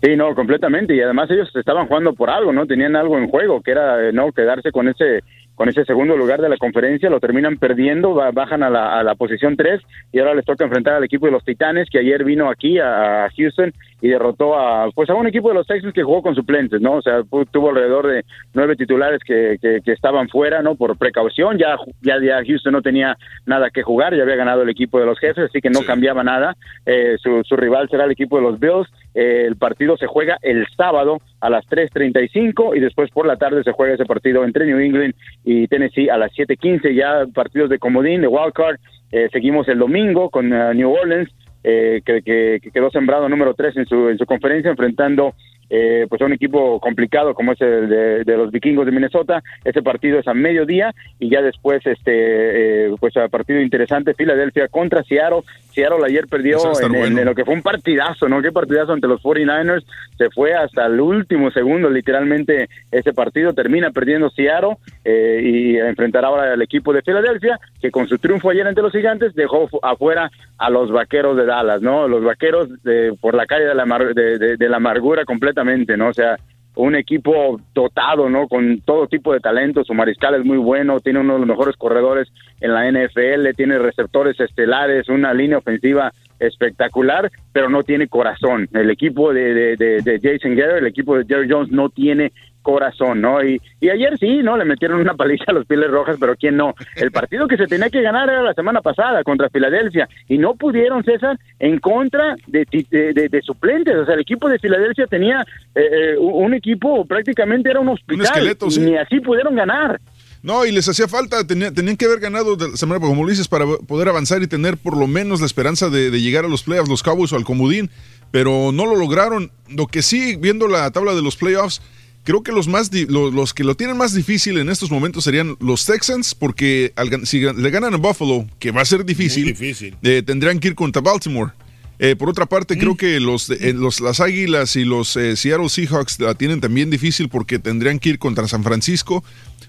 Sí, no, completamente. Y además ellos estaban jugando por algo, ¿no? Tenían algo en juego, que era, eh, ¿no? Quedarse con ese con ese segundo lugar de la conferencia, lo terminan perdiendo, ba- bajan a la, a la posición 3 y ahora les toca enfrentar al equipo de los Titanes, que ayer vino aquí a, Houston y derrotó a pues a un equipo de los Texans que jugó con suplentes, ¿no? O sea, tuvo alrededor de nueve titulares que, que, que estaban fuera, ¿no? Por precaución, ya, ya, ya Houston no tenía nada que jugar, ya había ganado el equipo de los jefes, así que no cambiaba nada. Eh, su, su rival será el equipo de los Bills. Eh, el partido se juega el sábado a las 3.35 y después por la tarde se juega ese partido entre New England y Tennessee a las 7.15, ya partidos de comodín, de wild card. Eh, seguimos el domingo con eh, New Orleans, eh, que, que- que quedó sembrado número 3 en su, en su conferencia, enfrentando eh, pues a un equipo complicado como es el de, de los vikingos de Minnesota. Ese partido es a mediodía y ya después, este eh, pues a partido interesante, Filadelfia contra Seattle. Seattle ayer perdió en, en- bueno. en lo que fue un partidazo, ¿no? Qué partidazo ante los 49ers. Se fue hasta el último segundo, literalmente, ese partido. Termina perdiendo Seattle eh, y enfrentará ahora al equipo de Filadelfia, que con su triunfo ayer ante los gigantes dejó fu- afuera a los vaqueros de Dallas, ¿no? Los vaqueros de, por la calle de la, amar- de, de- de la amargura completamente, ¿no? O sea, un equipo dotado, ¿no? Con todo tipo de talento. Su mariscal es muy bueno, tiene uno de los mejores corredores en la NFL, tiene receptores estelares, una línea ofensiva espectacular, pero no tiene corazón. El equipo de, de, de- de Jason Garrett, el equipo de Jerry Jones no tiene corazón, ¿no? Y, y ayer sí, ¿no? Le metieron una paliza a los Piles Rojas, pero ¿quién no? El partido que se tenía que ganar era la semana pasada contra Filadelfia y no pudieron, César, en contra de, de, de- de suplentes. O sea, el equipo de Filadelfia tenía eh, eh, un equipo, prácticamente era un hospital. esqueleto, y. Ni así pudieron ganar. No, y les hacía falta, tenía- tenían que haber ganado la semana, como lo dices, para poder avanzar y tener por lo menos la esperanza de, de llegar a los playoffs, los Cowboys o al Comodín, pero no lo lograron. Lo que sí, viendo la tabla de los playoffs, creo que los, más los, que lo tienen más difícil en estos momentos serían los Texans, porque al si le ganan a Buffalo, que va a ser difícil, difícil. eh, tendrían que ir contra Baltimore. Eh, por otra parte, creo que los, eh, los las Águilas y los eh, Seattle Seahawks la tienen también difícil porque tendrían que ir contra San Francisco.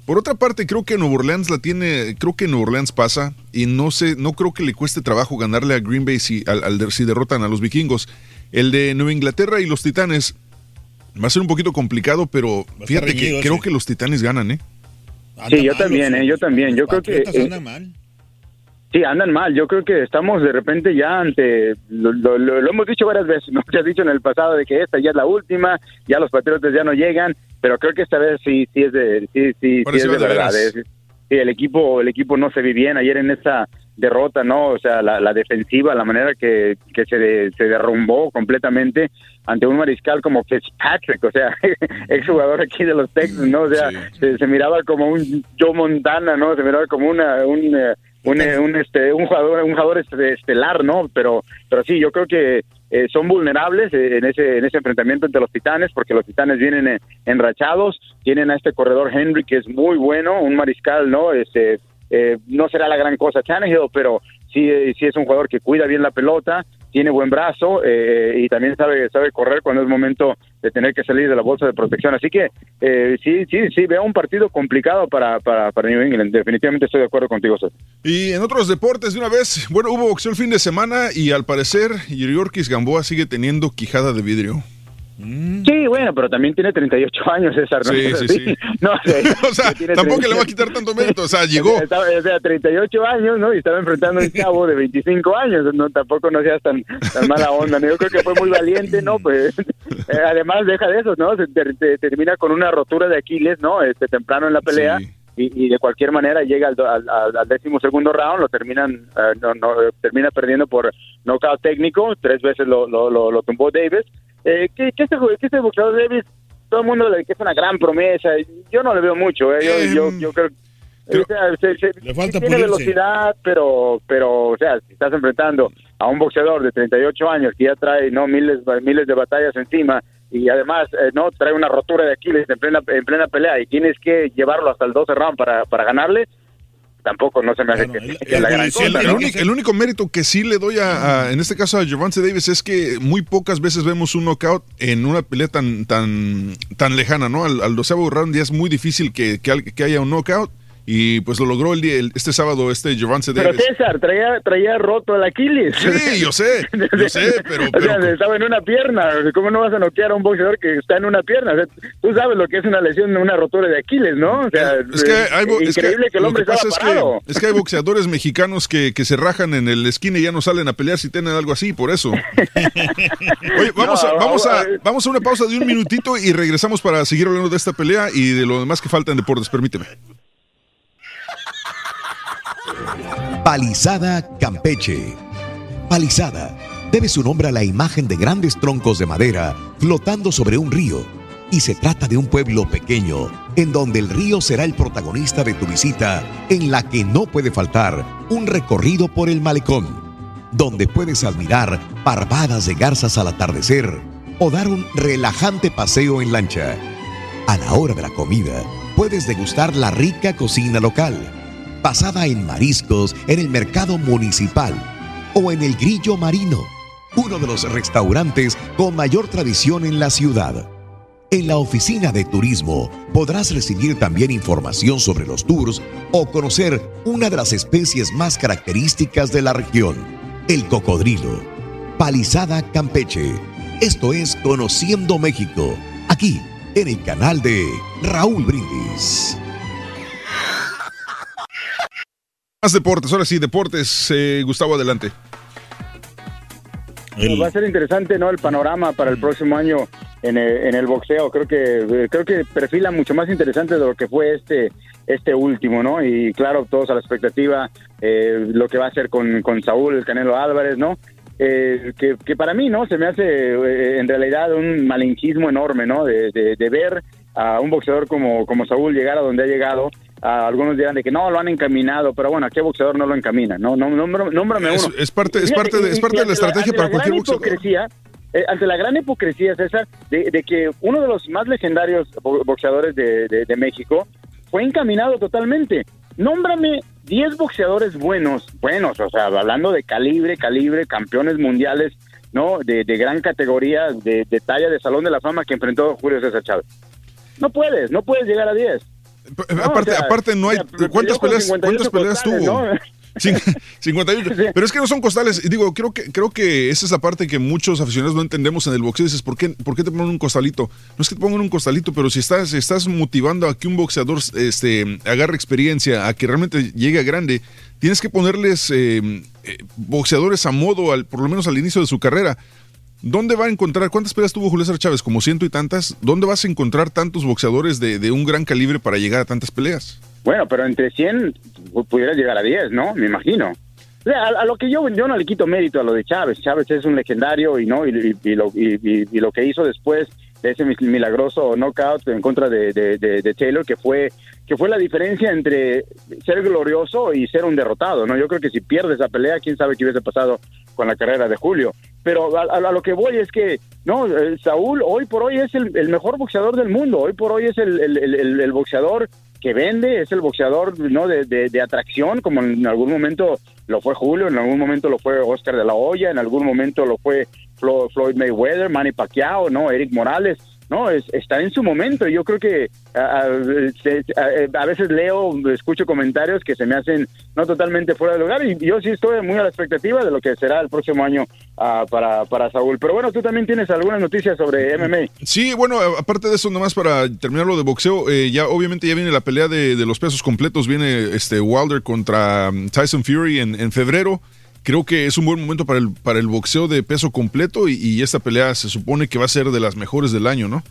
Por otra parte, creo que Nueva Orleans la tiene, creo que Nueva Orleans pasa y no sé, no creo que le cueste trabajo ganarle a Green Bay si, al, al- si derrotan a los vikingos. El de Nueva Inglaterra y los Titanes, Va a ser un poquito complicado, pero fíjate reñido que creo que los Titanes ganan, ¿eh? Sí, yo también, ¿eh? yo también. Yo creo que... Eh, mal. Sí, andan mal. Yo creo que estamos de repente ya ante. Lo, lo- lo- hemos dicho varias veces, ¿no? Se ha dicho en el pasado de que esta ya es la última, ya los patriotas ya no llegan, pero creo que esta vez sí, sí es de, sí, sí, sí es de verdad. es- sí, el equipo, el equipo no se ve bien ayer en esa derrota, ¿no? O sea, la, la defensiva, la manera que, que se, de- se derrumbó completamente ante un mariscal como Fitzpatrick, o sea, exjugador aquí de los Texans, ¿no? O sea, se, se miraba como un Joe Montana, ¿no? Se miraba como una, un, eh, un, eh, un, este, un jugador, un jugador este- estelar, ¿no? Pero, pero sí, yo creo que eh, son vulnerables eh, en ese, en ese enfrentamiento entre los Titanes, porque los Titanes vienen eh, enrachados, tienen a este corredor Henry que es muy bueno, un mariscal, ¿no? Este, eh, no será la gran cosa Tannehill, pero sí, sí es un jugador que cuida bien la pelota, tiene buen brazo eh, y también sabe sabe correr cuando es momento de tener que salir de la bolsa de protección. Así que eh, sí, sí, sí, veo un partido complicado para, para, para New England. Definitivamente estoy de acuerdo contigo, César. Y en otros deportes, de una vez, bueno, hubo boxeo el fin de semana y al parecer Yuriorkis Gamboa sigue teniendo quijada de vidrio. Sí, bueno, pero también tiene 38 años, César. ¿no? Sí, sí, sí. No, o sea, O sea, tampoco 30 le va a quitar tanto mérito, o sea, llegó. Estaba- o sea, 38 años, ¿no? Y estaba enfrentando a un chavo de 25 años. No, tampoco no seas tan, tan mala onda, ¿no? Yo creo que fue muy valiente, ¿no? Pues, eh, además, deja de eso, ¿no? Se ter- te- termina con una rotura de Aquiles, ¿no? Este, temprano en la pelea. Y, y de cualquier manera llega al, décimo segundo round, lo terminan, eh, no, no, termina perdiendo por knockout técnico, tres veces lo, lo, lo, lo tumbó Davis. Eh, ¿qué, qué, este, qué este boxeador Davis? Todo el mundo le dice que es una gran promesa. Yo no le veo mucho, ¿eh? Yo, yo, yo creo o sea, se- se- Le falta tiene pulirse. velocidad, pero, pero, o sea, si estás enfrentando a un boxeador de 38 años que ya trae no miles, miles de batallas encima y además eh, no trae una rotura de Aquiles en plena, en plena pelea y tienes que llevarlo hasta el 12 round para, para ganarle, tampoco no se me hace que, que sea la gran El, cosa, el ¿no? único, el único mérito que sí le doy a, a- en este caso a Javante Davis es que muy pocas veces vemos un knockout en una pelea tan tan tan lejana, ¿no? Al, al doceavo round ya es muy difícil que, que, que haya un knockout y pues lo logró el, día- el- este sábado este Javante Pero. César, traía, traía roto el Aquiles. Sí, yo sé, yo sé, pero, O sea, estaba en una pierna. ¿Cómo no vas a noquear a un boxeador que está en una pierna? O sea, tú sabes lo que es una lesión, una rotura de Aquiles, ¿no? O sea, Es que hay, es increíble que, el hombre estaba es parado. que, es que hay boxeadores mexicanos que, que se rajan en el esquina y ya no salen a pelear si tienen algo así, por eso. Oye, vamos, a, vamos, a, vamos a una pausa de un minutito y regresamos para seguir hablando de esta pelea y de lo demás que falta en deportes, permíteme. Palizada Campeche. Palizada debe su nombre a la imagen de grandes troncos de madera flotando sobre un río. Y se trata de un pueblo pequeño, en donde el río será el protagonista de tu visita, en la que no puede faltar un recorrido por el malecón, donde puedes admirar parvadas de garzas al atardecer o dar un relajante paseo en lancha. A la hora de la comida, puedes degustar la rica cocina local, basada en mariscos en el mercado municipal o en el Grillo Marino, uno de los restaurantes con mayor tradición en la ciudad. En la oficina de turismo podrás recibir también información sobre los tours o conocer una de las especies más características de la región, el cocodrilo. Palizada Campeche. Esto es Conociendo México, aquí en el canal de Raúl Brindis. Más deportes, ahora sí, deportes. eh, Gustavo, adelante. Pues Va a ser interesante, ¿no? El panorama para el próximo año en el, en el boxeo. Creo que creo que perfila mucho más interesante de lo que fue este este último, ¿no? Y claro, todos a la expectativa eh, lo que va a hacer con, con Saúl, el Canelo Álvarez, ¿no? Eh, que, que para mí, ¿no? Se me hace eh, en realidad un malinchismo enorme, ¿no? De, de- de ver a un boxeador como, como Saúl llegar a donde ha llegado. A algunos dirán de que no, lo han encaminado, pero bueno, ¿a qué boxeador no lo encamina? No, no, nómbrame, nómbrame Es- uno. es parte- es parte de- es parte y de la estrategia ante para la cualquier gran boxeador. hipocresía, eh, ante la gran hipocresía, César, de, de que uno de los más legendarios bo- boxeadores de, de- de México fue encaminado totalmente. Nómbrame 10 boxeadores buenos, buenos, o sea, hablando de calibre, calibre, campeones mundiales, ¿no? De, gran categoría, de, de talla de Salón de la Fama que enfrentó Julio César Chávez. No puedes, no puedes llegar a 10. No, aparte, o sea, aparte no hay. ¿Cuántas peleas, 58 cuántas peleas costales, tuvo? ¿no? Cin- 58. Pero es que no son costales. Digo, creo que, creo que esa es la parte que muchos aficionados no entendemos en el boxeo. Dices, ¿por qué, ¿por qué te ponen un costalito? No es que te pongan un costalito, pero si estás, estás motivando a que un boxeador este, agarre experiencia, a que realmente llegue a grande, tienes que ponerles eh, eh, boxeadores a modo, al, por lo menos al inicio de su carrera. ¿Dónde va a encontrar, cuántas peleas tuvo Julio César Chávez? Como ciento y tantas. ¿Dónde vas a encontrar tantos boxeadores de, de un gran calibre para llegar a tantas peleas? Bueno, pero entre 100 pu- pudieras llegar a 10, ¿no? Me imagino. O sea, a, lo que yo, yo no le quito mérito a lo de Chávez. Chávez es un legendario y no y, y- y lo, y lo que hizo después ese milagroso knockout en contra de, de- de- de Taylor, que fue que fue la diferencia entre ser glorioso y ser un derrotado, ¿no? Yo creo que si pierde esa pelea, quién sabe qué hubiese pasado con la carrera de Julio. Pero a, lo que voy es que, no, eh, Saúl hoy por hoy es el, mejor boxeador del mundo, hoy por hoy es el- el boxeador que vende, es el boxeador no de, de- de atracción, como en algún momento lo fue Julio, en algún momento lo fue Oscar de la Hoya, en algún momento lo fue Flo- Floyd Mayweather, Manny Pacquiao, no, Eric Morales. No, es- está en su momento. Yo creo que a, a- veces leo, escucho comentarios que se me hacen no totalmente fuera de lugar y yo sí estoy muy a la expectativa de lo que será el próximo año ah, para, para Saúl. Pero bueno, tú también tienes algunas noticias sobre MMA. Sí, bueno, aparte de eso, nomás para terminar lo de boxeo, eh, ya obviamente ya viene la pelea de, de los pesos completos, viene este Wilder contra um, Tyson Fury en, en febrero. Creo que es un buen momento para el, para el boxeo de peso completo y, y esta pelea se supone que va a ser de las mejores del año, ¿no?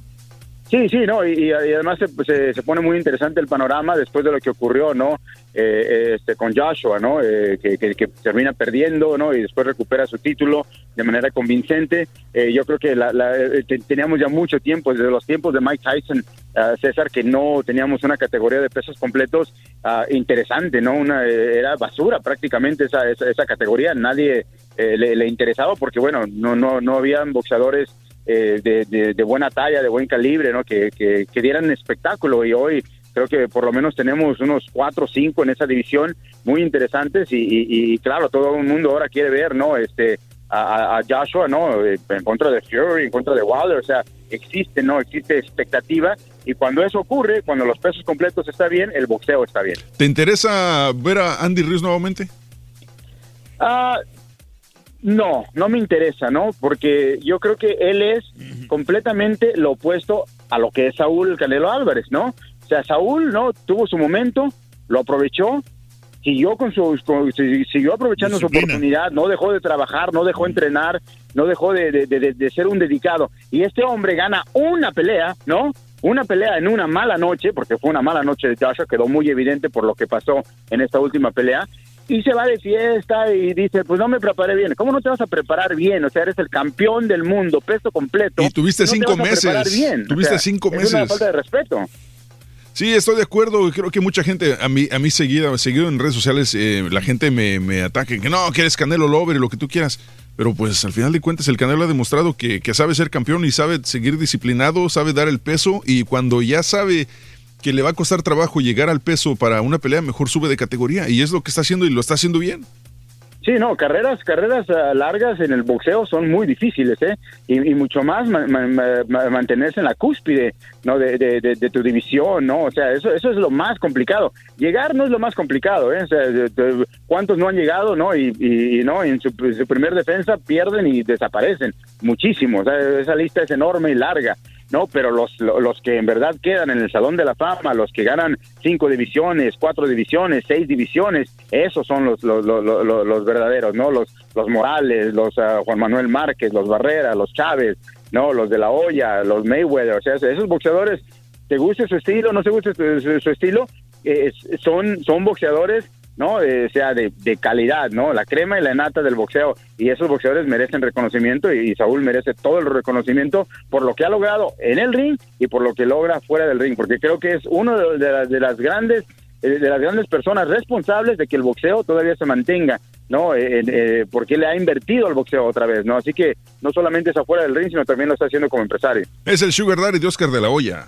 Sí, sí, no, y, además se, se, pone muy interesante el panorama después de lo que ocurrió, ¿no? Eh, este, con Joshua, ¿no? Eh, que, que- que termina perdiendo, ¿no? Y después recupera su título de manera convincente. Eh, yo creo que la, la- eh, te- teníamos ya mucho tiempo, desde los tiempos de Mike Tyson, ah, César, que no teníamos una categoría de pesos completos ah, interesante, ¿no? Una, eh, era basura prácticamente esa, esa, esa categoría, nadie eh, le, le interesaba porque, bueno, no, no, no habían boxeadores eh, de, de- de buena talla, de buen calibre, ¿no? Que, que, que dieran espectáculo y hoy creo que por lo menos tenemos unos cuatro o cinco en esa división muy interesantes y, y- y, claro, todo el mundo ahora quiere ver, ¿no? Este, a, a- Joshua, ¿no? En contra de Fury, en contra de Wilder, o sea, existe, ¿no? Existe expectativa y cuando eso ocurre, cuando los pesos completos está bien, el boxeo está bien. ¿Te interesa ver a Andy Ruiz nuevamente? Ah, no, no me interesa, ¿no? Porque yo creo que él es completamente lo opuesto a lo que es Saúl Canelo Álvarez, ¿no? O sea, Saúl, ¿no? Tuvo su momento, lo aprovechó, siguió con su, con- siguió aprovechando su oportunidad, no dejó de trabajar, no dejó de entrenar, no dejó de, de- de- de ser un dedicado. Y este hombre gana una pelea, ¿no? Una pelea en una mala noche, porque fue una mala noche de Joshua, quedó muy evidente por lo que pasó en esta última pelea. Y se va de fiesta y dice, pues no me preparé bien. ¿Cómo no te vas a preparar bien? O sea, eres el campeón del mundo, peso completo. Y tuviste No te cinco a meses. O Tuviste sea, cinco Es una meses. falta de respeto. Sí, estoy de acuerdo. Creo que mucha gente, a mí, a mí seguida, seguido en redes sociales, eh, la gente me, me ataca, que no, que eres Canelo Lover y lo que tú quieras. Pero pues al final de cuentas el Canelo ha demostrado que, que sabe ser campeón y sabe seguir disciplinado, sabe dar el peso y cuando ya sabe que le va a costar trabajo llegar al peso para una pelea, mejor sube de categoría. Y es lo que está haciendo y lo está haciendo bien. Sí, no, carreras, carreras ah, largas en el boxeo son muy difíciles, ¿eh? Y, mucho más ma- ma- ma- ma- mantenerse en la cúspide, ¿no? De, de- de- de tu división, ¿no? O sea, eso, eso es lo más complicado. Llegar no es lo más complicado, ¿eh? O sea, ¿cuántos no han llegado, no? Y, y- y, no, en su, su primer defensa pierden y desaparecen. Muchísimos. Esa lista es enorme y larga. ¿No? Pero los, lo- los que en verdad quedan en el Salón de la Fama, los que ganan cinco divisiones, cuatro divisiones, seis divisiones, esos son los, los, verdaderos, ¿no? Los, los Morales, los ah, Juan Manuel Márquez, los Barrera, los Chávez, ¿no? Los de la Hoya, los Mayweather, o sea, esos boxeadores, te guste su estilo, no te guste su, estilo, eh, son, son boxeadores ¿no? Eh, sea de, de calidad, ¿no? La crema y la nata del boxeo. Y esos boxeadores merecen reconocimiento y, Saúl merece todo el reconocimiento por lo que ha logrado en el ring y por lo que logra fuera del ring, porque creo que es uno de, de las- de las grandes eh, de las grandes personas responsables de que el boxeo todavía se mantenga, ¿no? Eh, eh, porque le ha invertido al boxeo otra vez, ¿no? Así que no solamente es afuera del ring, sino también lo está haciendo como empresario. Es el Sugar Daddy de Oscar de la Hoya.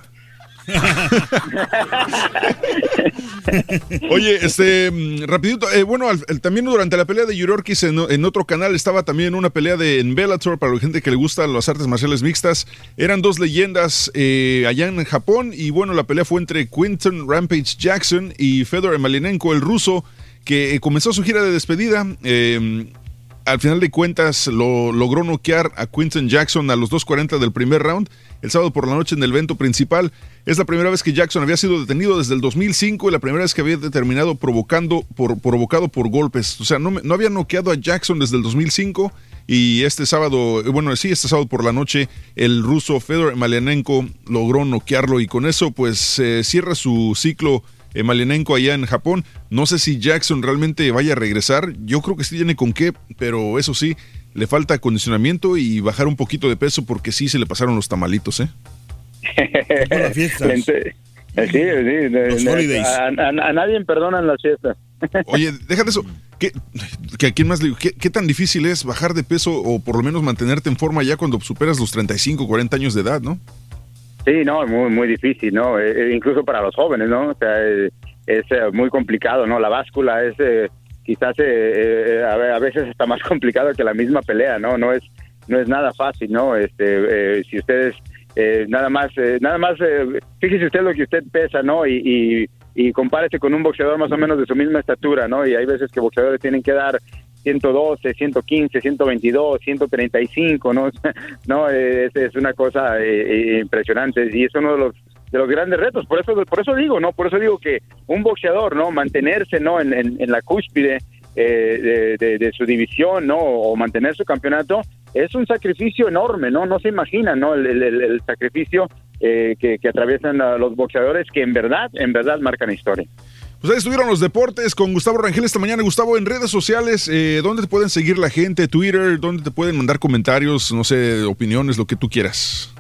Oye, este, mm, rapidito, eh, bueno, también durante la pelea de Yurorkis en, otro canal estaba también una pelea de en Bellator para la gente que le gusta las artes marciales mixtas. Eran dos leyendas eh, allá en Japón y bueno, la pelea fue entre Quinton Rampage Jackson y Fedor Emelianenko, el ruso, que comenzó su gira de despedida. eh, al final de cuentas lo logró noquear a Quinton Jackson a los 2.40 del primer round el sábado por la noche en el evento principal. Es la primera vez que Jackson había sido detenido desde el 2005 y la primera vez que había determinado provocando por, provocado por golpes. O sea, no, había noqueado a Jackson desde el 2005 y este sábado, eh, bueno, sí, este sábado por la noche el ruso Fedor Emelianenko logró noquearlo y con eso pues eh, cierra su ciclo Emelianenko allá en Japón. No sé si Jackson realmente vaya a regresar. Yo creo que sí tiene con qué, pero eso sí, le falta acondicionamiento y bajar un poquito de peso porque sí se le pasaron los tamalitos, ¿eh? Eh, sí, sí, Los holidays. A, a- a nadie perdonan las fiestas. Oye, déjate eso. ¿Qué, que a quién más le digo? ¿Qué, qué tan difícil es bajar de peso o por lo menos mantenerte en forma ya cuando superas los 35, 40 años de edad, no? Sí, no, es muy, muy difícil, ¿no? Eh, eh, incluso para los jóvenes, ¿no? O sea, eh, es eh, muy complicado, ¿no? La báscula es eh, quizás eh, eh, a, ve- a veces está más complicado que la misma pelea, ¿no? No es no es nada fácil, ¿no? Este, eh, si ustedes eh, nada más, eh, nada más, eh, fíjese usted lo que usted pesa, ¿no? Y, y, y compárese con un boxeador más o menos de su misma estatura, ¿no? Y hay veces que boxeadores tienen que dar 112, 115, 122, 135, ¿no? no, eh, es, es una cosa eh, eh, impresionante y es uno de los de los grandes retos. Por eso, por eso digo, ¿no? Por eso digo que un boxeador, ¿no? Mantenerse, ¿no? En, en, la cúspide de, de- de su división, ¿no? O mantener su campeonato es un sacrificio enorme, ¿no? No se imagina, ¿no? El, sacrificio eh, que, atraviesan a los boxeadores que en verdad, en verdad marcan historia. Pues ahí estuvieron los deportes con Gustavo Rangel esta mañana. Gustavo, en redes sociales, eh, ¿dónde te pueden seguir la gente? Twitter, ¿dónde te pueden mandar comentarios, no sé, opiniones, lo que tú quieras?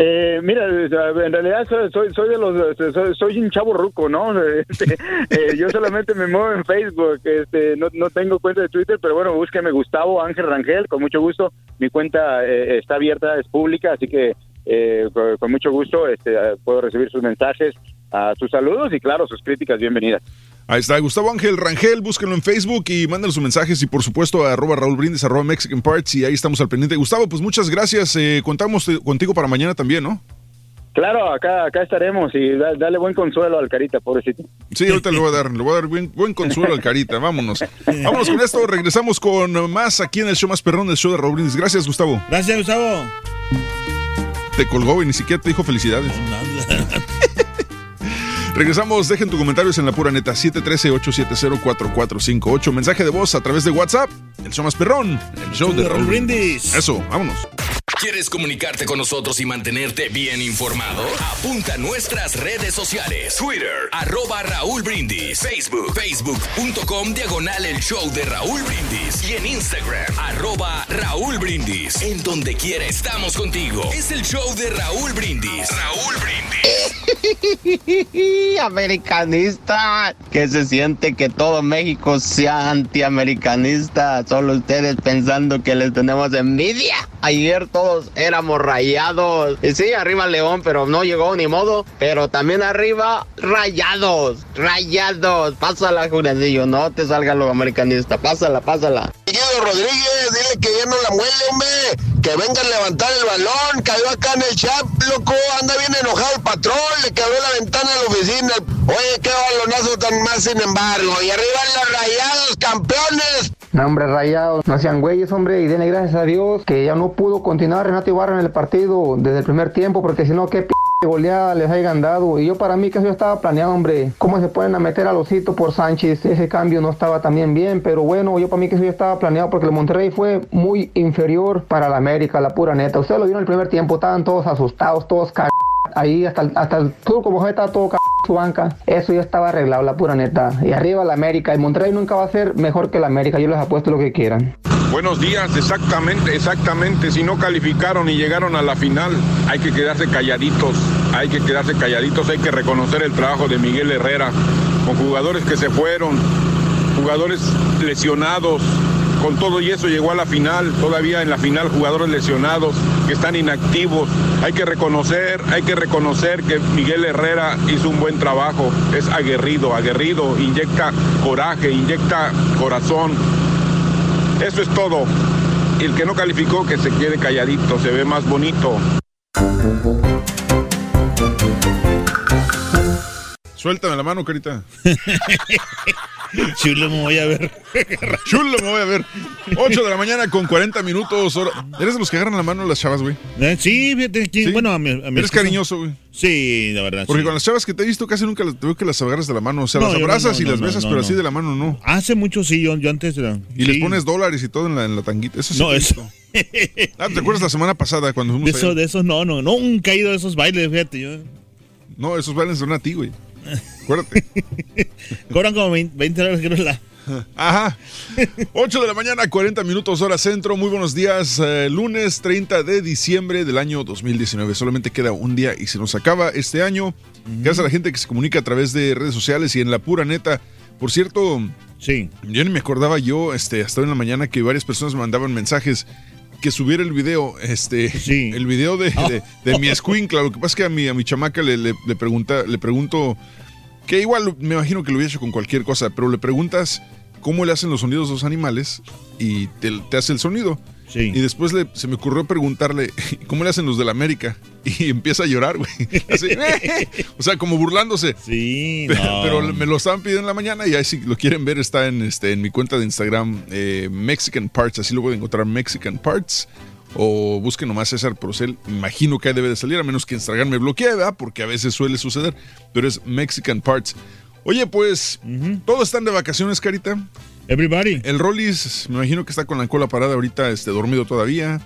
Eh, mira, sea, en realidad soy, soy, de los, soy, soy un chavo ruco, ¿no? Este, eh, yo solamente me muevo en Facebook, este, no, no tengo cuenta de Twitter, pero bueno, búsqueme Gustavo Ángel Rangel, con mucho gusto. Mi cuenta eh, está abierta, es pública, así que eh, con, con mucho gusto este, eh, puedo recibir sus mensajes, a sus saludos y claro, sus críticas bienvenidas. Ahí está, Gustavo Ángel Rangel, búsquenlo en Facebook y mándenle sus mensajes y por supuesto a arroba Raúl Brindis, arroba Mexican Parts y ahí estamos al pendiente. Gustavo, pues muchas gracias, eh, contamos contigo para mañana también, ¿no? Claro, acá, acá estaremos y da- dale buen consuelo al Carita, pobrecito. Sí, ahorita le voy a dar, le voy a dar buen, buen consuelo al Carita, vámonos. Vámonos con esto, regresamos con más aquí en el show más perrón del show de Raúl Brindis. Gracias, Gustavo. Gracias, Gustavo. Te colgó y ni siquiera te dijo felicidades. Regresamos, dejen tus comentarios en la pura neta 713-870-4458. Mensaje de voz a través de WhatsApp. El show más perrón. El show de Raúl Brindis. Eso, vámonos. ¿Quieres comunicarte con nosotros y mantenerte bien informado? Apunta a nuestras redes sociales. Twitter, arroba Raúl Brindis. Facebook, facebook.com, diagonal el show de Raúl Brindis. Y en Instagram, arroba Raúl Brindis. En donde quiera estamos contigo. Es el show de Raúl Brindis. Raúl Brindis. Americanista. ¿Qué se siente que todo México sea antiamericanista? Solo ustedes pensando que les tenemos envidia. Ayer todos éramos rayados. Y sí, arriba León, pero no llegó ni modo. Pero también arriba rayados. Rayados. Pásala, Juranillo. No te salga lo americanista. Pásala, pásala. Rodríguez, dile que ya no la muele, hombre. Que venga a levantar el balón. Cayó acá en el chat, loco. Anda bien enojado el patrón. Le quebró la ventana de la oficina. Oye, qué balonazo tan más, sin embargo. Y arriba los rayados, campeones. No, hombre, rayados, no sean güeyes, hombre, y denle gracias a Dios que ya no pudo continuar Renato Ibarra en el partido desde el primer tiempo, porque si no, qué p goleada les hayan dado. Y yo para mí que eso estaba planeado, hombre. ¿Cómo se pueden a meter a Losito por Sánchez? Ese cambio no estaba también bien, pero bueno, yo para mí que eso ya estaba planeado porque el Monterrey fue muy inferior para la América, la pura neta. Ustedes lo vieron el primer tiempo, estaban todos asustados, todos cagados. Ahí hasta el, hasta el turco como estaba todo en su banca. Eso ya estaba arreglado, la pura neta. Y arriba la América. El Monterrey nunca va a ser mejor que la América. Yo les apuesto lo que quieran. Buenos días, exactamente, exactamente. Si no calificaron y llegaron a la final, hay que quedarse calladitos, hay que quedarse calladitos, hay que reconocer el trabajo de Miguel Herrera, con jugadores que se fueron, jugadores lesionados, con todo y eso llegó a la final, todavía en la final jugadores lesionados que están inactivos. Hay que reconocer, hay que reconocer que Miguel Herrera hizo un buen trabajo, es aguerrido, aguerrido, inyecta coraje, inyecta corazón. Eso es todo. Y el que no calificó, que se quede calladito, se ve más bonito. Suéltame la mano, carita. Chulo, me voy a ver. Chulo, me voy a ver. 8 de la mañana con 40 minutos. hora- ¿Eres de los que agarran la mano a las chavas, güey? Eh, Sí, fíjate, bueno, a mi, a mi Eres cariñoso, güey. Sí, la verdad. Porque sí. con las chavas que te he visto casi nunca las, te veo que las agarras de la mano. O sea, No, las no, abrazas no, y las besas, pero así de la mano no. Hace mucho sí, yo, yo antes era. Y les pones dólares y todo en la, en la tanguita. Eso sí. No, eso. visto. Ah, ¿Te acuerdas la semana pasada cuando De fuimos esos, allá? de esos no, no, nunca he ido a esos bailes, fíjate. Yo. No, esos bailes son a ti, güey. Acuérdate. Cobran como 20, 20 dólares, creo, la. Ajá. 8 de la mañana, 40 minutos hora centro. Muy buenos días. eh, lunes 30 de diciembre del año 2019. Solamente queda un día y se nos acaba este año. Gracias a la gente que se comunica a través de redes sociales y en la pura neta. Por cierto, sí. yo ni me acordaba yo, este, hasta hoy en la mañana que varias personas me mandaban mensajes que subiera el video, este, el video de, de, de mi escuincla. Lo que pasa es que a mi, a mi chamaca le, le, le pregunta, le pregunto, que igual me imagino que lo hubiera hecho con cualquier cosa, pero le preguntas cómo le hacen los sonidos a los animales y te, te hace el sonido. Y después le- se me ocurrió preguntarle cómo le hacen los de la América y empieza a llorar, güey. Así, o sea, como burlándose. Sí, pero me lo estaban pidiendo en la mañana y ahí si lo quieren ver está en, este, en mi cuenta de Instagram, eh, Mexican Parts, así lo pueden encontrar, Mexican Parts. O busquen nomás César Procel, imagino que ahí debe de salir, a menos que Instagram me bloquee, ¿verdad? Porque a veces suele suceder, pero es Mexican Parts. Oye, pues, todos están de vacaciones, Carita. Everybody. El Rollis, me imagino que está con la cola parada ahorita, este, dormido todavía.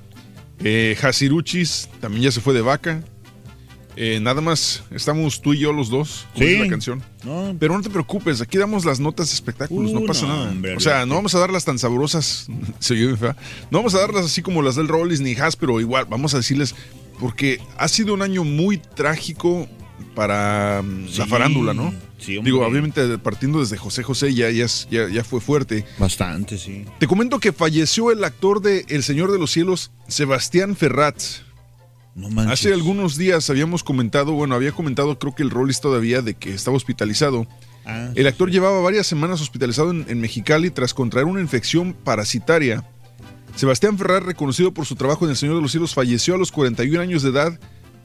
Eh, Hasiruchis también ya se fue de vaca. Eh, nada más, estamos tú y yo los dos, Sí. dice la canción. No. Pero no te preocupes, aquí damos las notas de espectáculos, no Uh, pasa no, nada. hombre, o sea, no vamos a darlas tan sabrosas. No vamos a darlas así como las del Rollis ni Has, pero igual vamos a decirles, porque ha sido un año muy trágico para mm, la farándula, ¿no? sí. Digo, obviamente partiendo desde José José ya, ya, ya fue fuerte. Bastante, sí. Te comento que falleció el actor de El Señor de los Cielos, Sebastián Ferrat. No manches. Hace algunos días habíamos comentado, bueno, había comentado creo que el Rollis todavía de que estaba hospitalizado. Ah, El actor llevaba varias semanas hospitalizado en, en Mexicali tras contraer una infección parasitaria. Sebastián Ferrar, reconocido por su trabajo en El Señor de los Cielos, falleció a los 41 años de edad.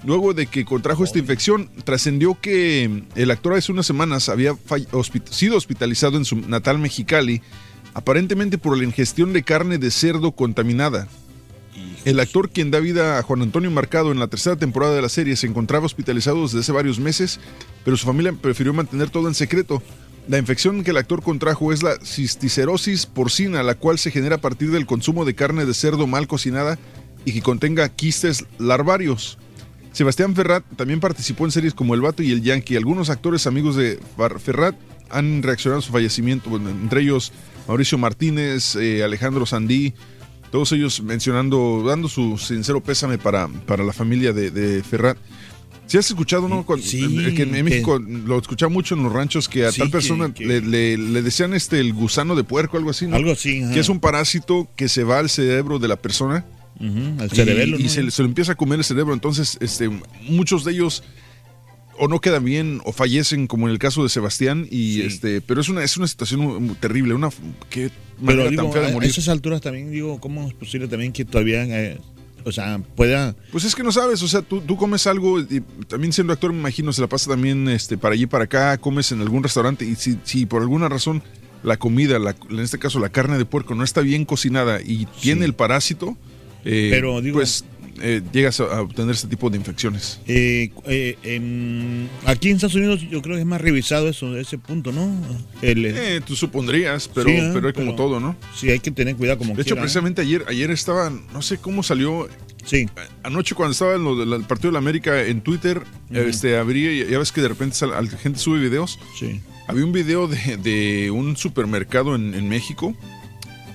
Luego de que contrajo esta infección, trascendió que el actor hace unas semanas había hospi- sido hospitalizado en su natal Mexicali, aparentemente por la ingestión de carne de cerdo contaminada. El actor quien da vida a Juan Antonio Marcado en la tercera temporada de la serie se encontraba hospitalizado desde hace varios meses, pero su familia prefirió mantener todo en secreto. La infección que el actor contrajo es la cisticerosis porcina, la cual se genera a partir del consumo de carne de cerdo mal cocinada y que contenga quistes larvarios. Sebastián Ferrat también participó en series como El Vato y El Yankee. Algunos actores amigos de Ferrat han reaccionado a su fallecimiento, entre ellos Mauricio Martínez, eh, Alejandro Sandí, todos ellos mencionando, dando su sincero pésame para, para la familia de, de Ferrat. Si has escuchado, ¿no? Cuando- Sí, que en que- México lo escuchaba mucho en los ranchos que a Sí, tal persona que- Le, le- le decían este el gusano de puerco, algo así, ¿no? Algo así, ajá. Que es un parásito que se va al cerebro de la persona Ujú, al y- cerebelo, y, ¿no? se, se lo empieza a comer el cerebro. Entonces, este, muchos de ellos o no quedan bien o fallecen, como en el caso de Sebastián. Y este, pero es una, es una situación terrible, una manera Pero digo, tan fea de a- esas alturas también, digo, ¿cómo es posible también que todavía, eh, o sea, pueda... Pues es que no sabes, o sea, tú, tú comes algo y también siendo actor, me imagino, se la pasa también este, para allí para acá, comes en algún restaurante y si, si por alguna razón la comida, la- en este caso la carne de puerco, no está bien cocinada y tiene el parásito, eh, Pero, digo- pues eh, llegas a, obtener este tipo de infecciones. Eh, eh, aquí en Estados Unidos yo creo que es más revisado eso, ese punto, ¿no? El, Eh, tú supondrías, pero, Sí, pero hay como Pero- todo, ¿no? Sí, hay que tener cuidado como De hecho, quiera, precisamente ayer, ayer estaba, no sé cómo salió. Sí. Anoche cuando estaba en lo del Partido de la América en Twitter, este, abrí, ya ves que de repente sal- la gente sube videos. Sí. Había un video de, de un supermercado en, en México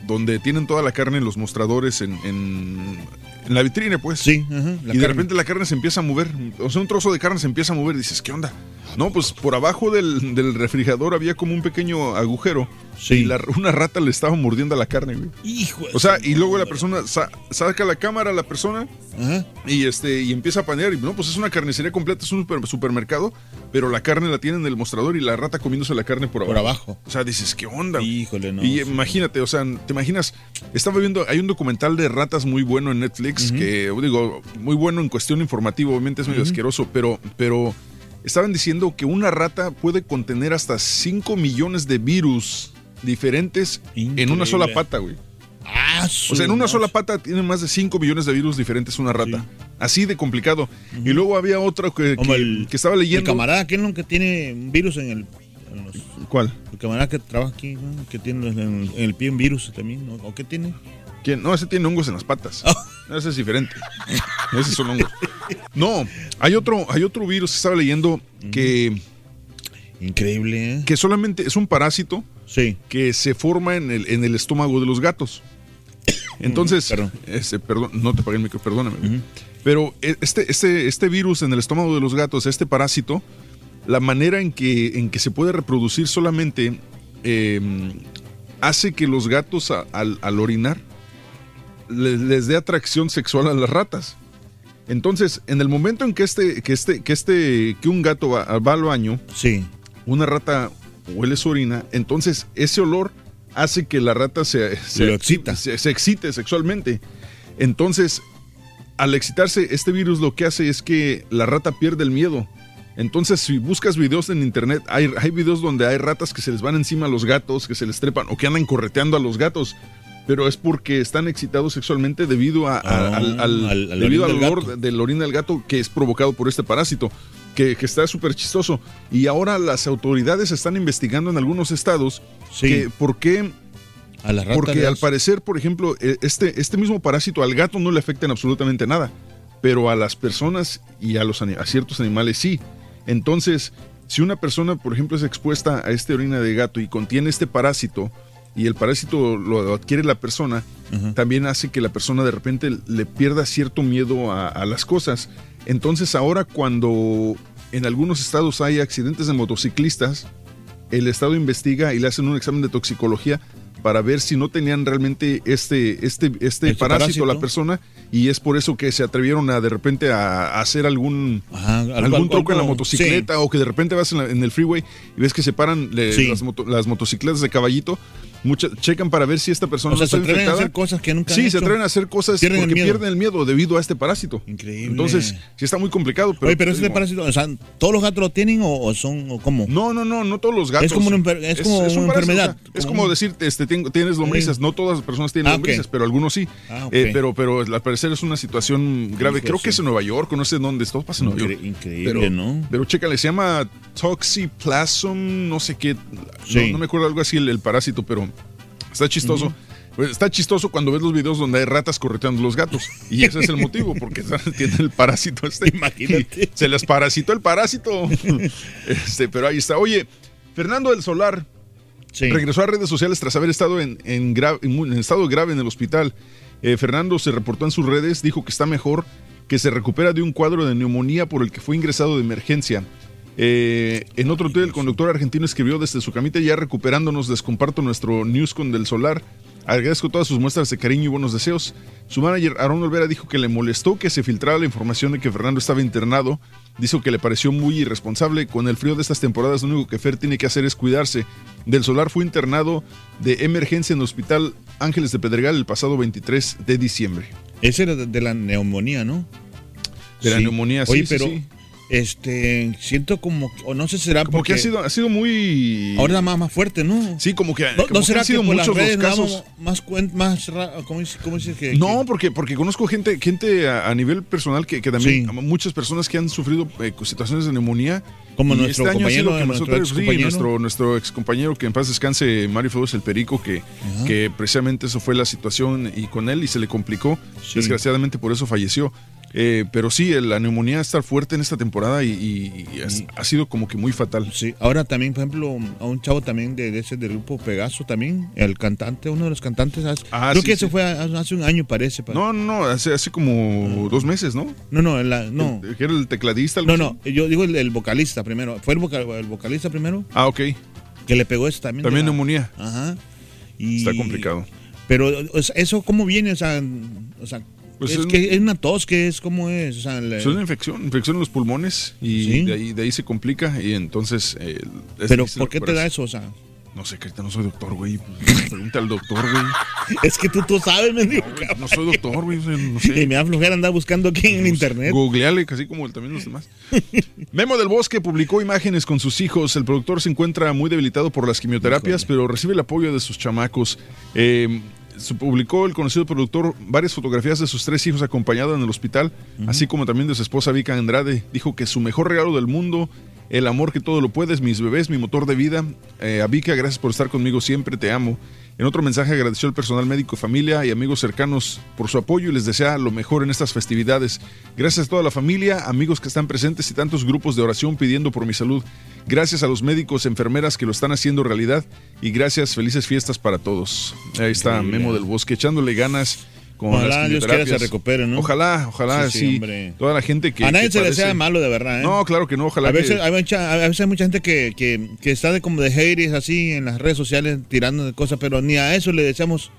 donde tienen toda la carne en los mostradores en, en, en la vitrina, pues. Sí, y de carne. repente la carne se empieza a mover. O sea, un trozo de carne se empieza a mover. Dices, ¿qué onda? No, pues por abajo del, del refrigerador había como un pequeño agujero. Y la- una rata le estaba mordiendo a la carne, güey. Hijo O sea, y luego la persona sa- saca la cámara, la persona, y este y empieza a panear. Y no, pues es una carnicería completa, es un super- supermercado, pero la carne la tiene en el mostrador y la rata comiéndose la carne por abajo. Por abajo. O sea, dices, ¿qué onda? Híjole, no. y sí. imagínate, o sea, te imaginas, estaba viendo, hay un documental de ratas muy bueno en Netflix, que digo, muy bueno en cuestión informativa, obviamente es medio Ujú. asqueroso, pero, pero estaban diciendo que una rata puede contener hasta 5 millones de virus diferentes en una sola pata, güey. Ah, O sea, en una sola pata tiene más de 5 millones de virus diferentes una rata. Así de complicado. Y luego había otro que, Como que- el- que estaba El leyendo. camarada, ¿quién es el que tiene un virus en el. en los- ¿Cuál? el camarada que trabaja aquí, ¿no? que tiene en, en el pie un virus también, ¿no? ¿o qué tiene? ¿Quién? No, ese tiene hongos en las patas. Ese es diferente. Ese son hongos. No, hay otro, hay otro virus que estaba leyendo que. Increíble, ¿eh? Que solamente es un parásito Sí. que se forma en el, en el estómago de los gatos. Entonces, Perdón. ese, perdón, no te pagué el micro, perdóname. Pero eh, este, este, este virus en el estómago de los gatos, este parásito, la manera en que, en que se puede reproducir solamente eh, hace que los gatos a- al, al orinar le- les, dé atracción sexual a las ratas. Entonces, en el momento en que este, que este, que este, que un gato va, va al baño, sí. una rata huele su orina, entonces ese olor hace que la rata se, se, excita. se- se excite sexualmente. Entonces, al excitarse, este virus lo que hace es que la rata pierde el miedo. Entonces, si buscas videos en internet, hay, hay videos donde hay ratas que se les van encima a los gatos, que se les trepan o que andan correteando a los gatos. Pero es porque están excitados sexualmente debido a, a- Ah, al, al- al- debido del olor gato. del orina del gato que es provocado por este parásito, que, que está súper chistoso. Y ahora las autoridades están investigando en algunos estados Sí. que por qué A ratas. porque al parecer, por ejemplo, eh, este, este mismo parásito al gato no le afecta en absolutamente nada, pero a las personas y a, los, a ciertos animales sí. Entonces, si una persona, por ejemplo, es expuesta a este orina de gato y contiene este parásito, y el parásito lo adquiere la persona, también hace que la persona de repente le pierda cierto miedo a, a las cosas. Entonces ahora cuando en algunos estados hay accidentes de motociclistas, el Estado investiga y le hacen un examen de toxicología para ver si no tenían realmente este, este, este, Este parásito, parásito. la persona y es por eso que se atrevieron a de repente a, a hacer algún, algo- algún truco en la motocicleta o que de repente vas en, la- en el freeway y ves que se paran le- Sí. las, moto- las motocicletas de caballito, muchas checan para ver si esta persona O sea, no se está atreven a hacer cosas que nunca han Sí, se atreven a hacer cosas Pierden porque pierden el miedo debido a este parásito. Increíble. Entonces, sí está muy complicado. Pero, Oye, pero te ese digo, parásito, o sea, ¿todos los gatos lo tienen o, o son o cómo? No, no, no, no todos los gatos. Es como una, es como una enfermedad. o sea, es como decir, este, tengo- tienes lombrices. No todas las personas tienen Ah, lombrices, pero algunos sí. Ah. Eh, pero, pero al parecer es una situación grave. Creo que es en Nueva York, no sé dónde. Todo pasa en Nueva York. increíble, pero, ¿no? Pero chécale, se llama Toxoplasm, no sé qué. No- me acuerdo algo así el, el parásito, pero está chistoso. Pues está chistoso cuando ves los videos donde hay ratas correteando los gatos. Y ese es el motivo, porque tienen el parásito este. Imagínate. Se les parasitó el parásito. Este, pero ahí está. Oye, Fernando del Solar regresó a redes sociales tras haber estado en, gra- en estado grave en el hospital. Eh, Fernando se reportó en sus redes, dijo que está mejor, que se recupera de un cuadro de neumonía por el que fue ingresado de emergencia. Eh, en otro tuit, el conductor argentino escribió desde su camita, ya recuperándonos, les comparto nuestro news con del solar. Agradezco todas sus muestras de cariño y buenos deseos. Su manager, Aaron Olvera, dijo que le molestó que se filtrara la información de que Fernando estaba internado. Dijo que le pareció muy irresponsable. Con el frío de estas temporadas, lo único que Fer tiene que hacer es cuidarse. Del Solar fue internado de emergencia en el Hospital Ángeles de Pedregal el pasado 23 de diciembre. Ese era de, la neumonía, ¿no? De la neumonía, sí, Oye, sí, pero sí. Este siento como o no sé será Como porque que ha sido, ha sido muy... ahora más más fuerte, ¿no? Sí, como que, No, como ¿no que han sido que por muchos los redes casos. más más ¿cómo dice, cómo dice que No, porque, porque conozco gente, gente a, a nivel personal que, que también, muchas personas que han sufrido eh, situaciones de neumonía. Como nuestro este sido compañero, que nuestro nosotros, sí, excompañero. nuestro, nuestro ex compañero que en paz descanse, Mario Flores el Perico, que, que precisamente eso fue la situación y con él y se le complicó. Desgraciadamente por eso falleció. Eh, pero sí, la neumonía está fuerte en esta temporada y, y- y es- ha sido como que muy fatal. Sí, ahora también, por ejemplo, a un chavo también de, de ese del grupo Pegaso también, el cantante, uno de los cantantes, hace- Ah, creo sí, que eso sí. fue hace un año parece. pa- No, no, no, hace, hace como dos meses, ¿no? No, no, la- no. El- era el tecladista. No, así. no, yo digo el, el vocalista primero. ¿Fue el, voca- el vocalista primero? Ah, ok. Que le pegó eso también. También la- neumonía. Ajá. Y- Está complicado. Pero, ¿eso cómo viene? O sea, o sea Pues es, es que es una tos, que es? ¿Cómo es? O sea, le- Es una infección, infección en los pulmones y Sí. de, ahí, de ahí se complica y entonces... eh, Pero, ¿por qué te da eso? O sea, No sé, Carita, no soy doctor, güey. Pues, Pregunta al doctor, güey. Es que tú, tú sabes, mendigo. No soy doctor, güey. No sé. Y me da flojera andar buscando aquí en internet. Googleale, casi como también los demás. Memo del Bosque publicó imágenes con sus hijos. El productor se encuentra muy debilitado por las quimioterapias, pero recibe el apoyo de sus chamacos. Eh, publicó el conocido productor varias fotografías de sus tres hijos acompañados en el hospital, así como también de su esposa Vika Andrade. Dijo que su mejor regalo del mundo, el amor que todo lo puedes, mis bebés, mi motor de vida. Eh, a Vika, gracias por estar conmigo siempre, te amo. En otro mensaje agradeció al personal médico, familia y amigos cercanos por su apoyo y les desea lo mejor en estas festividades. Gracias a toda la familia, amigos que están presentes y tantos grupos de oración pidiendo por mi salud. Gracias a los médicos, enfermeras que lo están haciendo realidad y gracias, felices fiestas para todos. Ahí está. Memo del Bosque echándole ganas con Ojalá las Dios quiera se recupere, ¿no? Ojalá, ojalá, Sí. Toda la gente que a nadie que se le padece- desea malo, de verdad. ¿eh? No, claro que no, ojalá a veces, que- hay mucha, a veces hay mucha gente que, que, que está de como de haters así en las redes sociales tirando de cosas, pero ni a eso le deseamos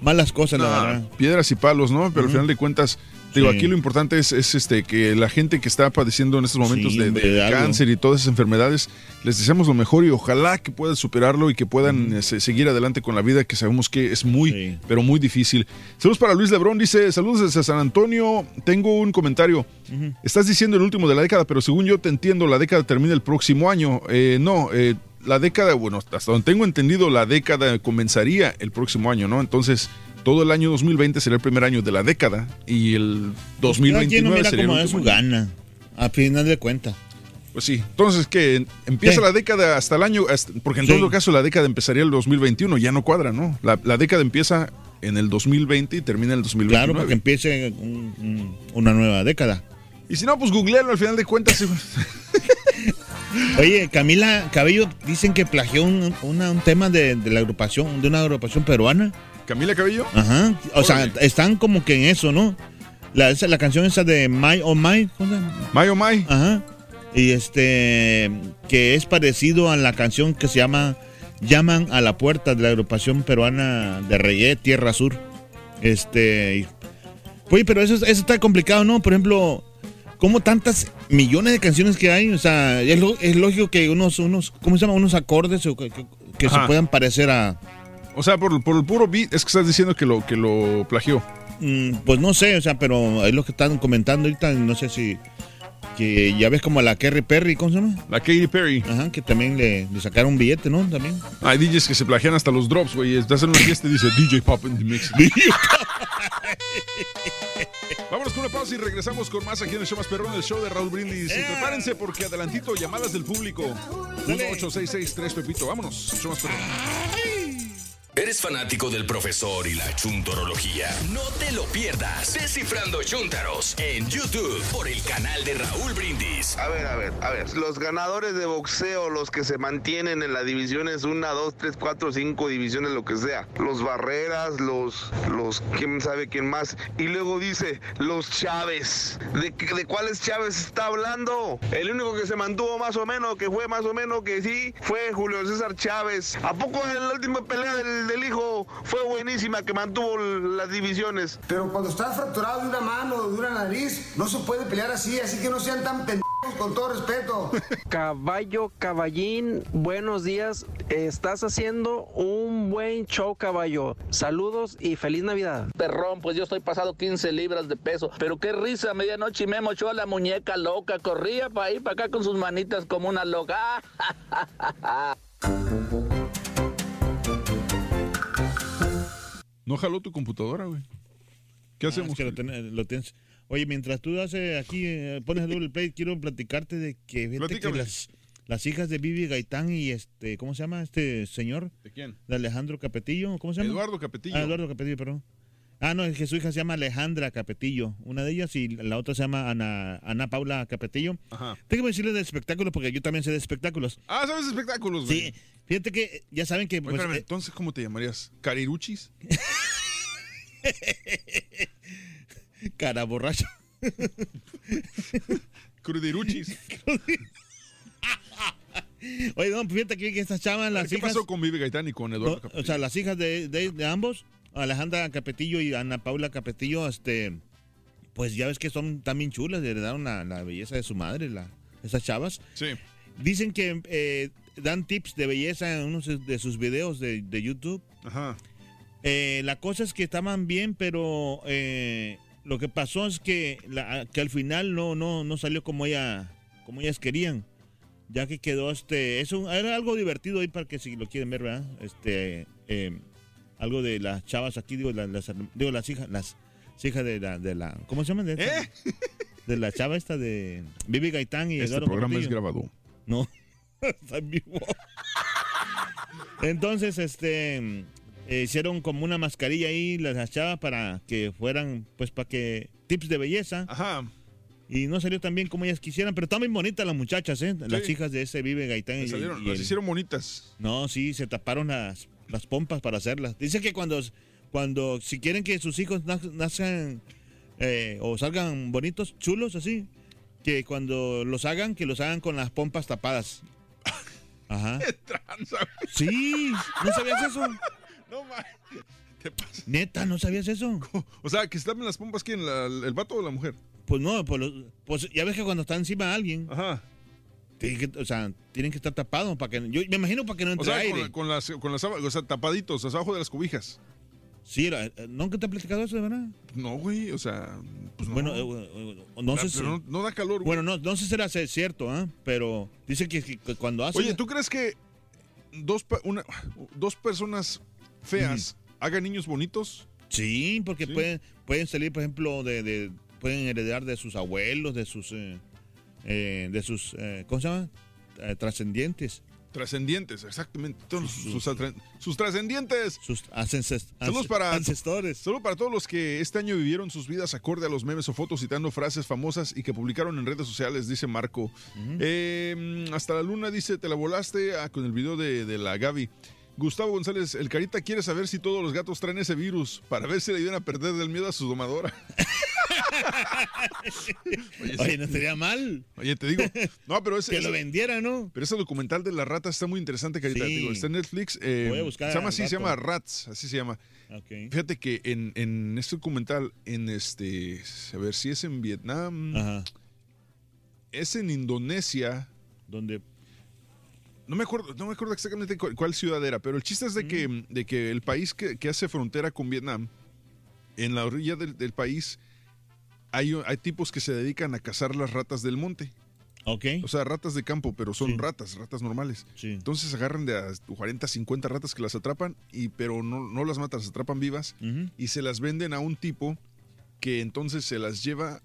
malas cosas, la verdad. piedras y palos, ¿no? Pero al final de cuentas, digo, Sí. aquí lo importante es, es, este que la gente que está padeciendo en estos momentos Sí, de, cáncer y todas esas enfermedades, les deseamos lo mejor y ojalá que puedan superarlo y que puedan eh, se- seguir adelante con la vida, que sabemos que es muy, pero muy difícil. Saludos para Luis Lebrón, dice, saludos desde San Antonio, tengo un comentario. Estás diciendo el último de la década, pero según yo te entiendo, la década termina el próximo año. Eh, no, eh, la década, bueno, hasta donde tengo entendido, la década comenzaría el próximo año, ¿no? Entonces, todo el año 2020 será el primer año de la década y el Cada quien no 2029 mira sería el como último su gana, a final de cuentas. Pues sí, entonces que empieza Sí. la década hasta el año, hasta- porque en Sí. todo caso la década empezaría el 2021, ya no cuadra, ¿no? La, la década empieza en el 2020 y termina en el 2029. Claro, para que empiece un- un- una nueva década. Y si no, pues googlealo al final de cuentas. Oye, Camila Cabello dicen que plagió un, una- un tema de, de la agrupación, de una agrupación peruana. ¿Camila Cabello? Ajá. O sea, están como que en eso, ¿no? La, esa- la canción esa de My Oh My. ¿cómo se llama? My Oh My. Ajá. Y este, que es parecido a la canción que se llama Llaman a la puerta de la agrupación peruana de reggae Tierra Sur. Este, oye, pero eso, es- eso está complicado, ¿no? Por ejemplo, como tantas millones de canciones que hay, o sea, es, lo- es lógico que unos, unos, ¿cómo se llama? Unos acordes que, que- que se puedan parecer a, O sea, por, por el puro beat, es que estás diciendo que lo, que lo plagió. Mm, pues no sé, o sea, pero es lo que están comentando ahorita, no sé si que ya ves como a la Kerry Perry, ¿cómo se llama? La Katy Perry. Ajá, que también le, le sacaron un billete, ¿no? También. Hay DJs que se plagian hasta los drops, güey. Estás en una fiesta y dice DJ Pop in the Mix. Vámonos con una pausa y regresamos con más aquí en el show más perrón, el show de Raúl Brindis. Y prepárense porque adelantito llamadas del público. 18663 Pepito. Vámonos, show más perrón. ¿Eres fanático del profesor y la chuntorología? No te lo pierdas. Descifrando Chuntaros en YouTube por el canal de Raúl Brindis. A ver, a ver, a ver. Los ganadores de boxeo, los que se mantienen en las divisiones 1, 2, 3, 4, 5 divisiones, lo que sea. Los Barreras, los, los, quién sabe quién más. Y luego dice, los Chávez. ¿De, de cuáles Chávez está hablando? El único que se mantuvo más o menos, que fue más o menos que sí, fue Julio César Chávez. ¿A poco en la última pelea del, del hijo fue buenísima que mantuvo las divisiones? Pero cuando estás fracturado de una mano o de una nariz, no se puede pelear así, así que no sean tan pendejos con todo respeto. Caballo, caballín, buenos días. Estás haciendo un buen show, caballo. Saludos y feliz Navidad. Perrón, pues yo estoy pasado 15 libras de peso. Pero qué risa, a medianoche y me mochó a la muñeca loca. Corría para ahí, para acá con sus manitas como una loca. No jaló tu computadora, güey. ¿Qué Ah, hacemos? es que lo, ten- lo tienes. Oye, mientras tú haces aquí, eh, pones el doble play, quiero platicarte de que, Platícame. las, las hijas de Vivi Gaitán y este, ¿cómo se llama este señor? ¿De quién? De Alejandro Capetillo, ¿cómo se llama? Eduardo Capetillo. Ah, Eduardo Capetillo, perdón. Ah, no, es que su hija se llama Alejandra Capetillo, una de ellas, y la otra se llama Ana, Ana Paula Capetillo. Ajá. Tengo que decirles de espectáculos porque yo también sé de espectáculos. Ah, ¿sabes de espectáculos, güey? Sí, fíjate que eh, ya saben que... Oye, pues, espérame, eh, entonces, ¿cómo te llamarías? ¿Cariruchis? cara borracho. Crudiruchis. Oye, no, fíjate que, estas chavas, las ¿Qué hijas... pasó con Vivi Gaitán y con Eduardo O, Capetillo? o sea, las hijas de, de- de ambos, Alejandra Capetillo y Ana Paula Capetillo, este, pues ya ves que son también chulas, le heredaron la, la belleza de su madre, la, esas chavas. Sí. Dicen que eh, dan tips de belleza en uno de sus videos de, de YouTube. Ajá. Eh, la cosa es que estaban bien, pero eh, lo que pasó es que, la- que al final no, no, no salió como ella, como ellas querían. Ya que quedó este. Es un- era algo divertido ahí para que si lo quieren ver, ¿verdad? Este. eh, algo de las chavas aquí, digo, las, las- digo, las hijas, las hijas de la, de la. ¿Cómo se llaman? De, esta? de la chava esta de Vivi Gaitán y Este Eduardo programa es grabado. No, está en vivo. Entonces, este, eh, hicieron como una mascarilla ahí, las las chavas para que fueran, pues, para que, tips de belleza. Ajá. Y no salió tan bien como ellas quisieran, pero están muy bonitas las muchachas, ¿eh? Las Sí. hijas de ese Vive Gaitán. Y- salieron- y las el- hicieron bonitas. No, sí, se taparon las, las pompas para hacerlas. Dice que cuando, cuando si quieren que sus hijos naz- nazcan eh, o salgan bonitos, chulos, así, que cuando los hagan, que los hagan con las pompas tapadas. Ajá. Sí, ¿no sabías eso? No mames. ¿Qué pasa? Neta, ¿no sabías eso? O sea, que se tapen las pompas, ¿quién? La- ¿El vato o la mujer? Pues no, pues, pues ya ves que cuando está encima de alguien. Ajá. Tienen que- o sea, tienen que estar tapados para que. Yo me imagino para que no O entre sea, aire. con, con las, con las, o sea, tapaditos, o abajo de las cobijas. Sí, era- eh, ¿nunca te he platicado eso de verdad? No, güey, o sea, pues no. Bueno, eh, eh, no sé si. pero no- no da calor, güey. Bueno, no, no sé si será c- cierto, ¿ah? Pero dice que, cuando hace. Oye, ¿tú crees que dos, una, dos personas feas hagan niños bonitos? Sí, porque Pueden, pueden salir, por ejemplo, de, de- pueden heredar de sus abuelos, de sus, eh, eh, de sus, eh, ¿cómo se llama? Eh, trascendientes. Trascendientes, exactamente. Todos sus, trascendientes. Sus ancest- Saludos para ancestores. Saludos para todos los que este año vivieron sus vidas acorde a los memes o fotos citando frases famosas y que publicaron en redes sociales, dice Marco. Eh, hasta la luna dice, te la volaste ah, con el video de, de la Gaby. Gustavo González, el Carita quiere saber si todos los gatos traen ese virus para ver si le ayudan a perder del miedo a su domadora. Oye, no sería mal. Oye, te digo, no, pero ese, Que lo vendiera, ¿no? Pero ese documental de la rata está muy interesante, Carita. Sí. Digo, está en Netflix. eh, Voy a buscar se llama así, se llama Rats, así se llama. Fíjate que en, en este documental, en este, a ver si es en Vietnam, es en Indonesia. Donde no me acuerdo, no me acuerdo exactamente cuál, cuál ciudad era, pero el chiste es de que, de que el país que, que hace frontera con Vietnam, en la orilla del, del país, hay, hay tipos que se dedican a cazar las ratas del monte. Ok. O sea, ratas de campo, pero son ratas, ratas normales. Sí. Entonces agarran de a 40, 50 ratas que las atrapan, y, pero no, no las matan, las atrapan vivas y se las venden a un tipo que entonces se las lleva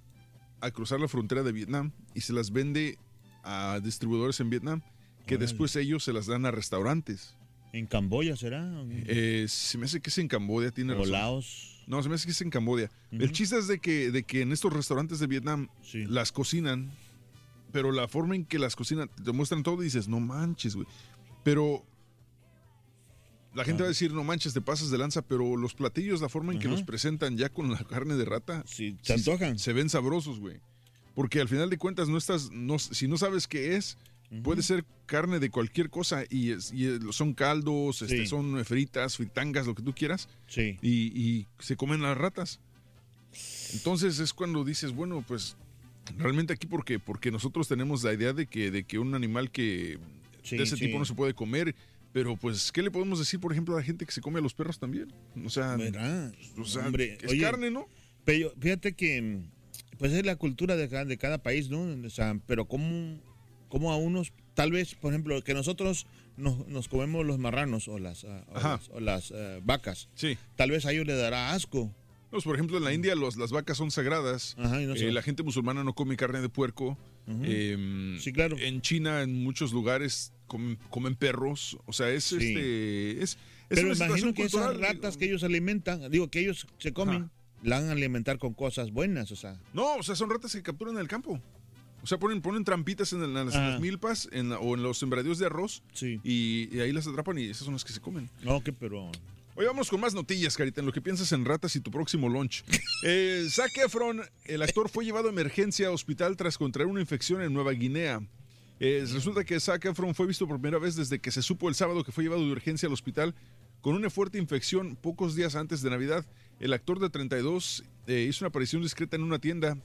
a cruzar la frontera de Vietnam y se las vende a distribuidores en Vietnam que Órale. después ellos se las dan a restaurantes. ¿En Camboya será? Eh, se me hace que es en Camboya, tiene O razón. Laos. No, se me hace que es en Camboya. El chiste es de que, de que en estos restaurantes de Vietnam las cocinan, pero la forma en que las cocinan, te muestran todo y dices, no manches, güey. Pero la gente va a decir, no manches, te pasas de lanza, pero los platillos, la forma en que los presentan ya con la carne de rata, se antojan. Se, ven sabrosos, güey. Porque al final de cuentas, no estás, no, si no sabes qué es, puede ser carne de cualquier cosa y, es- y, son caldos, este, son fritas, fritangas, lo que tú quieras. Sí. Y, y se comen las ratas. Entonces es cuando dices, bueno, pues realmente aquí porque porque nosotros tenemos la idea de que de que un animal que Sí, de ese tipo no se puede comer, pero pues qué le podemos decir, por ejemplo, a la gente que se come a los perros también? O sea, ¿Verdad? o sea, Hombre, es oye, carne, ¿no? Pero fíjate que, pues es la cultura de cada, de cada país, ¿no? O sea, pero como, como a unos, tal vez, por ejemplo, que nosotros nos, nos comemos los marranos o las, ah, o las, o las, eh, vacas. Sí. Tal vez a ellos le dará asco. Pues, por ejemplo, en la India los, las vacas son sagradas. Ajá, y no Eh, la gente musulmana no come carne de puerco. Ujú. Eh, Sí, claro. En China, en muchos lugares, comen, comen perros. O sea, es Sí. este. Es, es Pero imagino que cultural. esas ratas que ellos alimentan, digo, que ellos se comen, Ajá. la van a alimentar con cosas buenas, o sea. No, o sea, son ratas que capturan en el campo. O sea, ponen, ponen trampitas en, el- en las, en Ah. las milpas en o en los sembradíos de arroz. Sí. Y, y ahí las atrapan y esas son las que se comen. No, que pero... Hoy vamos con más notillas, Carita, en lo que piensas en ratas y tu próximo lunch. Eh, Zac Efron, el actor, fue llevado a emergencia a hospital tras contraer una infección en Nueva Guinea. Eh, resulta que Zac Efron fue visto por primera vez desde que se supo el sábado que fue llevado de urgencia al hospital con una fuerte infección pocos días antes de Navidad. El actor de 32 eh, hizo una aparición discreta en una tienda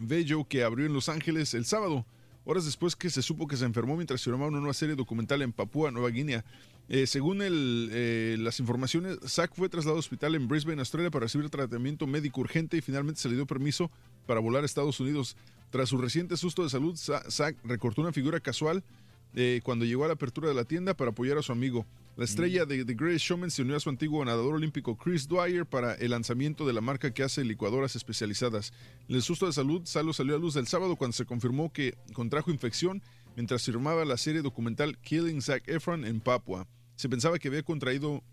Bello que abrió en Los Ángeles el sábado. horas después que se supo que se enfermó mientras filmaba una nueva serie documental en Papúa Nueva Guinea. Eh, según eh, las informaciones, Zack fue trasladado al hospital en Brisbane, Australia, para recibir tratamiento médico urgente y finalmente se le dio permiso para volar a Estados Unidos. Tras su reciente susto de salud, Za- Zack recortó una figura casual eh, cuando llegó a la apertura de la tienda para apoyar a su amigo. La estrella de The Greatest Showman se unió a su antiguo nadador olímpico Chris Dwyer para el lanzamiento de la marca que hace licuadoras especializadas. El susto de salud salió a luz el sábado cuando se confirmó que contrajo infección mientras firmaba la serie documental Killing Zac Efron en Papua. Se pensaba que había contraído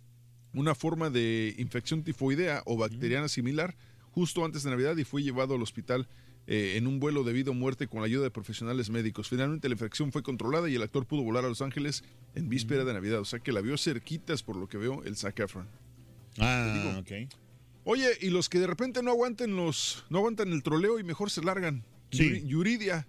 una forma de infección tifoidea o bacteriana similar justo antes de Navidad y fue llevado al hospital eh, en un vuelo de vida o muerte con la ayuda de profesionales médicos. Finalmente la infección fue controlada y el actor pudo volar a Los Ángeles en víspera de Navidad. O sea que la vio cerquitas por lo que veo el Zac Efron. Ah, ok. Oye, y los que de repente no aguanten los, no aguantan el troleo y mejor se largan. Sí. Yuri- Yuridia.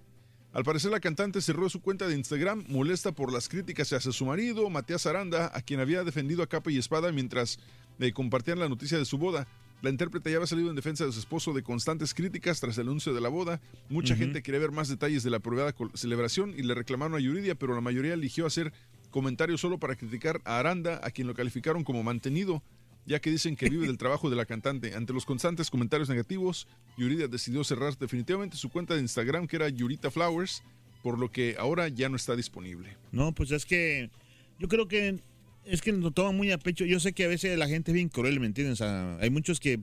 Al parecer la cantante cerró su cuenta de Instagram molesta por las críticas hacia su marido, Matías Aranda, a quien había defendido a capa y espada mientras eh, compartían la noticia de su boda. La intérprete ya había salido en defensa de su esposo de constantes críticas tras el anuncio de la boda. Mucha gente quería ver más detalles de la aprobada col- celebración y le reclamaron a Yuridia, pero la mayoría eligió hacer comentarios solo para criticar a Aranda, a quien lo calificaron como mantenido ya que dicen que vive del trabajo de la cantante. Ante los constantes comentarios negativos, Yuridia decidió cerrar definitivamente su cuenta de Instagram, que era Yurita Flowers, por lo que ahora ya no está disponible. No, pues es que yo creo que es que lo toman muy a pecho. Yo sé que a veces la gente es bien cruel, ¿me entiendes? O sea, hay muchos que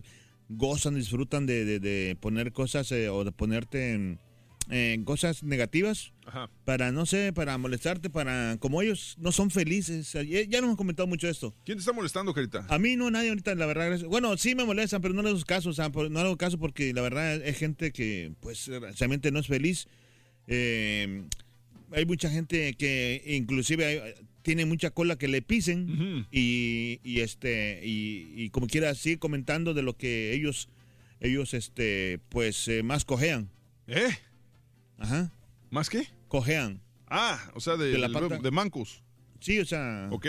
gozan, disfrutan de, de- de poner cosas eh, o de ponerte en, cosas negativas Ajá. para, no sé, para molestarte, para... Como ellos no son felices. Ya, nos hemos comentado mucho esto. ¿Quién te está molestando, Carita? A mí no, nadie ahorita, la verdad. Bueno, sí me molestan, pero no le hago caso. O sea, no hago caso porque la verdad es gente que, pues, realmente no es feliz. Eh, hay mucha gente que inclusive hay- tiene mucha cola que le pisen y, y, este y, y como quiera sigue comentando de lo que ellos ellos este pues eh, más cojean. ¿Eh? Ajá. ¿Más qué? Cojean. Ah, o sea, de, De la pata. de mancos. Sí, o sea. Ok.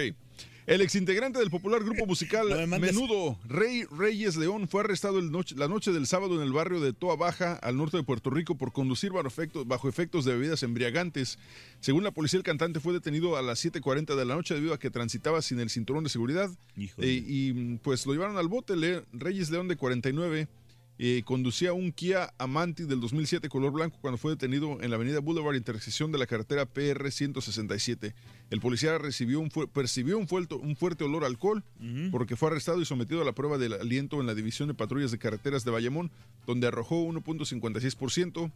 El exintegrante del popular grupo musical No me mandes- Menudo, Rey Reyes León, fue arrestado el noche- la noche del sábado en el barrio de Toa Baja, al norte de Puerto Rico, por conducir bajo efectos, bajo efectos de bebidas embriagantes. Según la policía, el cantante fue detenido a las 7.40 de la noche debido a que transitaba sin el cinturón de seguridad. Híjole. Eh, y mm, pues lo llevaron al bote. Le- Reyes León, de 49, eh, conducía un Kia Amanti del 2007 color blanco cuando fue detenido en la avenida Boulevard, intersección de la carretera PR 167. El policía recibió un percibió un fuerte, un fuerte olor a alcohol porque fue arrestado y sometido a la prueba del aliento en la División de Patrullas de Carreteras de Bayamón, donde arrojó 1.56%,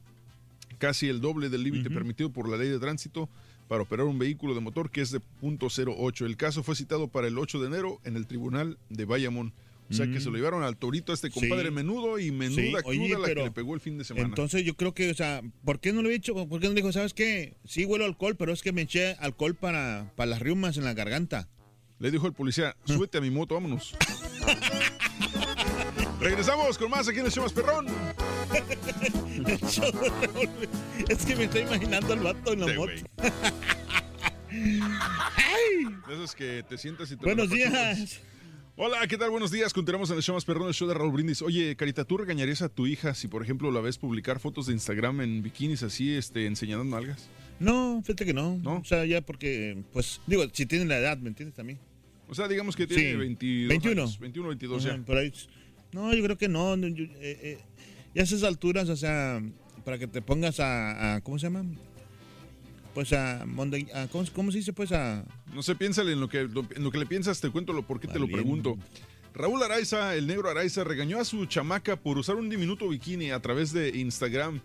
casi el doble del límite permitido por la ley de tránsito para operar un vehículo de motor que es de .08. El caso fue citado para el 8 de enero en el tribunal de Bayamón. O sea que Mm. se lo llevaron al torito a este compadre Sí. menudo y Sí, menuda oye, cruda la que le pegó el fin de semana. Entonces yo creo que, o sea, ¿por qué no lo he hecho? ¿Por qué no le dijo, sabes qué? Sí huelo alcohol, pero es que me eché alcohol para, para las riumas en la garganta. Le dijo el policía, súbete a mi moto, vámonos. Regresamos con más aquí en el show más perrón. Es que me estoy imaginando al vato en la Sí, moto. De esos que te sientas y te Buenos días. Hola, ¿qué tal? Buenos días. Continuamos en el show más perrón, el show de Raúl Brindis. Oye, Carita, ¿tú regañarías a tu hija si, por ejemplo, la ves publicar fotos de Instagram en bikinis así, este, enseñando nalgas? No, fíjate que no. O sea, ya porque, pues, digo, si tienen la edad, ¿me entiendes también? O sea, digamos que tiene Sí. 22 21. años, 21, 22 ya. Ajá, por ahí. No, yo creo que no. yo, eh, eh, ya a esas alturas, o sea, para que te pongas a, a- ¿cómo se llama? Pues a, monde- a- ¿cómo, cómo se dice? Pues a... No sé, piénsale en lo que, lo- en lo que le piensas, te cuento lo por qué te lo pregunto. Raúl Araiza, el negro Araiza, regañó a su chamaca por usar un diminuto bikini a través de Instagram.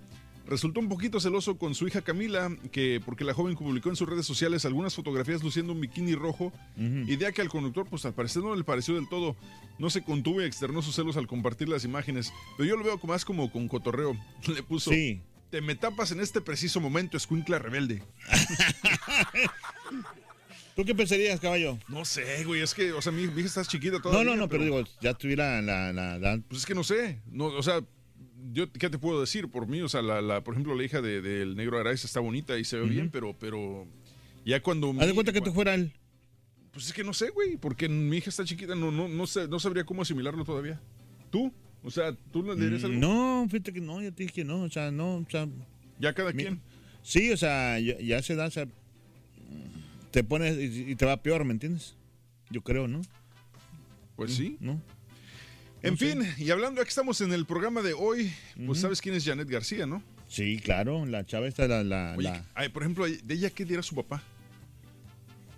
Resultó un poquito celoso con su hija Camila, que porque la joven publicó en sus redes sociales algunas fotografías luciendo un bikini rojo, idea que al conductor pues al parecer no le pareció del todo. No se contuvo y externó sus celos al compartir las imágenes, pero yo lo veo más como con cotorreo. Le puso, Sí. Te me tapas en este preciso momento, escuincla rebelde. ¿Tú qué pensarías, caballo? No sé, güey, es que, o sea, mi, mi hija está chiquita No, todavía. no, no, pero digo, ya tuviera la... la, la- Pues es que no sé, no, o sea, yo, ¿qué te puedo decir por mí? O sea, la, la- por ejemplo, la hija de- del negro Araiza está bonita y se ve bien, pero, pero ya cuando... Haz de cuenta que tú fuera él. Pues es que no sé, güey, porque mi hija está chiquita, no, no, no, sé, no sabría cómo asimilarlo todavía. ¿Tú? O sea, ¿tú le dirías algo? Mm, No, fíjate que no, ya te dije que no, o sea, no, o sea... Ya cada mi- quien. Sí, o sea, ya, ya se da, o sea, te pones y, y te va peor, ¿me entiendes? Yo creo, ¿no? Pues sí. ¿No? En fin, y hablando, aquí estamos en el programa de hoy, pues sabes quién es Janet García, ¿no? Sí, claro, la chava esta, la... la, Oye, la- ay, por ejemplo, de ella, ¿qué diera su papá?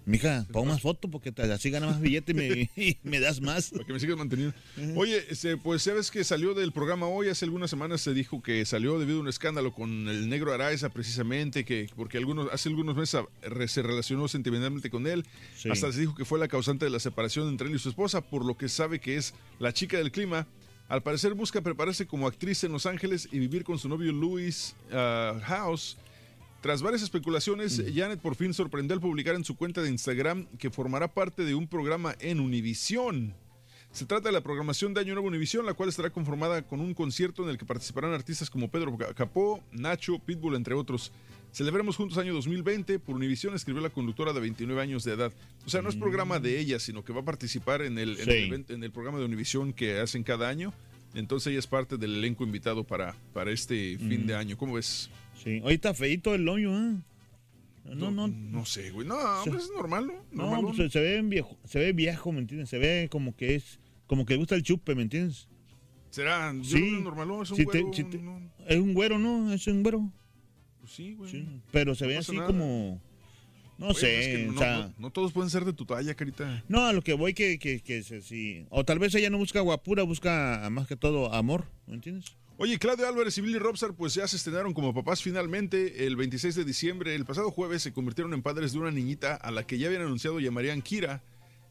Mija, pon más foto porque te, así gana más billete y me, y me das más. Para que me sigas manteniendo. Oye, este, pues sabes que salió del programa hoy, hace algunas semanas se dijo que salió debido a un escándalo con el negro Araiza precisamente, que porque algunos, hace algunos meses re- se relacionó sentimentalmente con él. Sí. Hasta se dijo que fue la causante de la separación entre él y su esposa, por lo que sabe que es la chica del clima. Al parecer busca prepararse como actriz en Los Ángeles y vivir con su novio Louis ah, House. Tras varias especulaciones, Janet por fin sorprendió al publicar en su cuenta de Instagram que formará parte de un programa en Univisión. Se trata de la programación de Año Nuevo Univisión, la cual estará conformada con un concierto en el que participarán artistas como Pedro Capó, Nacho, Pitbull, entre otros. Celebremos juntos año 2020. Por Univisión escribió la conductora de 29 años de edad. O sea, no es programa de ella, sino que va a participar en el, en el evento- en el programa de Univisión que hacen cada año. Entonces ella es parte del elenco invitado para, para este fin Mm. de año. ¿Cómo ves? Sí, hoy está feito el hoyo, ¿eh? No, no, no sé, güey. No, hombre, es normal, ¿no? No, pues, se, se ve viejo, se ve viejo, ¿me entiendes? Se ve como que es, como que le gusta el chupe, ¿me entiendes? Será, yo Sí. no normalón, es un Si te- güero, si te- no- Es un güero, ¿no? Es un güero. pues sí, güey. Sí, pero se ve así nada. como, no Oye, sé, es que o sea, no- no todos pueden ser de tu talla, carita. no, a lo que voy que, que, que se- sí, o tal vez ella no busca guapura, busca más que todo amor, ¿me entiendes? Oye, Claudio Álvarez y Billy Robsar pues ya se estrenaron como papás finalmente. El 26 de diciembre, el pasado jueves, se convirtieron en padres de una niñita a la que ya habían anunciado llamarían Kira.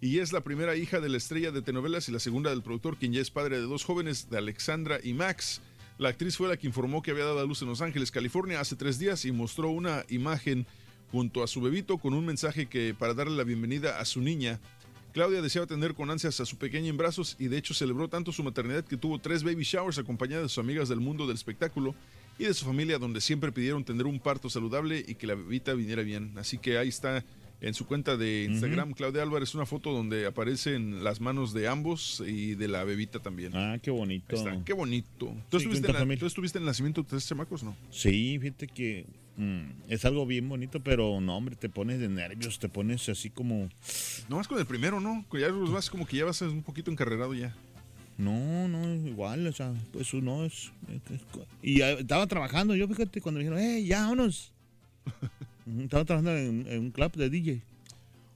Y es la primera hija de la estrella de telenovelas y la segunda del productor, quien ya es padre de dos jóvenes, de Alexandra y Max. La actriz fue la que informó que había dado a luz en Los Ángeles, California, hace tres días y mostró una imagen junto a su bebito con un mensaje que para darle la bienvenida a su niña. Claudia deseaba tener con ansias a su pequeña en brazos y de hecho celebró tanto su maternidad que tuvo tres baby showers acompañada de sus amigas del mundo del espectáculo y de su familia donde siempre pidieron tener un parto saludable y que la bebita viniera bien. Así que ahí está en su cuenta de Instagram Claudia Álvarez una foto donde aparecen las manos de ambos y de la bebita también. Ah, qué bonito. Está, qué bonito. ¿Tú, Sí, estuviste, en la- tú estuviste en el nacimiento de tres chamacos, no? Sí, fíjate que mm, es algo bien bonito, pero no, hombre, te pones de nervios, te pones así como... No más con el primero, ¿no? Ya los vas como que ya vas un poquito encarrerado ya. No, no, igual, o sea, pues uno es... es- es- y estaba trabajando, yo fíjate, cuando me dijeron, ¡eh, ya, vámonos! Estaba trabajando en, en un club de DJ.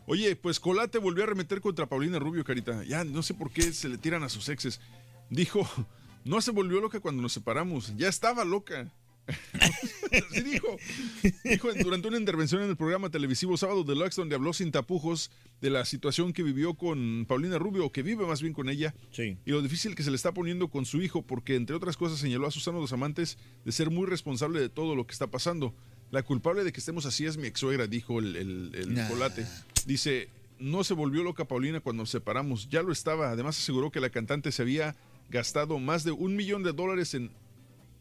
Oye, pues Colate volvió a remeter contra Paulina Rubio, Carita. Ya no sé por qué se le tiran a sus exes. Dijo, no se volvió loca cuando nos separamos, ya estaba loca. Dijo. Durante una intervención en el programa televisivo Sábado Deluxe, donde habló sin tapujos de la situación que vivió con Paulina Rubio, o que vive más bien con ella, Sí. y lo difícil que se le está poniendo con su hijo, porque entre otras cosas señaló a Susana dos Amantes de ser muy responsable de todo lo que está pasando. La culpable de que estemos así es mi ex suegra, dijo el, el, el Nah. Colate. Dice, no se volvió loca Paulina cuando nos separamos, ya lo estaba. Además aseguró que la cantante se había gastado más de un millón de dólares en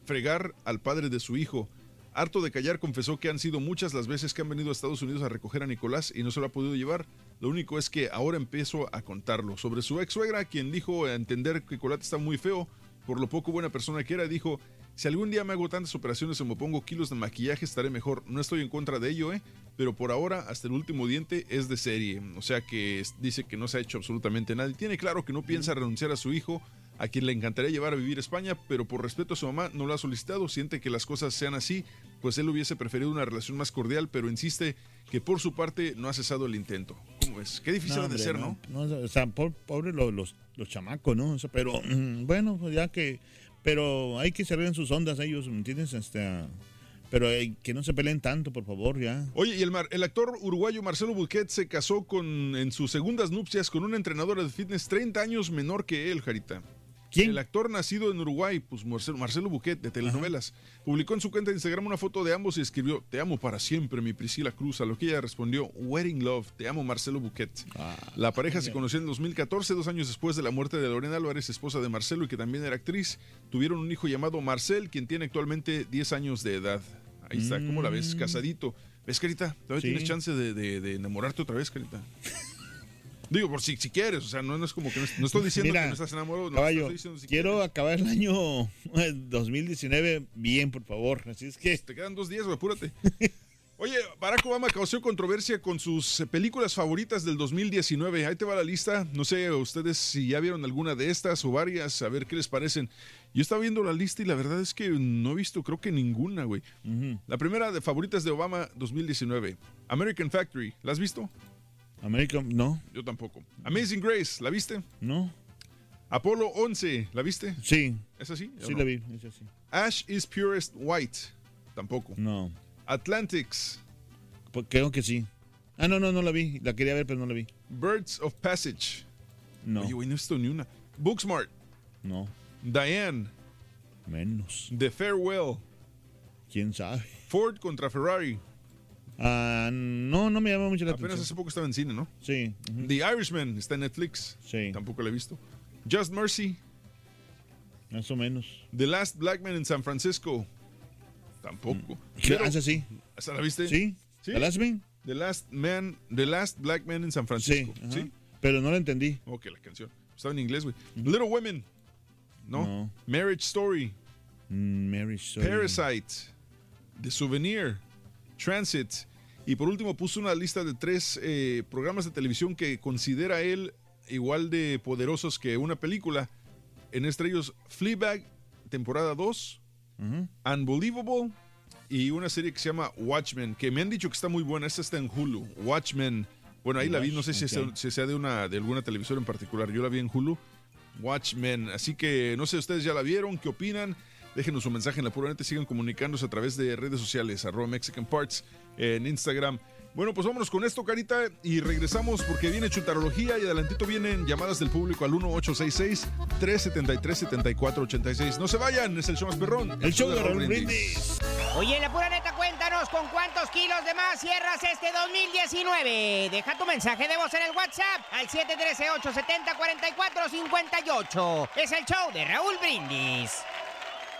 fregar al padre de su hijo. Harto de callar, confesó que han sido muchas las veces que han venido a Estados Unidos a recoger a Nicolás y no se lo ha podido llevar. Lo único es que ahora empiezo a contarlo. Sobre su ex suegra, quien dijo a entender que Colate está muy feo, por lo poco buena persona que era, dijo, si algún día me hago tantas operaciones o me pongo kilos de maquillaje estaré mejor. No estoy en contra de ello, ¿eh? Pero por ahora, hasta el último diente es de serie. O sea que dice que no se ha hecho absolutamente nada. Y tiene claro que no piensa renunciar a su hijo, a quien le encantaría llevar a vivir a España, pero por respeto a su mamá no lo ha solicitado. Siente que las cosas sean así, pues él hubiese preferido una relación más cordial, pero insiste que por su parte no ha cesado el intento. ¿Cómo es? Qué difícil No, de ser, ¿no? no, o sea, pobre los, los, los chamacos, ¿no? O sea, pero mm, bueno, pues ya que. Pero hay que cerrar en sus ondas ellos, ¿me entiendes? Este, ah, pero eh, que no se peleen tanto, por favor, ya. Oye, y el, mar- el actor uruguayo Marcelo Buquet se casó con, en sus segundas nupcias con una entrenadora de fitness 30 años menor que él, Jarita. ¿Quién? El actor nacido en Uruguay, pues Marcelo, Marcelo Buquet, de telenovelas, publicó en su cuenta de Instagram una foto de ambos y escribió, te amo para siempre, mi Priscila Cruz, a lo que ella respondió, Wedding Love, te amo Marcelo Buquet. La pareja se conoció en 2014, dos años después de la muerte de Lorena Álvarez, esposa de Marcelo y que también era actriz. Tuvieron un hijo llamado Marcel, quien tiene actualmente 10 años de edad. Ahí está, ¿cómo la ves? Casadito. ¿Ves, Carita? Todavía Sí. tienes chance de, de- de enamorarte otra vez, Carita. Digo, por si, si quieres, o sea, no, no es como que no, no estoy diciendo Mira, que no estás enamorado, no caballo, estoy diciendo si quiero acabar el año eh, 2019 bien, por favor. Así es que. Te quedan dos días, güey, apúrate. Oye, Barack Obama causó controversia con sus eh, películas favoritas del 2019. Ahí te va la lista. No sé ustedes si ya vieron alguna de estas o varias, a ver qué les parecen. Yo estaba viendo la lista y la verdad es que no he visto, creo que ninguna, güey. La primera de favoritas de Obama 2019. American Factory. ¿La has visto? American, no. Yo tampoco. Amazing Grace, ¿la viste? No. Apolo 11, ¿la viste? Sí. ¿Es así? Sí, la vi. Es así. Ash is Purest White. Tampoco. No. Atlantics. Pues creo que sí. Ah, no, no, no la vi. La quería ver, pero no la vi. Birds of Passage. No. Oye, güey, no he visto ni una. Booksmart. No. Diane. Menos. The Farewell. ¿Quién sabe? Ford contra Ferrari. Ah, no, no me llama mucho la Apenas hace atención. poco estaba en cine, ¿no? Sí. The Irishman está en Netflix. Sí. Tampoco la he visto. Just Mercy. Más o menos. The Last Black Man in San Francisco. Tampoco. ¿Qué? ¿Ah, esa sí? ¿Esa la viste? Sí. ¿Sí? ¿The Last Man? The Last Man, The Last Black Man in San Francisco. Sí. ¿Sí? Pero no la entendí. Ok, la canción. Estaba en inglés, güey. Little Women. ¿No? No. Marriage Story. Mm, Mary Story. Parasite. The Souvenir. Transit. Y por último puso una lista de tres eh, programas de televisión que considera él igual de poderosos que una película. En entre ellos Fleabag, temporada 2, Ujú. Unbelievable y una serie que se llama Watchmen, que me han dicho que está muy buena. Esta está en Hulu. Watchmen. Bueno, ahí la vi, no sé si, sea, si sea de, una, de alguna televisora en particular. Yo la vi en Hulu. Watchmen. Así que no sé, ustedes ya la vieron, ¿qué opinan? Déjenos un mensaje en la pura neta, sigan comunicándose a través de redes sociales, arroba Mexican Parts en Instagram. Bueno, pues vámonos con esto, Carita, y regresamos porque viene chutarología y adelantito vienen llamadas del público al 1866-373-7486. No se vayan, es el show más perrón. El show de Raúl Brindis. Brindis. Oye, la pura neta, cuéntanos con cuántos kilos de más cierras este 2019. Deja tu mensaje de voz en el WhatsApp al 713-870-4458. Es el show de Raúl Brindis.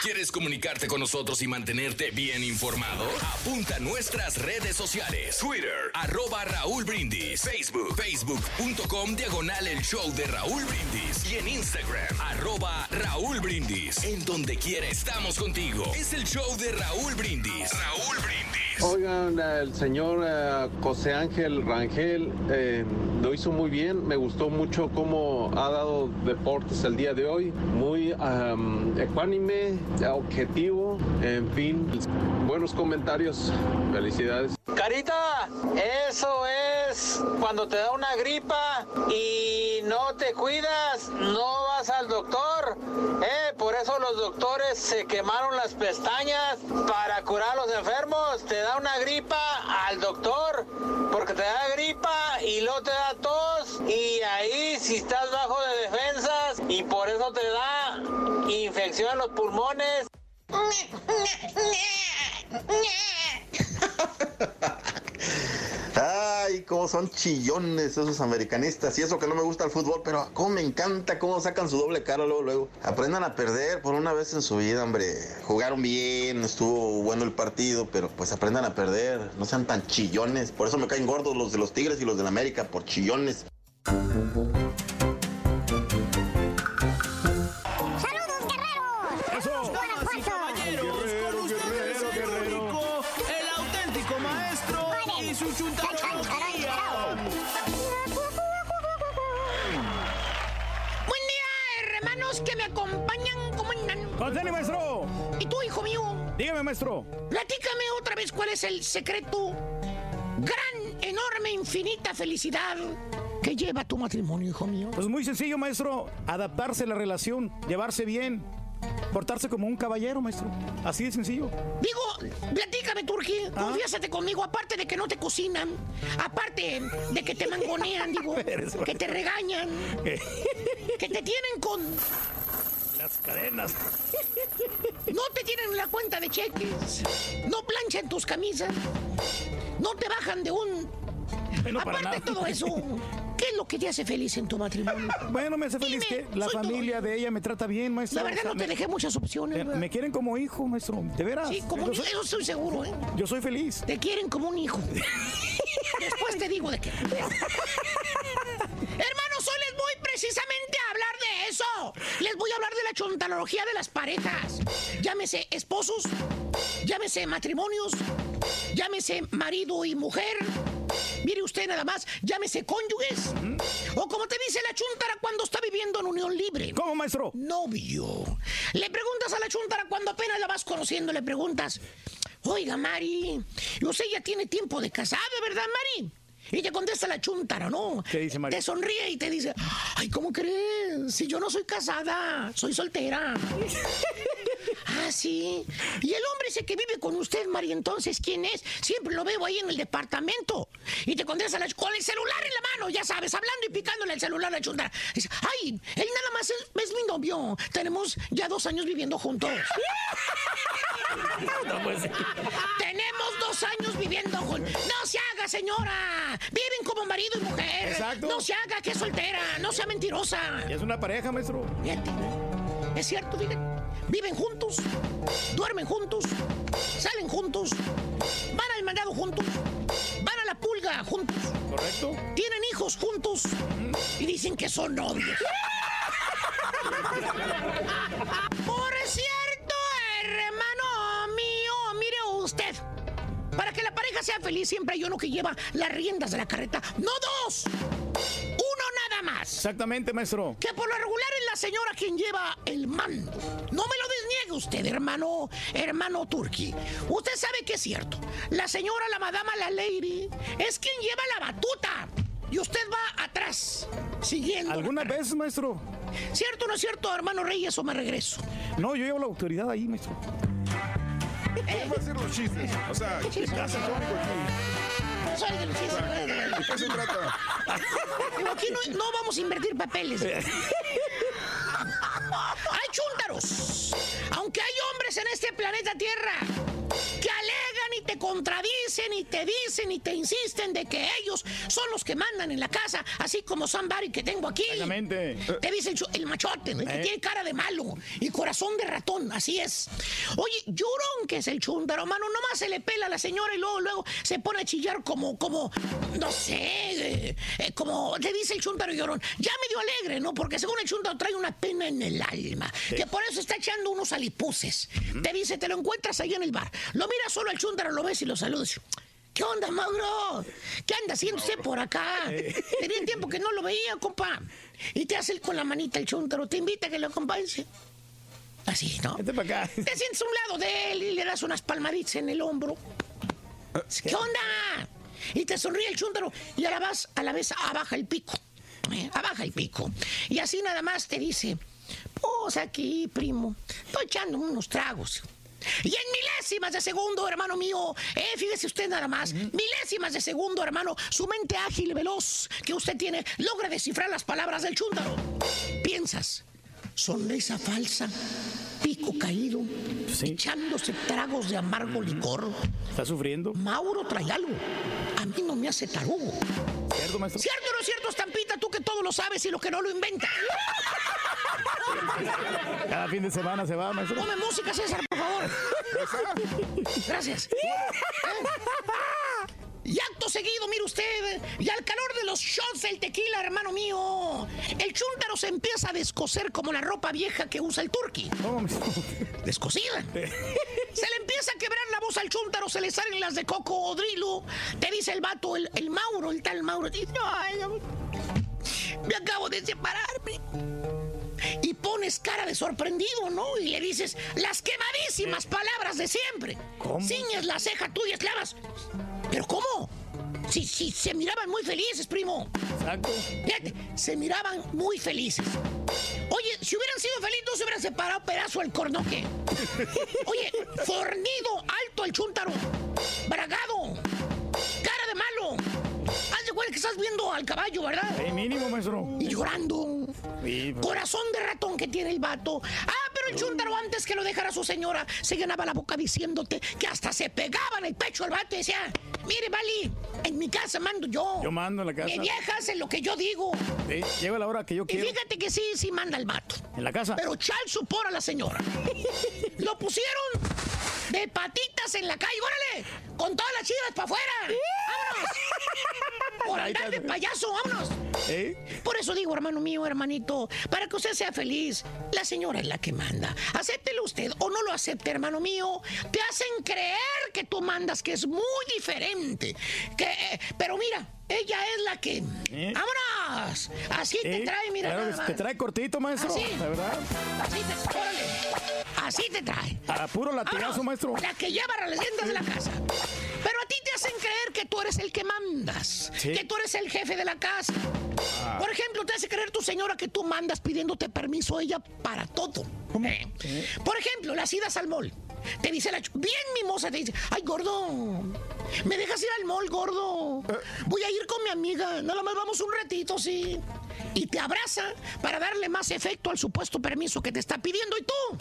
¿Quieres comunicarte con nosotros y mantenerte bien informado? Apunta a nuestras redes sociales. Twitter, arroba Raúl Brindis. Facebook, facebook.com, diagonal el show de Raúl Brindis. Y en Instagram, arroba Raúl Brindis. En donde quiera estamos contigo. Es el show de Raúl Brindis. Raúl Brindis. Oigan, el señor eh, José Ángel Rangel eh, lo hizo muy bien. Me gustó mucho cómo ha dado deportes el día de hoy. Muy ecuánime, objetivo, en fin, buenos comentarios. Felicidades. Carita, eso es cuando te da una gripa y no te cuidas, no vas al doctor. Eh, por eso los doctores se quemaron las pestañas para curar a los enfermos. Te da una gripa al doctor porque te da gripa y luego te da tos y ahí si estás bajo de defensas infección en los pulmones. Ay, cómo son chillones esos americanistas. Y eso que no me gusta el fútbol, pero cómo me encanta cómo sacan su doble cara luego, luego. Aprendan a perder por una vez en su vida, hombre. Jugaron bien, estuvo bueno el partido, pero pues aprendan a perder. No sean tan chillones. Por eso me caen gordos los de los Tigres y los de la América, por chillones. Maestro. Platícame otra vez cuál es el secreto. Gran, enorme, infinita felicidad que lleva tu matrimonio, hijo mío. Pues muy sencillo, maestro. Adaptarse a la relación, llevarse bien, portarse como un caballero, maestro. Así de sencillo. Digo, platícame, Turki. Confiésate conmigo. Aparte de que no te cocinan, aparte de que te mangonean, digo, que te regañan, que te tienen con. Las cadenas. No te tienen la cuenta de cheques, no planchan tus camisas, no te bajan de un. No, aparte nada. de todo eso, ¿qué es lo que te hace feliz en tu matrimonio? Bueno, me hace feliz Dime, que la familia de ella me trata bien, maestro. La verdad no te me- dejé muchas opciones, me, ¿verdad? me quieren como hijo, maestro. De veras. Sí, como Yo un soy- hijo, estoy seguro, ¿eh? Yo soy feliz. Te quieren como un hijo. Después te digo de qué. Hablar de la chontalogía de las parejas. Llámese esposos, llámese matrimonios, llámese marido y mujer. Mire usted nada más, llámese cónyuges. O como te dice la chuntara cuando está viviendo en unión libre. ¿Cómo, maestro? Novio. Le preguntas a la chuntara cuando apenas la vas conociendo, le preguntas, oiga, Mari, usted ya tiene tiempo de casada, ¿verdad, Mari? Y te contesta la chuntara, ¿no? ¿Qué dice Mari? Te sonríe y te dice, ay, ¿cómo crees? Si yo no soy casada, soy soltera. ah, sí. Y el hombre ese que vive con usted, Mari, entonces, ¿quién es? Siempre lo veo ahí en el departamento. Y te contesta la, con el celular en la mano, ya sabes, hablando y picándole el celular a la. Dice, ay, él nada más es, es mi novio. Tenemos ya dos años viviendo juntos. Tenemos dos años viviendo juntos. No se haga, señora. Viven como marido y mujer. Exacto. No se haga que es soltera. No sea mentirosa. Y es una pareja, maestro. Fíjate. Es cierto, fíjate. Viven juntos, duermen juntos, salen juntos, van al mandado juntos, van a la pulga juntos, ¿Correcto? tienen hijos juntos y dicen que son novios. Por cierto, hermano mío, mire usted. Para que la pareja sea feliz siempre hay uno que lleva las riendas de la carreta. No dos. Uno nada más. Exactamente, maestro. Que por lo regular es la señora quien lleva el mando. No me lo desniegue usted, hermano, hermano Turki. Usted sabe que es cierto. La señora, la madama, la lady, es quien lleva la batuta. Y usted va atrás, siguiendo. ¿Alguna vez, maestro? ¿Cierto o no es cierto, hermano Reyes, o me regreso? No, yo llevo la autoridad ahí, maestro. ¿Cómo va a ser los chistes? O sea, ¿qué Soy de los chistes. ¿De qué se trata? Digo, aquí no, no vamos a invertir papeles. Hay chúntaros. Aunque hay hombres en este planeta Tierra que alegan y te contradicen y te dicen y te insisten de que ellos son los que mandan en la casa, así como Somebody que tengo aquí. Exactamente. Te dice el, machote, ¿no? El que Eh. tiene cara de malo y corazón de ratón, así es. Oye, llorón que es el chúntaro, mano, nomás se le pela a la señora y luego, luego se pone a chillar como, como, no sé, eh, eh, como te dice el chúntaro llorón. Ya medio alegre, ¿no? Porque según el chúntaro trae una pena en el alma, que por eso está echando unos alipuses. Te dice, te lo encuentras ahí en el bar. Lo miras solo al chúntaro, lo ves y lo saludas. ¿Qué onda, Mauro? ¿Qué anda haciendo usted por acá? Tenía tiempo que no lo veía, compa. Y te hace el con la manita el chúntaro, te invita a que lo acompañes. Así, ¿no? Vete para acá. Te sientes a un lado de él y le das unas palmaditas en el hombro. ¿Qué onda? Y te sonríe el chúntaro y a la vez, a la vez abaja el pico. Eh, Abaja el pico. Y así nada más te dice, pues aquí, primo, estoy echando unos tragos. Y en milésimas de segundo, hermano mío, eh, fíjese usted nada más, milésimas de segundo, hermano, su mente ágil y veloz que usted tiene logra descifrar las palabras del chúntaro. Piensas, sonrisa falsa, pico caído, echándose tragos de amargo licor. ¿Está sufriendo? Mauro trae algo. A mí no me hace tarugo. ¿Cierto, maestro? ¿Cierto o no es cierto, Estampita? Tú que todo lo sabes y lo que no lo inventa. Cada fin de semana se va, maestro. Ponme música, César, por favor. Gracias. Y acto seguido, mire usted, y al calor de los shots del tequila, hermano mío, el chúntaro se empieza a descoser como la ropa vieja que usa el turqui. Descosida. Se le empieza a quebrar la voz al chúntaro, se le salen las de coco o drilo. Te dice el vato, el, el Mauro, el tal Mauro, dice, "Ay, me acabo de separarme. Pones cara de sorprendido, ¿no? Y le dices las quemadísimas palabras de siempre. ¿Cómo? Ciñes la ceja tuya, clavas. ¿Pero cómo? Si, si se miraban muy felices, primo. Exacto. Fíjate, se miraban muy felices. Oye, si hubieran sido felices, no se hubieran separado pedazo el cornoque. Oye, fornido, alto el chúntaro, bragado, que estás viendo al caballo, ¿verdad? Sí, mínimo, maestro. Y llorando. Sí, pues. Corazón de ratón que tiene el vato. Ah, pero el chúntaro antes que lo dejara su señora se llenaba la boca diciéndote que hasta se pegaba en el pecho al vato y decía, mire, Vali, en mi casa mando yo. Yo mando en la casa. Mi vieja hace lo que yo digo. Sí, llega la hora que yo Y quiero. fíjate que sí, sí manda el vato. En la casa. Pero chal supor a la señora. Lo pusieron de patitas en la calle. ¡Órale! Con todas las chivas para afuera. ¡Vámonos! Por andar de payaso, vámonos. ¿Eh? Por eso digo, hermano mío, hermanito, para que usted sea feliz, la señora es la que manda. Acéptelo usted o no lo acepte, hermano mío. Te hacen creer que tú mandas, que es muy diferente. Que, eh, pero mira, ella es la que. ¡Vámonos! Así te ¿Eh? trae, mira. Claro, nada te trae cortito, maestro. Así. La verdad. Así te. órale. Así te trae. A puro latigazo, Vámonos. maestro. La que lleva las leyendas de la casa. Pero a ti te hacen creer que tú eres el que mandas. Sí. Que tú eres el jefe de la casa. Ah. Por ejemplo, te hace creer tu señora que tú mandas pidiéndote permiso a ella para todo. Eh. Por ejemplo, las idas al mall. Te dice la... Bien mimosa, te dice, ay, gordo, ¿me dejas ir al mall, gordo? Voy a ir con mi amiga, nada más vamos un ratito, sí. Y te abraza para darle más efecto al supuesto permiso que te está pidiendo. ¿Y tú?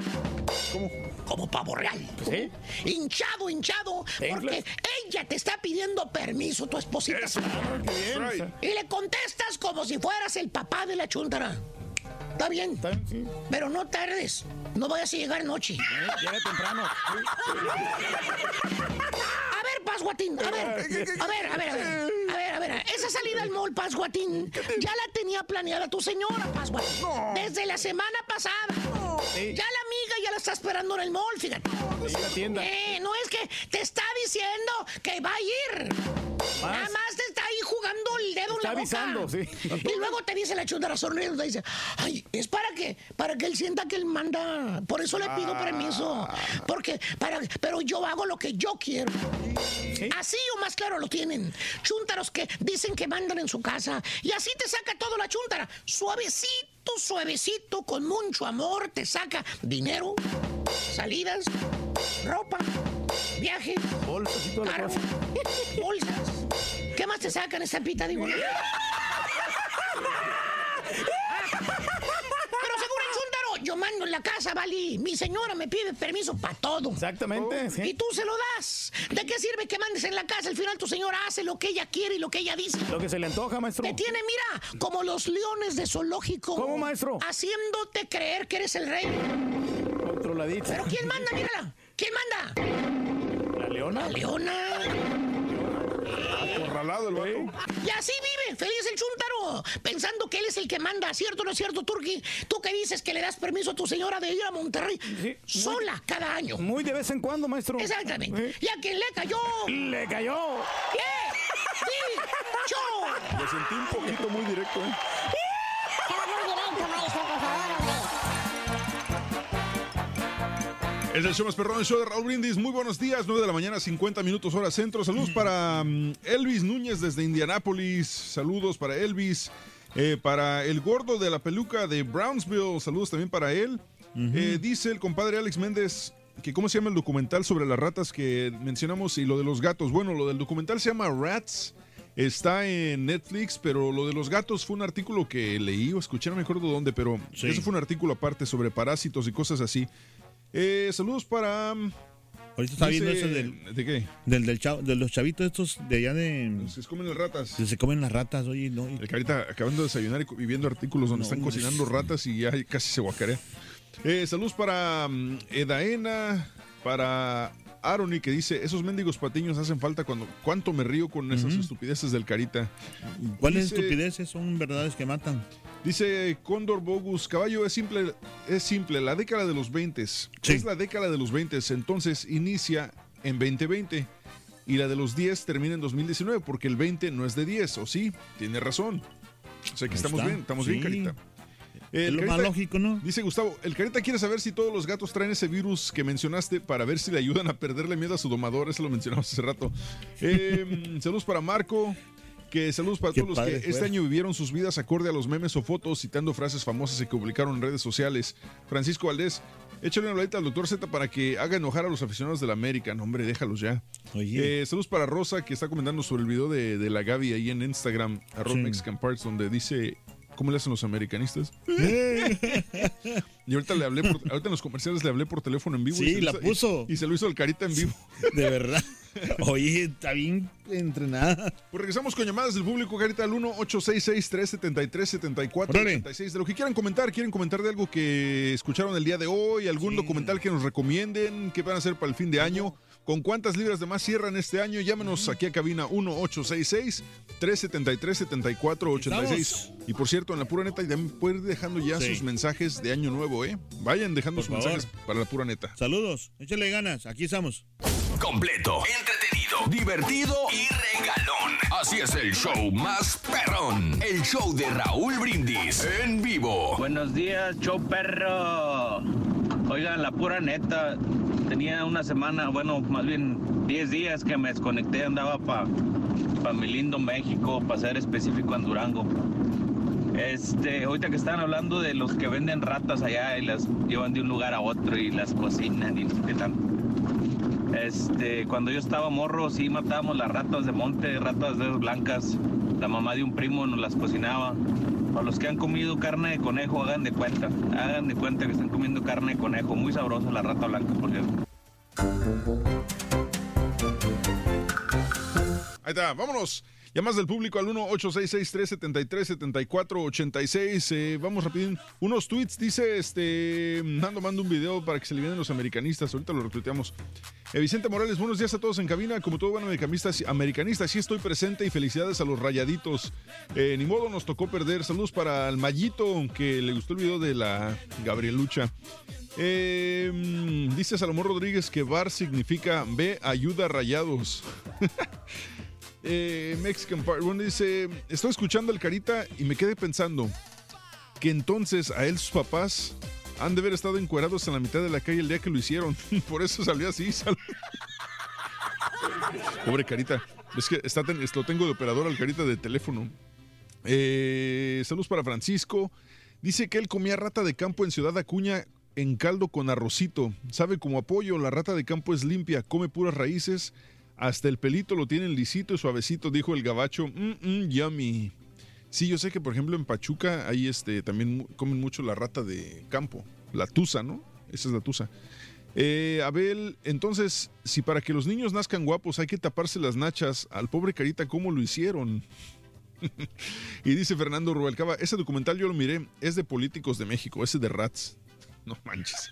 ¿Cómo? Como pavo real. ¿Sí? Hinchado, hinchado, ¿En porque inglés? ella te está pidiendo permiso, tu esposita. Right. Y le contestas como si fueras el papá de la chuntara. Está bien, está bien, sí. pero no tardes. No vayas a llegar noche. Eh, Llega temprano. A ver, Pasguatín, a ver, a ver, a ver, a ver, a ver, a ver, esa salida al mall, Pasguatín, ya la tenía planeada tu señora, Pasguatín, desde la semana pasada. Sí. Ya la amiga ya la está esperando en el mall, fíjate. En la tienda. Eh, no es que te está diciendo que va a ir. Nada más te está ahí jugando el dedo Está en la avisando, boca. sí. Y luego te dice la chundara sonriendo, te dice, ay, es para que, para que él sienta que él manda. Por eso le pido Ah. permiso. Porque, para, pero yo hago lo que yo quiero. Sí. Así o más claro lo tienen. Chúntaros que dicen que mandan en su casa. Y así te saca todo la chúntara. Suavecito, suavecito, con mucho amor, te saca dinero, salidas, ropa, viaje, Bolsas y toda la cosa. bolsas. ¿Qué más te sacan esa pita, digo? Pero según el chúntaro, yo mando en la casa, Vali. Mi señora me pide permiso para todo. Exactamente, sí. Y tú se lo das. ¿De qué sirve que mandes en la casa? Al final tu señora hace lo que ella quiere y lo que ella dice. Lo que se le antoja, maestro. Te tiene, mira, como los leones de zoológico. ¿Cómo, maestro? Haciéndote creer que eres el rey. Controladito. Pero ¿quién manda? Mírala. ¿Quién manda? ¿La leona? La leona. Acorralado el vato. Y así vive, feliz el chúntaro, pensando que él es el que manda, ¿cierto o no es cierto, Turki? Tú que dices que le das permiso a tu señora de ir a Monterrey Sí. sola cada año. Muy de vez en cuando, maestro. Exactamente. Y a quien le cayó. Le cayó. ¿Qué? ¡Dicho! Lo sentí un poquito muy directo, ¿eh? Es el show más perrón, el show de Raúl Brindis. Muy buenos días, 9 de la mañana, 50 minutos hora centro. Saludos para mm, Elvis Núñez desde Indianápolis. Saludos para Elvis. Eh, para el gordo de la peluca de Brownsville. Saludos también para él. Eh, dice el compadre Alex Méndez que cómo se llama el documental sobre las ratas que mencionamos y lo de los gatos. Bueno, lo del documental se llama Rats. Está en Netflix, pero lo de los gatos fue un artículo que leí o escuché, no me acuerdo dónde, pero Sí. eso fue un artículo aparte sobre parásitos y cosas así. Eh, saludos para... Ahorita está viendo del, ¿De qué? del, del chavo- de los chavitos estos de allá de... Se comen las ratas. se comen las ratas, oye, no. El que ahorita acabando de desayunar y viendo artículos donde No, están cocinando es- ratas y ya casi se guacarea. Eh, saludos para mm, Edaena, para Aroni que dice, esos mendigos patiños hacen falta cuando... ¿Cuánto me río con esas estupideces del Carita? ¿Cuáles estupideces son verdades que matan? Dice Cóndor Bogus, caballo, es simple, es simple, la década de los 20 es la década de los 20, entonces inicia en 2020 y la de los 10 termina en 2019 porque el 20 no es de 10, ¿o sí? Tiene razón. O sea que Ahí estamos está. bien, estamos Sí. bien, Carita. Es lo más lógico, ¿no? Dice Gustavo, el Carita quiere saber si todos los gatos traen ese virus que mencionaste para ver si le ayudan a perderle miedo a su domador. Eso lo mencionamos hace rato. Eh, saludos para Marco. Que saludos para Qué todos los que este año vivieron sus vidas acorde a los memes o fotos, citando frases famosas que publicaron en redes sociales. Francisco Valdés, échale una habladita al doctor Z para que haga enojar a los aficionados de la América. No, hombre, déjalos ya. Oye. Eh, saludos para Rosa, que está comentando sobre el video de, de la Gaby ahí en Instagram, arroba Sí. Mexican Parts, donde dice cómo le hacen los americanistas. y ahorita le hablé, por- ahorita en los comerciales le hablé por teléfono en vivo. Sí, y la hizo- puso. Y, y se lo hizo el carita en vivo. De verdad. Oye, está bien entrenada. Pues regresamos con llamadas del público, Carita, al 1-866-373-7486. De lo que quieran comentar, quieren comentar de algo que escucharon el día de hoy, algún documental que nos recomienden, qué van a hacer para el fin de año. ¿Con cuántas libras de más cierran este año? Llámenos aquí a cabina 1866-373-7486. Y por cierto, en la pura neta, ya pueden ir dejando ya Sí. sus mensajes de año nuevo, ¿eh? Vayan dejando Por sus favor. mensajes para la pura neta. Saludos, échale ganas, aquí estamos. Completo, entretenido, divertido y regalón. Así es el show más perrón. El show de Raúl Brindis en vivo. Buenos días, show perro. Oigan, la pura neta, tenía una semana, bueno, más bien 10 días que me desconecté, andaba para pa mi lindo México, para ser específico en Durango. Este, ahorita que están hablando de los que venden ratas allá y las llevan de un lugar a otro y las cocinan y no sé qué tanto. Este, cuando yo estaba morro, sí matábamos las ratas de monte, ratas de blancas. La mamá de un primo nos las cocinaba. Para los que han comido carne de conejo, hagan de cuenta. Hagan de cuenta que están comiendo carne de conejo. Muy sabrosa la rata blanca, por cierto. Ahí está, vámonos. Llamas del público al 1-866-373-7486. Eh, vamos rapidín. Unos tweets, dice este. Mando, mando un video para que se liberen los americanistas. Ahorita lo retuiteamos. Eh, Vicente Morales, buenos días a todos en cabina. Como todo buen americanista, americanista, sí estoy presente y felicidades a los rayaditos. Eh, ni modo, nos tocó perder. Saludos para el Mallito, que le gustó el video de la Gabrielucha. Eh, dice Salomón Rodríguez que bar significa ve, ayuda, rayados. Eh, Mexican Part One dice: Estoy escuchando al Carita y me quedé pensando que entonces a él sus papás han de haber estado encuerados en la mitad de la calle el día que lo hicieron. Por eso salió así. sal- Pobre Carita. Es que está lo tengo de operador al Carita de teléfono. Eh, saludos para Francisco. Dice que él comía rata de campo en Ciudad Acuña en caldo con arrocito. Sabe como apoyo, la rata de campo es limpia, come puras raíces. Hasta el pelito lo tienen lisito y suavecito, dijo el gabacho. Mm, mm, yummy. Sí, yo sé que por ejemplo en Pachuca ahí este, también comen mucho la rata de campo. La tusa, ¿no? Esa es la tusa. Eh, Abel, entonces, si para que los niños nazcan guapos hay que taparse las nachas, al pobre Carita, ¿cómo lo hicieron? y dice Fernando Rubalcaba, ese documental yo lo miré, es de políticos de México, ese de Rats. No manches.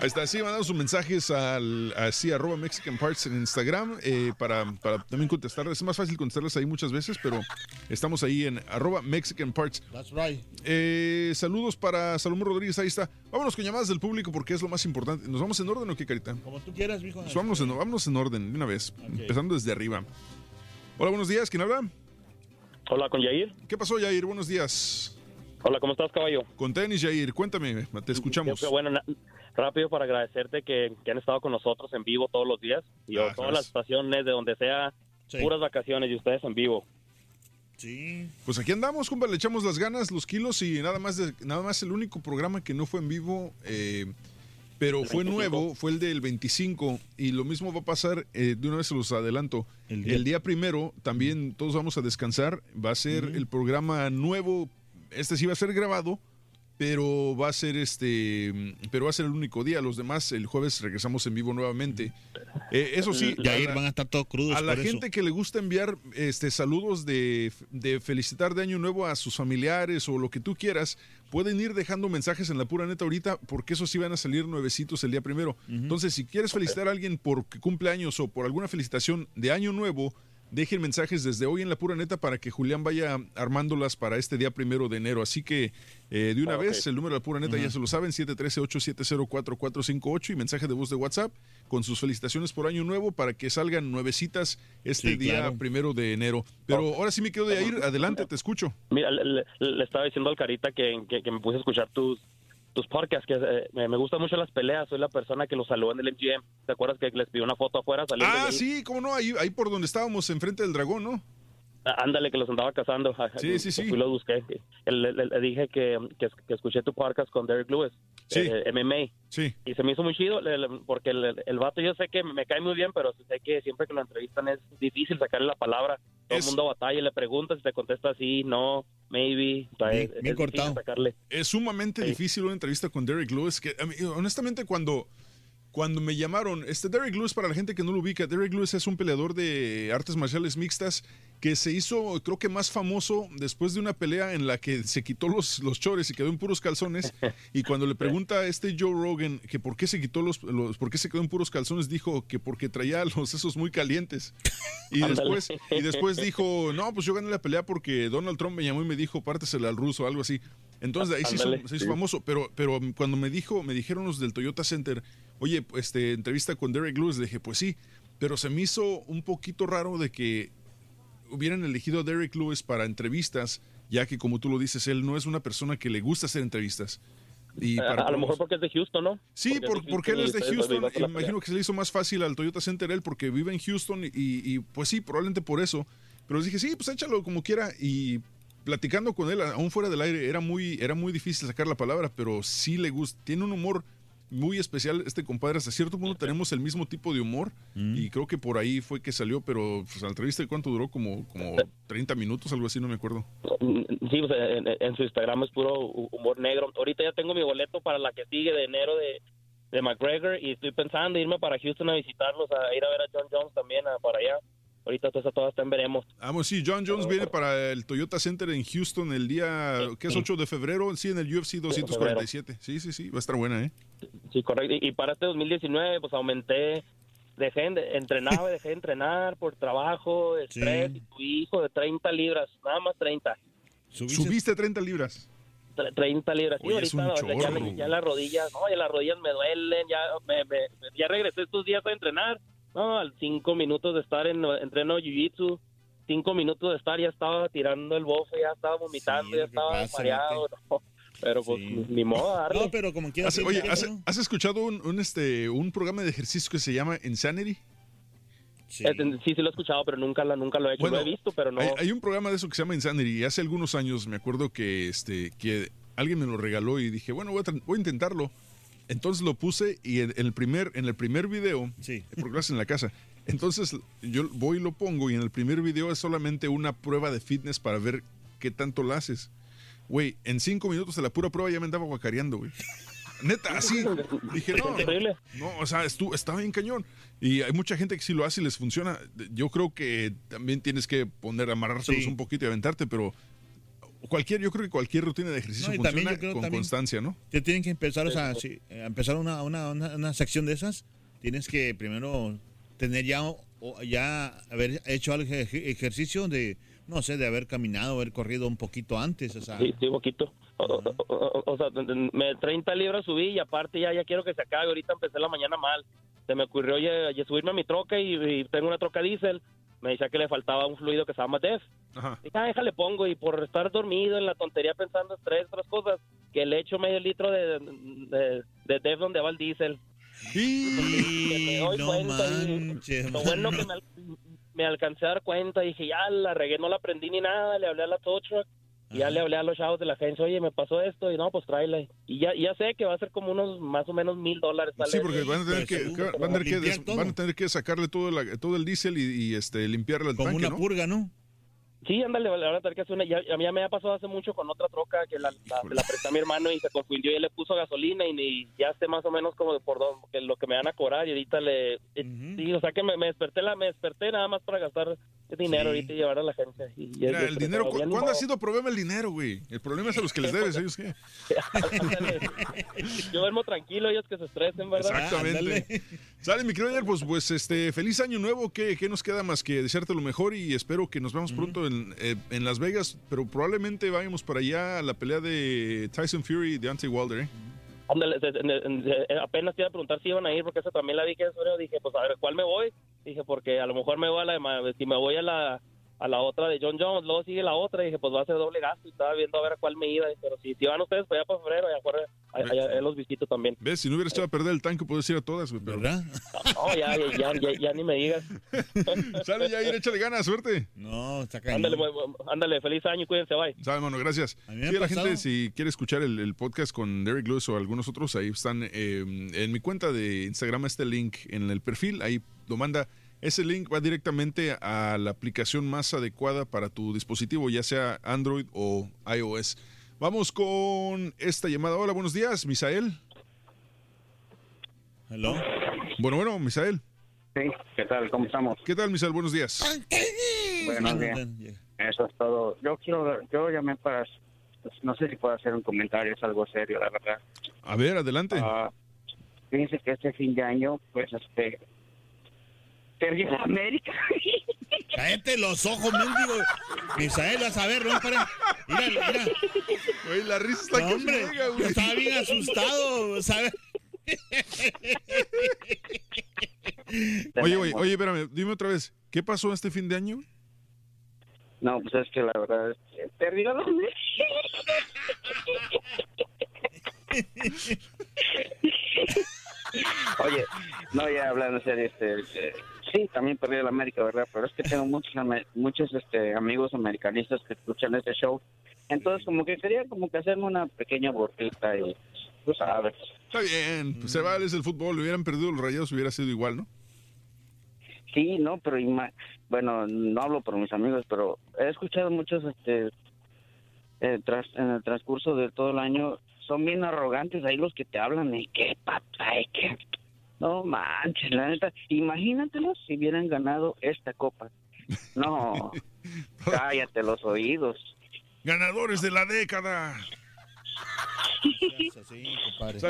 Ahí está, sí, mandando sus mensajes al así, arroba Mexican Parts en Instagram eh, para, para también contestarles. Es más fácil contestarles ahí muchas veces, pero estamos ahí en arroba Mexican Parts. That's right. Eh, saludos para Salomón Rodríguez, ahí está. Vámonos con llamadas del público porque es lo más importante. ¿Nos vamos en orden o qué, Carita? Como tú quieras, mijo. Pues vámonos, en, vámonos en orden, de una vez, empezando desde arriba. Hola, buenos días, ¿quién habla? Hola, con Yair. ¿Qué pasó, Yair? Buenos días. Hola, ¿cómo estás, caballo? Con tenis, Yair, cuéntame, te escuchamos. Qué bueno, rápido para agradecerte que, que han estado con nosotros en vivo todos los días. Y Ah, todas las estaciones de donde sea, puras vacaciones y ustedes en vivo. Sí. Pues aquí andamos, compa, le echamos las ganas, los kilos y nada más, de- nada más el único programa que no fue en vivo, eh, pero ¿El fue 25? nuevo, fue el del 25 y lo mismo va a pasar, eh, de una vez se los adelanto, el día- día, primero también todos vamos a descansar, va a ser el programa nuevo, este sí va a ser grabado, pero va a ser este, pero va a ser el único día, los demás el jueves regresamos en vivo nuevamente. Eh, eso sí, Yair, a la- van a estar todos crudos a la eso. gente que le gusta enviar este saludos de, de felicitar de año nuevo a sus familiares o lo que tú quieras, pueden ir dejando mensajes en la pura neta ahorita, porque eso sí van a salir nuevecitos el día primero. Entonces, si quieres felicitar a alguien por que cumple años o por alguna felicitación de año nuevo, dejen mensajes desde hoy en la pura neta para que Julián vaya armándolas para este día primero de enero. Así que eh, de una Ah, vez, el número de la pura neta ya se lo saben, 713-870-4458 y mensaje de voz de WhatsApp con sus felicitaciones por año nuevo para que salgan nuevecitas este Sí, día claro. primero de enero. Pero ahora sí me quedo de ir, adelante, te escucho. Mira, le, le- le estaba diciendo al Carita que, que, que me puse a escuchar tus tus podcasts, que eh, me, gustan mucho las peleas, soy la persona que los saludó en el MGM. ¿Te acuerdas que les pidió una foto afuera? Ah, sí, cómo no, ahí, ahí por donde estábamos, enfrente del dragón, ¿no? Ándale, que los andaba cazando. Sí, sí, sí. Fui y los busqué. Le, le- le dije que, que, que escuché tu podcast con Derek Lewis, Sí. eh, MMA. Sí. Y se me hizo muy chido, porque el, el vato yo sé que me cae muy bien, pero sé que siempre que lo entrevistan es difícil sacarle la palabra. Todo el mundo batalla, le preguntas y te contesta sí, no, maybe. Sea, es- es difícil sacarle. Es sumamente difícil una entrevista con Derek Lewis, que honestamente cuando cuando me llamaron, este Derek Lewis, para la gente que no lo ubica, Derek Lewis es un peleador de artes marciales mixtas que se hizo, creo que más famoso después de una pelea en la que se quitó los, los chores y quedó en puros calzones. Y cuando le pregunta a este Joe Rogan que por qué se quitó los, los por qué se quedó en puros calzones, dijo que porque traía los esos muy calientes. Y después, y después dijo, no, pues yo gané la pelea porque Donald Trump me llamó y me dijo, pártesela al ruso, algo así. Entonces de ahí se hizo, se hizo famoso, pero, pero cuando me dijo, me dijeron los del Toyota Center, oye, este, entrevista con Derek Lewis, le dije, pues sí, pero se me hizo un poquito raro de que hubieran elegido a Derek Lewis para entrevistas, ya que como tú lo dices, él no es una persona que le gusta hacer entrevistas. Y a, para a lo mejor porque es de Houston, ¿no? Sí, Porque por- él es de Houston. y me imagino que se le hizo más fácil al Toyota Center él porque vive en Houston y, y, pues sí, probablemente por eso. Pero les dije, sí, pues échalo como quiera. Y platicando con él, aún fuera del aire, era muy, era muy difícil sacar la palabra, pero sí le gusta. Tiene un humor muy especial este compadre. Hasta cierto punto tenemos el mismo tipo de humor y creo que por ahí fue que salió, pero pues, la entrevista, ¿cuánto duró? Como, como 30 minutos, algo así, no me acuerdo. Sí, pues, en, en su Instagram es puro hu- humor negro. Ahorita ya tengo mi boleto para la que sigue de enero de, de McGregor y estoy pensando irme para Houston a visitarlos, a ir a ver a John Jones también a, para allá. Ahorita todo, todo está en veremos. Vamos, sí, John Jones viene para el Toyota Center en Houston el día, ¿qué es 8 de febrero? Sí, en el UFC 247. Sí, sí, sí, va a estar buena, ¿eh? Sí, correcto. Y, para este 2019, pues aumenté, dejé de entrenar, dejé de entrenar por trabajo, estrés, y tu hijo de 30 libras, nada más 30. Subiste 30 libras. Tre- 30 libras. Sí, Oye, es ahorita ya, ya las rodillas, no, ya las rodillas me duelen, ya me, me- ya regresé estos días a entrenar. No, al cinco minutos de estar en entreno jiu-jitsu, cinco minutos de estar ya estaba tirando el bofe, ya estaba vomitando, ya estaba pasa, mareado. no. Pero pues ni modo, darle. No, pero como quieras. Hace- oye, ¿has, has escuchado un, un, este, un programa de ejercicio que se llama Insanity? Sí. sí, sí lo he escuchado, pero nunca, lo he hecho. Bueno, lo he visto, pero no. Hay, hay un programa de eso que se llama Insanity y hace algunos años me acuerdo que, este, que alguien me lo regaló y dije, bueno, voy a, tra- voy a intentarlo. Entonces lo puse y en, en el primer en el primer video, porque lo hacen en la casa. Entonces yo voy y lo pongo y en el primer video es solamente una prueba de fitness para ver qué tanto lo haces. Güey, en cinco minutos de la pura prueba ya me andaba guacareando, güey. Neta, así. Dije, no, no, o sea, estu- estaba bien cañón. Y hay mucha gente que sí lo hace y les funciona. Yo creo que también tienes que poner, amarrárselos Sí. un poquito y aventarte, pero cualquier, yo creo que cualquier rutina de ejercicio No, y funciona también yo creo con también constancia, ¿no? Te tienen que empezar, o sea, si, eh, empezar una, una, una, una sección de esas, tienes que primero tener ya, o- ya haber hecho algo ejercicio de, no sé, de haber caminado, haber corrido un poquito antes, o sea. Sí, sí, poquito. O, o- o- o sea, me 30 libras subí y aparte ya, ya quiero que se acabe. Ahorita empecé la mañana mal. Se me ocurrió ya, ya subirme a mi troca y, y tengo una troca diésel. Me decía que le faltaba un fluido que se llama DEF. Ajá. Dije, ah, déjale pongo. Y por estar dormido en la tontería pensando estrés, otras cosas, que le echo medio litro de, de, de DEF donde va el diésel. Que me doy no cuenta y Lo bueno que me alcancé a dar cuenta, dije, ya la regué, no la aprendí ni nada, le hablé a la tow truck, y ya le hablé a los chavos de la agencia, oye, me pasó esto, y no, pues tráela. Y ya, ya sé que va a ser como unos más o menos mil dólares. Sí, porque van a tener que, van a tener que, limpiar des- todo. van a tener que sacarle todo, la- todo el diésel y, y, este limpiarle el Como tanque, una ¿no? purga, ¿no? Sí, ándale, le van a tener que hacer una. Ya, a mí ya me ha pasado hace mucho con otra troca que la, la, la presté a mi hermano y se confundió y él le puso gasolina y, ya sé más o menos como de por dónde, que lo que me van a cobrar y ahorita le. eh, Sí, o sea que me, me desperté la, me desperté nada más para gastar dinero ahorita y llevar a la agencia. Y, y- Mira, el dinero, pero ¿cu- ya ni ¿cuándo ha sido problema el dinero, güey? El problema es a los que les debes, ¿ellos qué? Yo duermo tranquilo, ellos que se estresen, ¿verdad? Exactamente. Sale, mi querido Daniel, pues, pues este, feliz año nuevo. ¿Qué, qué nos queda más que desearte lo mejor? Y espero que nos veamos pronto en, eh, en Las Vegas, pero probablemente vayamos para allá a la pelea de Tyson Fury y Wilder, ¿eh? Ándale, se- se- se- se- apenas te iba a preguntar si iban a ir, porque eso también la vi que eso dije, pues a ver, ¿cuál me voy? Dije, porque a lo mejor me voy a la de, si me voy a la a la otra de John Jones, luego sigue la otra, y dije, pues va a ser doble gasto, y estaba viendo a ver a cuál me iba, pero si, si van ustedes para allá para febrero, allá, afuera, allá- allá- allá los visito también. ¿Ves? Si no hubieras echado a perder el tanque, puedes ir a todas, güey. pero- ¿Verdad? No, ya, ya, ya, ya, ya ni me digas. Sale, ya, ir, échale ganas, suerte. No, está Ándale, mu- mu- ándale, feliz año, cuídense, bye. Sabe, mano, gracias. Sí, la gente, si quiere escuchar el, el podcast con Derek Lewis o algunos otros, ahí están eh, en mi cuenta de Instagram, este link en el perfil, ahí lo manda. Ese link va directamente a la aplicación más adecuada para tu dispositivo, ya sea Android o iOS. Vamos con esta llamada. Hola, buenos días, Misael. Hello. Bueno, bueno, Misael. Sí, ¿qué tal? ¿Cómo estamos? ¿Qué tal, Misael? Buenos días. Buenos días. Eso es todo. Yo quiero, yo llamé para, pues, no sé si puedo hacer un comentario, es algo serio, la verdad. A ver, adelante. Ah, fíjense que este fin de año, pues, este, perdió la América. Cállate los ojos, mendigo. Misael, vas a ver, no para. Mira, mira. Güey, la risa está No, que hombre, llega, güey. estaba bien asustado, ¿sabes? Oye, güey, oye, espérame, dime otra vez. ¿Qué pasó este fin de año? No, pues es que la verdad es que perdió la. Oye, no, ya hablando en serio, este, este, sí, también perdí el América, ¿verdad? Pero es que tengo muchos muchos este, amigos americanistas que escuchan este show. Entonces, como que quería como que hacerme una pequeña burlita y, tú sabes. Está bien, pues se vale, es el fútbol. Hubieran perdido los rayados, hubiera sido igual, ¿no? Sí, no, pero bueno, no hablo por mis amigos, pero he escuchado muchos, este, eh, tras, en el transcurso de todo el año, son bien arrogantes ahí los que te hablan y qué papá, y qué... No manches, la neta, imagínatelos si hubieran ganado esta copa. No, cállate los oídos. Ganadores de la década. Sí, compadre.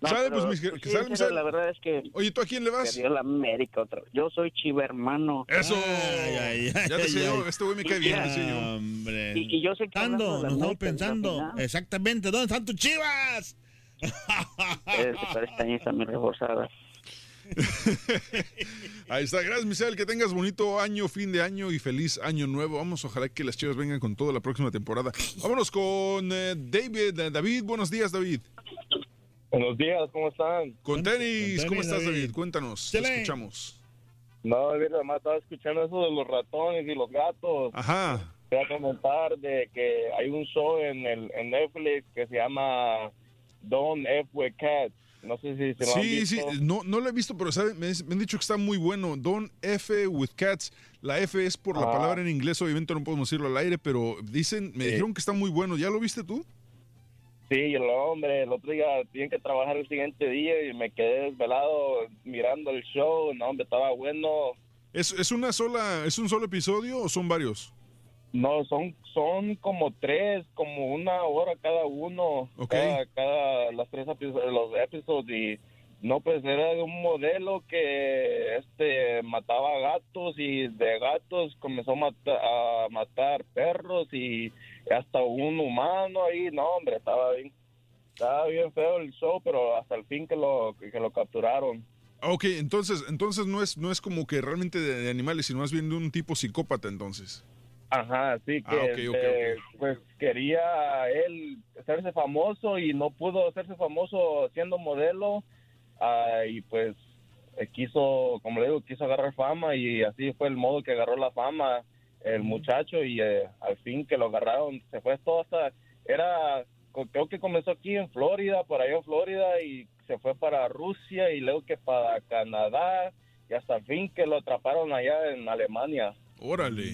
No, ¿Sabe, pero, pues, mis- sí, sabe, la verdad es que Oye, ¿tú a quién le vas? perdió la América otra vez. Yo soy chiva hermano. Eso. Ay, ay, ya yo, ay. este güey me cae bien, yo. Hombre. Y- y yo sé que nos estamos pensando. Exactamente, ¿dónde están tus chivas? Este año está muy reforzada. Ahí está, gracias Misael, que tengas bonito año, fin de año y feliz año nuevo. Vamos, ojalá que las chivas vengan con toda la próxima temporada. Vámonos con eh, David. Eh, David, buenos días, David. Buenos días, ¿cómo están? Con tenis, Con ¿cómo estás, David? David. Cuéntanos, te escuchamos. No, David, además estaba escuchando eso de los ratones y los gatos. Ajá. Quería comentar de que hay un show en, el, en Netflix que se llama Don't F with Cats. No sé si se lo han Sí, sí, visto. no, no lo he visto, pero ¿sabe? Me, me han dicho que está muy bueno. Don't F with cats. La F es por la palabra en inglés, obviamente no podemos decirlo al aire, pero dicen, me Sí. dijeron que está muy bueno. ¿Ya lo viste tú? Sí, el hombre, el otro día tienen que trabajar el siguiente día y me quedé desvelado mirando el show. No, hombre, estaba bueno. ¿Es, es una sola, es un solo episodio o son varios? No, son son como tres, como una hora cada uno, Ok. cada, cada las tres los episodios y no pues era de un modelo que este mataba gatos y de gatos comenzó a, mata- a matar perros y hasta un humano ahí, no hombre, estaba bien, estaba bien feo el show, pero hasta el fin que lo que lo capturaron. Ok, entonces, entonces no es, no es como que realmente de, de animales, sino más bien de un tipo psicópata entonces. Ajá, sí, que Ah, ok, ok, este, pues quería él hacerse famoso y no pudo hacerse famoso siendo modelo ah, y pues eh, quiso, como le digo, quiso agarrar fama y así fue el modo que agarró la fama el muchacho y eh, al fin que lo agarraron se fue todo hasta, era, creo que comenzó aquí en Florida, por allá en Florida y se fue para Rusia y luego que para Canadá y hasta el fin que lo atraparon allá en Alemania. Órale.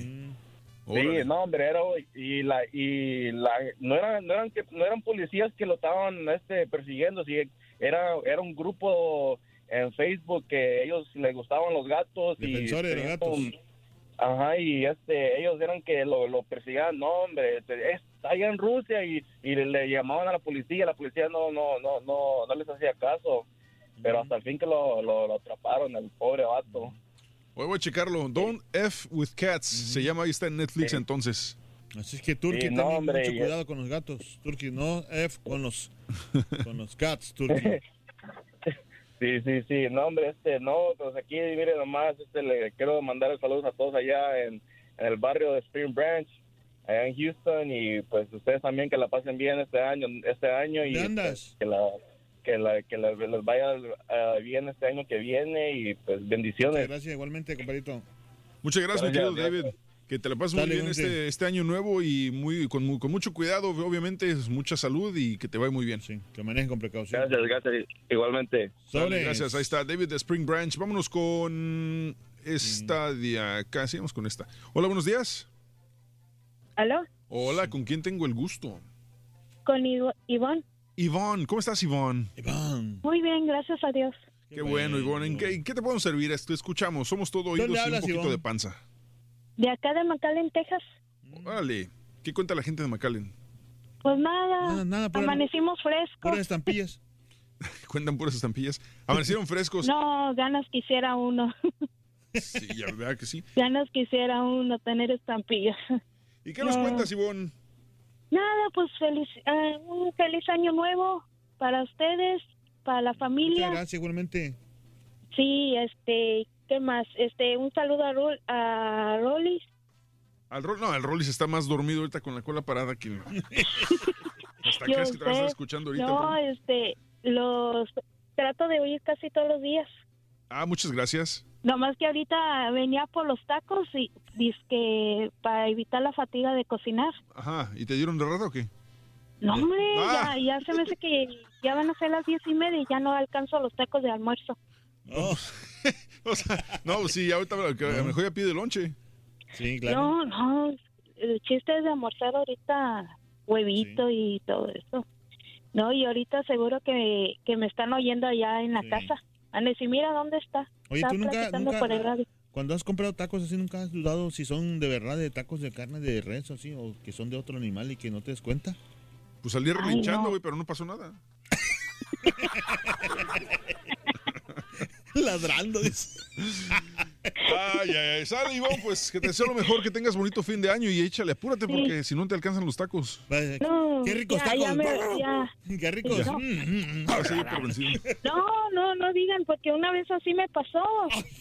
Sí, no, hombre, era y la y la no eran no eran que no eran policías que lo estaban este persiguiendo, sí, era era un grupo en Facebook que ellos les gustaban los gatos Defensores y de los gatos. un- Ajá, y este ellos eran que lo, lo perseguían, no, hombre, este, es allá en Rusia y, y le, le llamaban a la policía, la policía no no no no no les hacía caso. Pero hasta el fin que lo, lo, lo atraparon, el pobre vato. Voy, voy a checarlo. Don't F with cats. Se llama, ahí está en Netflix Sí. entonces. Así es que Turki, Sí, no, también hombre, mucho cuidado con los gatos. Turki, no F con los, con los cats, Turki. Sí, sí, sí, no, hombre, este, no, pues aquí, mire nomás, este, le quiero mandar saludos a todos allá en, en el barrio de Spring Branch, allá en Houston, y pues ustedes también que la pasen bien este año, este año, y pues, que la, que la, que la- les vaya ah, bien este año que viene, y pues bendiciones. Gracias, igualmente, compadrito. Muchas gracias, mi Gracias, querido David. Que te la pases muy bien este, este año nuevo y muy con, con mucho cuidado, obviamente, mucha salud y que te vaya muy bien. Sí, que manejen con precaución. Gracias, gracias, igualmente. Dale, gracias, ahí está David de Spring Branch. Vámonos con esta de acá. Sigamos con esta. Hola, buenos días. ¿Aló? Hola, ¿con quién tengo el gusto? Con Ivo- Ivonne. Ivonne, ¿cómo estás, Ivonne? Ivonne. Muy bien, gracias a Dios. Qué bueno, Ivonne. ¿En qué, en qué te podemos servir? Te escuchamos. Somos todo oídos ¿Dónde y un poquito Ivonne? de panza. De acá de McAllen, Texas. Vale. ¿Qué cuenta la gente de McAllen? Pues nada, Nada, nada, pura- amanecimos frescos. Puras estampillas. Cuentan puras estampillas. Amanecieron frescos. No, ganas quisiera uno. Sí, ya verdad que sí. ganas quisiera uno tener estampillas. ¿Y qué nos No. cuentas, Ivonne? Nada, pues feliz, eh, un feliz año nuevo para ustedes, para la familia. Muchas gracias, igualmente. Sí, este, ¿qué más? Este, un saludo a, Rol, a Rolis. Al Rol, no, el Rollis está más dormido ahorita con la cola parada que. Hasta crees que te vas a estar sé. escuchando ahorita. No, este, los trato de oír casi todos los días. Ah, muchas gracias. Nomás que ahorita venía por los tacos y que para evitar la fatiga de cocinar. Ajá. ¿Y te dieron de rato o qué? No, hombre, Ah. ya, ya se me hace que ya van a ser las diez y media y ya no alcanzo los tacos de almuerzo. O sea, no, pues sí, ahorita que a lo mejor ya pide lonche. Sí, No, no, el chiste es de almorzar ahorita huevito y todo eso. No, y ahorita seguro que, que me están oyendo allá en la casa. Van a decir, mira dónde está. Oye, está tú nunca, platicando nunca- por el radio. cuando has comprado tacos así, nunca has dudado si son de verdad de tacos de carne de res o así, o que son de otro animal y que no te des cuenta. Pues salí relinchando, no. güey, pero no pasó nada. Ladrando, dice. Ay, ay, ay. Sale, Ivonne, pues que te deseo lo mejor, que tengas bonito fin de año y échale, apúrate Sí. porque si no te alcanzan los tacos. No, Qué ricos ya, tacos. ya me- ya. Qué ricos. No. Ah, sí, por vencido. No, no, no digan, porque una vez así me pasó,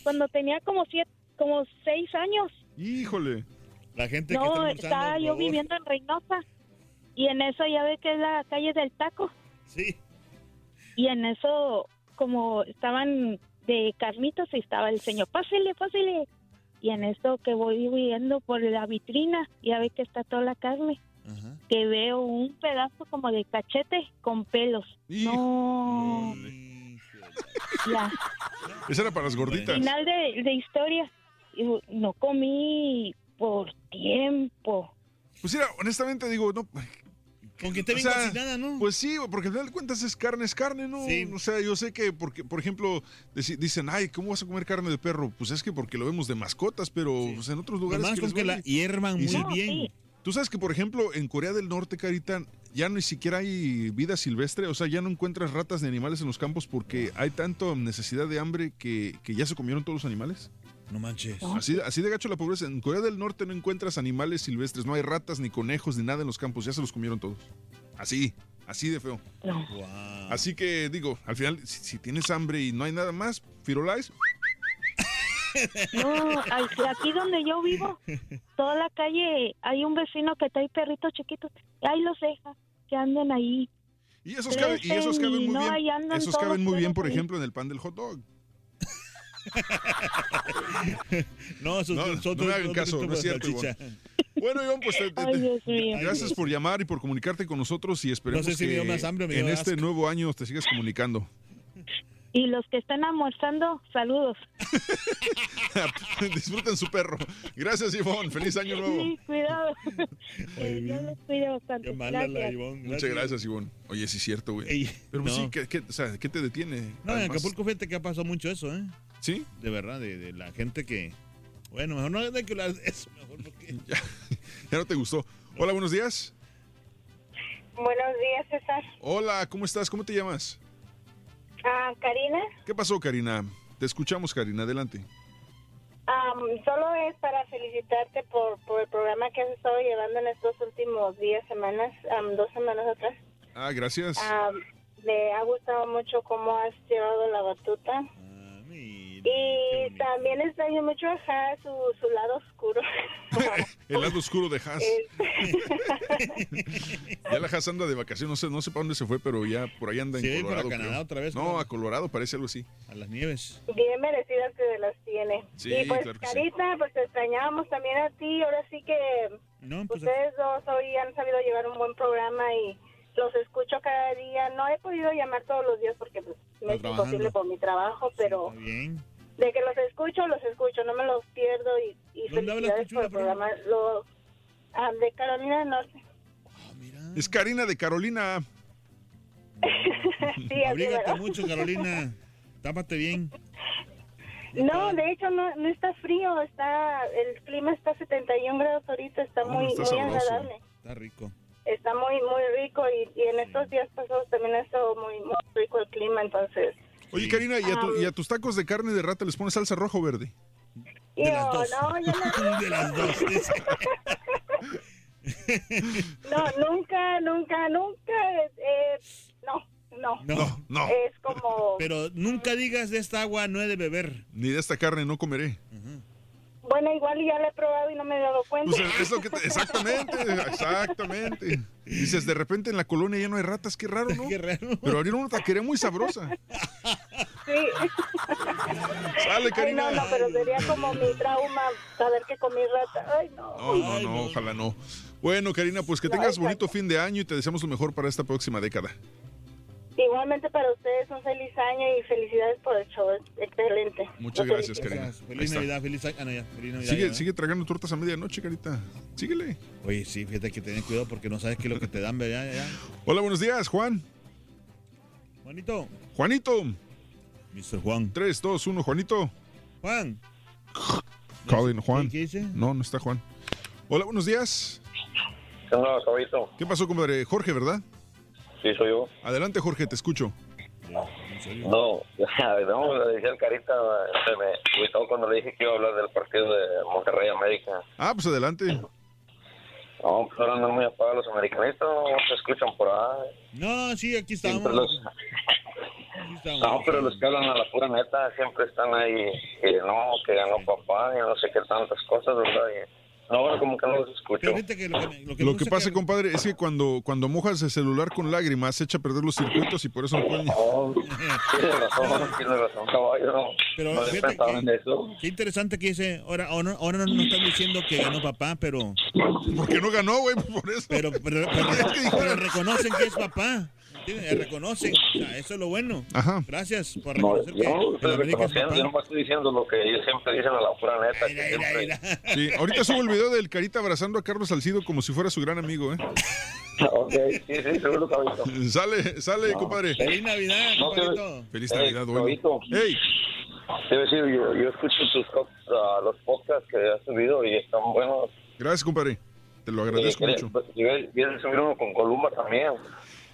cuando tenía como siete, como seis años. Híjole. La gente No, estaba yo viviendo en Reynosa, y en eso ya ve que es la calle del taco. Sí. Y en eso, como estaban de carnitas, y estaba el señor, pásele, pásele. Y en eso que voy viendo por la vitrina, ya ve que está toda la carne. Que veo un pedazo como de cachete con pelos. No. Ya. Esa era para las gorditas. Final de, de historia. No comí por tiempo. Pues mira, honestamente digo, no. Con que esté bien cocinada, ¿no? Pues sí, porque al final de cuentas es carne, es carne, ¿no? Sí. O sea, yo sé que, porque, por ejemplo, dicen, ay, ¿cómo vas a comer carne de perro? Pues es que porque lo vemos de mascotas, pero pues, en otros lugares. Que con que la hiervan muy bien. Tú sabes que, por ejemplo, en Corea del Norte, Carita, ya ni siquiera hay vida silvestre, o sea, ya no encuentras ratas ni animales en los campos porque hay tanta necesidad de hambre que, que ya se comieron todos los animales. No manches. Así, así de gacho la pobreza. En Corea del Norte no encuentras animales silvestres, no hay ratas, ni conejos, ni nada en los campos, ya se los comieron todos. Así, así de feo. Así que digo, al final, si, si tienes hambre y no hay nada más, Firulais, No, aquí donde yo vivo, toda la calle hay un vecino que trae perritos chiquitos. Y ahí los deja, que anden ahí. y esos, caben, y esos Crecen caben y muy no, bien. Esos caben muy bien, por ahí. ejemplo, en el pan del hot dog. No, No, son no me hagan caso, no es cierto. Ivonne. Bueno, Ivonne, pues te- te- Ay, te- Dios mío. gracias por llamar y por comunicarte con nosotros y esperemos No sé si que me dio más hambre o me dio en este asco. nuevo año te sigas comunicando. Y los que están almorzando, saludos. Disfruten su perro. Gracias, Ivonne. Feliz año nuevo. Sí, cuidado. Que Dios los cuide bastante. Gracias. Muchas gracias, Ivonne. Oye, sí es cierto, güey. Pero pues no. sí, ¿qué, qué- o sea, ¿qué te detiene? No, en Además- Acapulco, fíjate que ha pasado mucho eso, ¿eh? ¿Sí? De verdad, de, de la gente que... Bueno, mejor no hay que hablar de eso, mejor porque... Ya no te gustó. Hola, buenos días. Buenos días, César. Hola, ¿cómo estás? ¿Cómo te llamas? Ah, Karina, ¿Qué pasó, Karina? Te escuchamos, Karina. Adelante. solo es para felicitarte por, por el programa que has estado llevando en estos últimos días, semanas, am, dos semanas atrás. Ah, gracias. Am, me ha gustado mucho cómo has llevado la batuta. Y también extraño mucho a Ja, su, su lado oscuro. El lado oscuro de Haas. Ya la Haas anda de vacaciones. No sé, no sé para dónde se fue, pero ya por ahí anda Sí, en para Colorado. Canadá creo. otra vez, No, a Colorado parece algo así. A las nieves. Bien merecidas que las tiene. Sí, y pues, claro que sí. Carita, pues te extrañábamos también a ti. Ahora sí que No, pues, ustedes dos hoy han sabido llevar un buen programa y los escucho cada día. No he podido llamar todos los días porque pues, me es imposible por mi trabajo, pero Bien. De que los escucho, los escucho. No me los pierdo y, y ¿Dónde hablas felicidades por el programa. Lo, ah, de Carolina del Norte. Es Karina de Carolina. sí, Abrígate mucho, Carolina. Tápate bien. No, de hecho no, no está frío, está el clima está a 71 grados ahorita, está muy, está muy agradable. Está rico. Está muy, muy rico y, y en estos días pasados también ha estado muy, muy rico el clima, entonces... Oye, Karina, ¿y a, tu- y a tus tacos de carne de rata les pones salsa roja o verde? Yo, no, yo no. De las dos. No, nunca, nunca, nunca, eh, no, no. No, no. Es como, Pero nunca digas de esta agua no he de beber. Ni de esta carne no comeré. Bueno, igual y ya la he probado y no me he dado cuenta. Pues es lo que te- exactamente, exactamente. Dices, de repente en la colonia ya no hay ratas, qué raro, ¿no? Qué raro. Pero abrieron una taquería muy sabrosa. Sí. Sale, Ay, Karina. no, no, pero sería como mi trauma saber que comí rata. Ay, no. No, no, no, ojalá no. Bueno, Karina, pues que tengas bonito fin de año y te deseamos lo mejor para esta próxima década. Igualmente para ustedes un feliz año y felicidades por el show. Excelente. Muchas gracias. Karina. Feliz. Navidad, feliz año. Ah, no, ya, feliz Navidad. Sigue, ya, sigue tragando tortas a medianoche, Carita. Síguele. Oye, sí, fíjate que ten cuidado porque no sabes qué es lo que te dan, ¿verdad? Ya, ya. Hola, buenos días, Juan. Juanito. Juanito. Mr. Juan. 3, 2, 1, Juanito. Juan. Colin, Juan. ¿Qué dice? No, no está Juan. Hola, buenos días. ¿Qué pasó, compadre? Jorge, ¿verdad? Sí, soy yo. Adelante, Jorge, te escucho. No, no, le decía al Carita, se me gustó cuando le dije que iba a hablar del partido de Monterrey América. Ah, pues adelante. No, pues ahora no muy apagados los americanistas, no se escuchan por ahí. No, sí, aquí estamos. Los- No, pero los que hablan a la pura neta siempre están ahí, que no, que ganó papá y no sé qué tantas cosas, ¿verdad? Y, no, ahora como que no los escucho. Lo que pasa, compadre, es que cuando, cuando mojas el celular con lágrimas, se echa a perder los circuitos y por eso no pueden. Oh, Tiene razón, tiene razón, caballo. No, Pero no fíjate eso. Qué interesante que dice, ahora, ahora, ahora no nos están diciendo que ganó papá, pero... ¿Por qué no ganó, güey? Por eso. Pero, pero, pero, pero reconocen que es papá. ¿Entiendes? Reconocen, o sea, eso es lo bueno. Ajá. Gracias por No, reconocer yo no que, lo que estoy reconociendo, yo no estoy diciendo lo que ellos siempre dicen a la pura neta. que siempre- Sí, ahorita subo el video del Carita abrazando a Carlos Salcido como si fuera su gran amigo, ¿eh? Ok, sí, sí, seguro, caballito. Sale, sale, No. compadre. Feliz Navidad, No. Feliz Navidad, güey. ¡Ey! Te iba a decir, yo, yo escucho tus ah, los podcasts que has subido y están buenos. Gracias, compadre. Te lo agradezco Y mucho. quería- Vienes a subir uno con Columba también.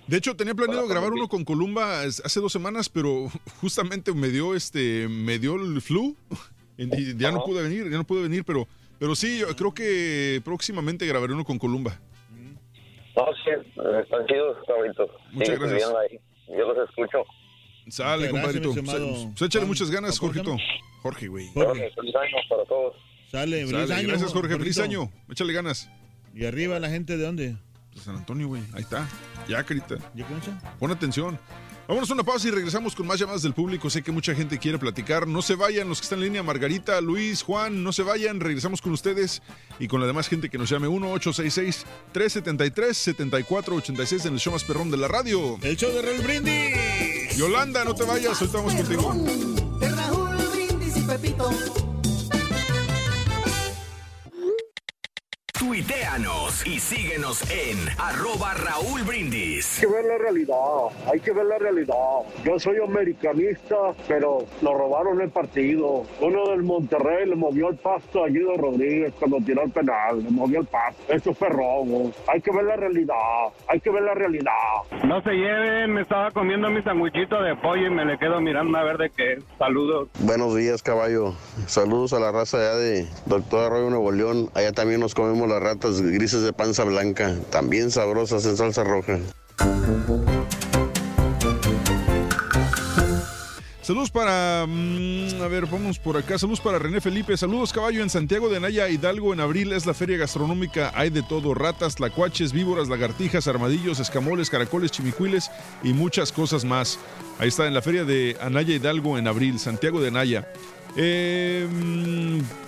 De hecho, tenía planeado grabar uno con Columba hace dos semanas, pero justamente me dio este, me dio el flu y ya no pude venir, ya no pude venir, pero, pero sí, yo creo que próximamente grabaré uno con Columba. No, sí, eh, están chidos, caballitos. Muchas gracias. Yo los escucho. Sale, compadrito. Pues, pues échale Juan. muchas ganas, ¿Cómo se Jorgito. Jorge, güey. Jorge, feliz año para todos. Sale, feliz Sale, año. gracias, Jorge. Feliz año. Échale ganas. Y arriba la gente de dónde? De San Antonio, güey. Ahí está. Ya, Carita. ¿Ya? Pon atención. Vámonos a una pausa y regresamos con más llamadas del público. Sé que mucha gente quiere platicar. No se vayan los que están en línea. Margarita, Luis, Juan, no se vayan. Regresamos con ustedes y con la demás gente que nos llame 1-866-373-7486 en el show más perrón de la radio. El show de Raúl Brindis. Yolanda, no te vayas. Ahorita vamos contigo. De Raúl Brindis y Pepito. Tuiteanos y síguenos en arroba Raúl Brindis. Hay que ver la realidad, hay que ver la realidad. Yo soy americanista, pero nos robaron el partido. Uno del Monterrey le movió el pasto a Guido Rodríguez cuando tiró el penal, le movió el pasto. Eso fue robo. Hay que ver la realidad, hay que ver la realidad. No se lleven, me estaba comiendo mi sandwichito de pollo y me le quedo mirando a ver de qué. Saludos. Buenos días, caballo. Saludos a la raza allá de Doctor Arroyo Nuevo León. Allá también nos comemos las ratas grises de panza blanca, también sabrosas en salsa roja. Saludos para. mm, a ver, vamos por acá. Saludos para René Felipe. Saludos, caballo. En Santiago de Naya, Hidalgo, en abril es la feria gastronómica. Hay de todo: ratas, tlacuaches, víboras, lagartijas, armadillos, escamoles, caracoles, chimicuiles y muchas cosas más. Ahí está, en la feria de Anaya Hidalgo, en abril, Santiago de Naya. Eh,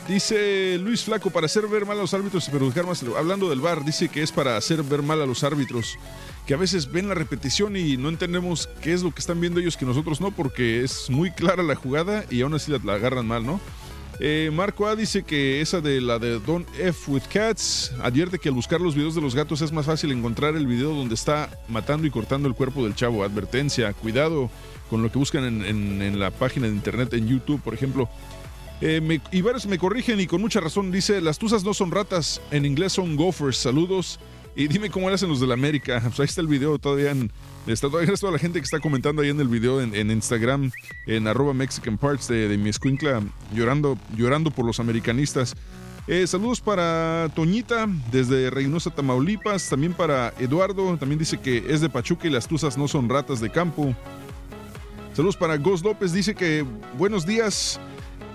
dice Luis Flaco, para hacer ver mal a los árbitros y perjudicar más. Hablando del bar, dice que es para hacer ver mal a los árbitros. Que a veces ven la repetición y no entendemos qué es lo que están viendo ellos que nosotros no, porque es muy clara la jugada y aún así la, agarran mal, ¿no? Eh, Marco A dice que esa de la de Don't F with Cats advierte que al buscar los videos de los gatos es más fácil encontrar el video donde está matando y cortando el cuerpo del chavo. Advertencia, cuidado con lo que buscan en, la página de internet, en YouTube, por ejemplo. Eh, y varios me corrigen y con mucha razón. Dice, las tuzas no son ratas, en inglés son gophers. Saludos. Y dime cómo le hacen los de la América. Pues ahí está el video todavía. En, está todavía toda la gente que está comentando ahí en el video en, en Instagram, en arroba Mexican Parts de, de mi escuincla, llorando, llorando por los americanistas. Eh, saludos para Toñita desde Reynosa, Tamaulipas. También para Eduardo. También dice que es de Pachuca y las tuzas no son ratas de campo. Saludos para Gos López. Dice que buenos días.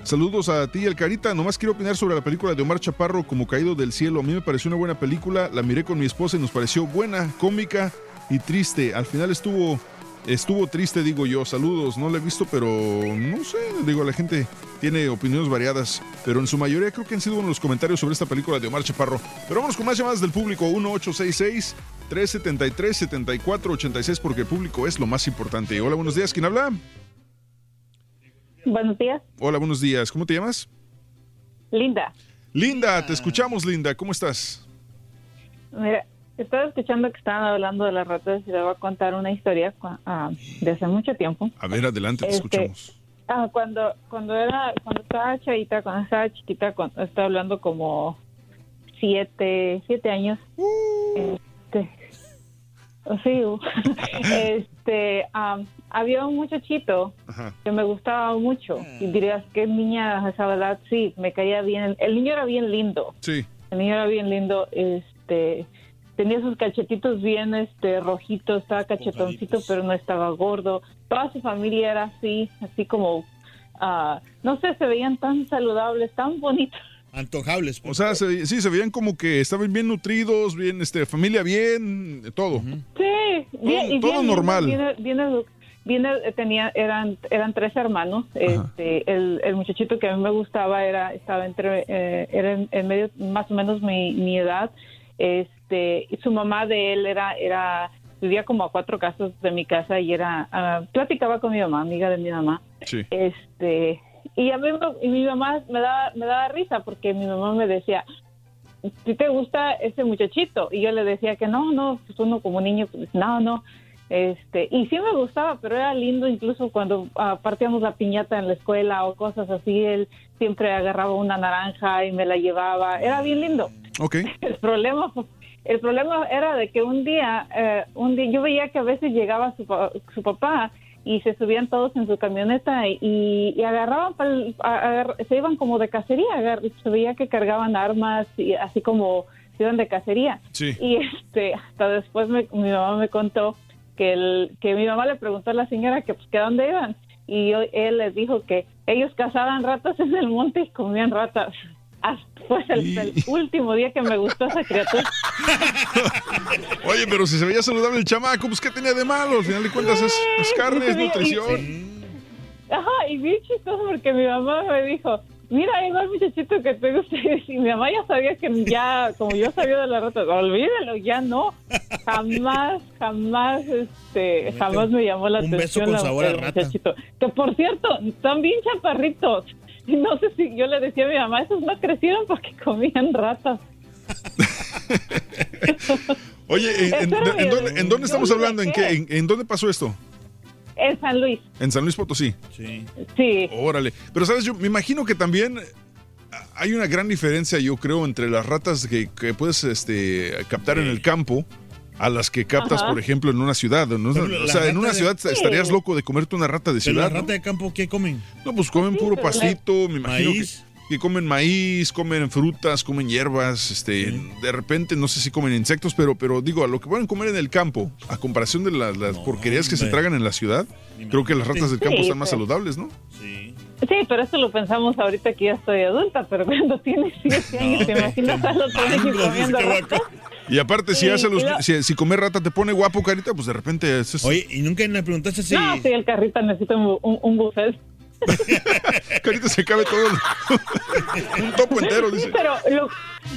Saludos a ti, el Carita. Nomás quiero opinar sobre la película de Omar Chaparro como Caído del Cielo. A mí me pareció una buena película. La miré con mi esposa y nos pareció buena, cómica y triste. Al final estuvo, estuvo triste, digo yo. Saludos. No la he visto, pero no sé. Digo, la gente tiene opiniones variadas. Pero en su mayoría creo que han sido de los comentarios sobre esta película de Omar Chaparro. Pero vamos con más llamadas del público. 1866 373 7486 porque el público es lo más importante. Hola, buenos días. ¿Quién habla? Buenos días, Hola, buenos días. ¿Cómo te llamas? Linda. Linda, te escuchamos, Linda. ¿Cómo estás? Mira, estaba escuchando que estaban hablando de las ratas y le voy a contar una historia ah, de hace mucho tiempo. A ver, adelante, te Este, escuchamos. Ah, cuando cuando era cuando estaba chavita, cuando estaba chiquita, cuando estaba hablando como siete siete años. Este, sí, uh, este, am, había un muchachito que me gustaba mucho y dirías que niña a esa edad sí me caía bien. El niño era bien lindo. Sí. El niño era bien lindo, este tenía sus cachetitos bien este rojitos, estaba cachetoncito, pero no estaba gordo. Toda su familia era así, así como ah, no sé, se veían tan saludables, tan bonitos. Antojables. O sea, se- sí, se veían como que estaban bien nutridos, bien, este, familia bien, todo. Sí, bien, y todo bien, normal. Bien, bien bien edu- tenía, eran, eran tres hermanos. Este, el, el muchachito que a mí me gustaba era, estaba entre, eh, era en, en medio, más o menos mi, mi edad. Este, su mamá de él era, era, vivía como a cuatro casas de mi casa y era, ah, platicaba con mi mamá, amiga de mi mamá. Sí. Este, y a mí y mi mamá me daba, me daba risa porque mi mamá me decía, ¿si te gusta ese muchachito? Y yo le decía que no, no, pues uno como niño, pues no, no. Este, y sí me gustaba, pero era lindo incluso cuando ah, partíamos la piñata en la escuela o cosas así, él siempre agarraba una naranja y me la llevaba, era bien lindo. Ok. El problema, el problema era de que un día, eh, un día yo veía que a veces llegaba su, su papá y se subían todos en su camioneta y, y agarraban, pa'l- a- agar- se iban como de cacería, agar- se veía que cargaban armas y así como se iban de cacería. Sí. Y este, hasta después me- mi mamá me contó que, el, que mi mamá le preguntó a la señora que pues que a dónde iban y yo- él les dijo que ellos cazaban ratas en el monte y comían ratas. Hasta fue el, el último día que me gustó esa criatura. Oye, pero si se veía saludable el chamaco, pues ¿qué tenía de malo? Al final de cuentas es, es carne, es y- nutrición. Ajá, y bien chistoso porque mi mamá me dijo, mira, ahí va el muchachito que te gusta. Y mi mamá ya sabía que ya, como yo sabía de la rata, olvídalo, ya no. Jamás, jamás, este, jamás me llamó la un beso atención con la- sabor a rata. muchachito. Que por cierto, están bien chaparritos. No sé si yo le decía a mi mamá, esos no crecieron porque comían ratas. Oye, ¿en, en- dónde, en dónde estamos ¿dónde hablando? ¿En, qué, en, en dónde pasó esto? En San Luis, En San Luis Potosí. Sí. sí. Órale. Pero, ¿sabes? Yo me imagino que también hay una gran diferencia, yo creo, entre las ratas que, que puedes este, captar en el campo a las que captas, Ajá. por ejemplo, en una ciudad. ¿no? Pero O sea, en una ciudad Sí. estarías loco de comerte una rata de Pero la ciudad. ¿no? rata de campo, ¿qué comen? No, pues comen puro pero pastito, me imagino que, Maíz. que comen maíz, comen frutas, comen hierbas, este, de repente no sé si comen insectos, pero, pero digo, a lo que pueden comer en el campo, a comparación de las, las porquerías que se tragan en la ciudad, creo que las ratas del campo Sí, están más pero- saludables, ¿no? Sí, pero eso lo pensamos ahorita que ya estoy adulta, pero cuando tienes 7 años, ¿te imaginas a los años comiendo ratas? Y aparte, si, hace los, y lo- si, si comer rata te pone guapo, carita, pues de repente... es- es- Oye, ¿y nunca le preguntaste si... No, sí, el carrito necesita un, un, un buffet. Carita se cabe todo un topo entero, Sí, dice. pero lo-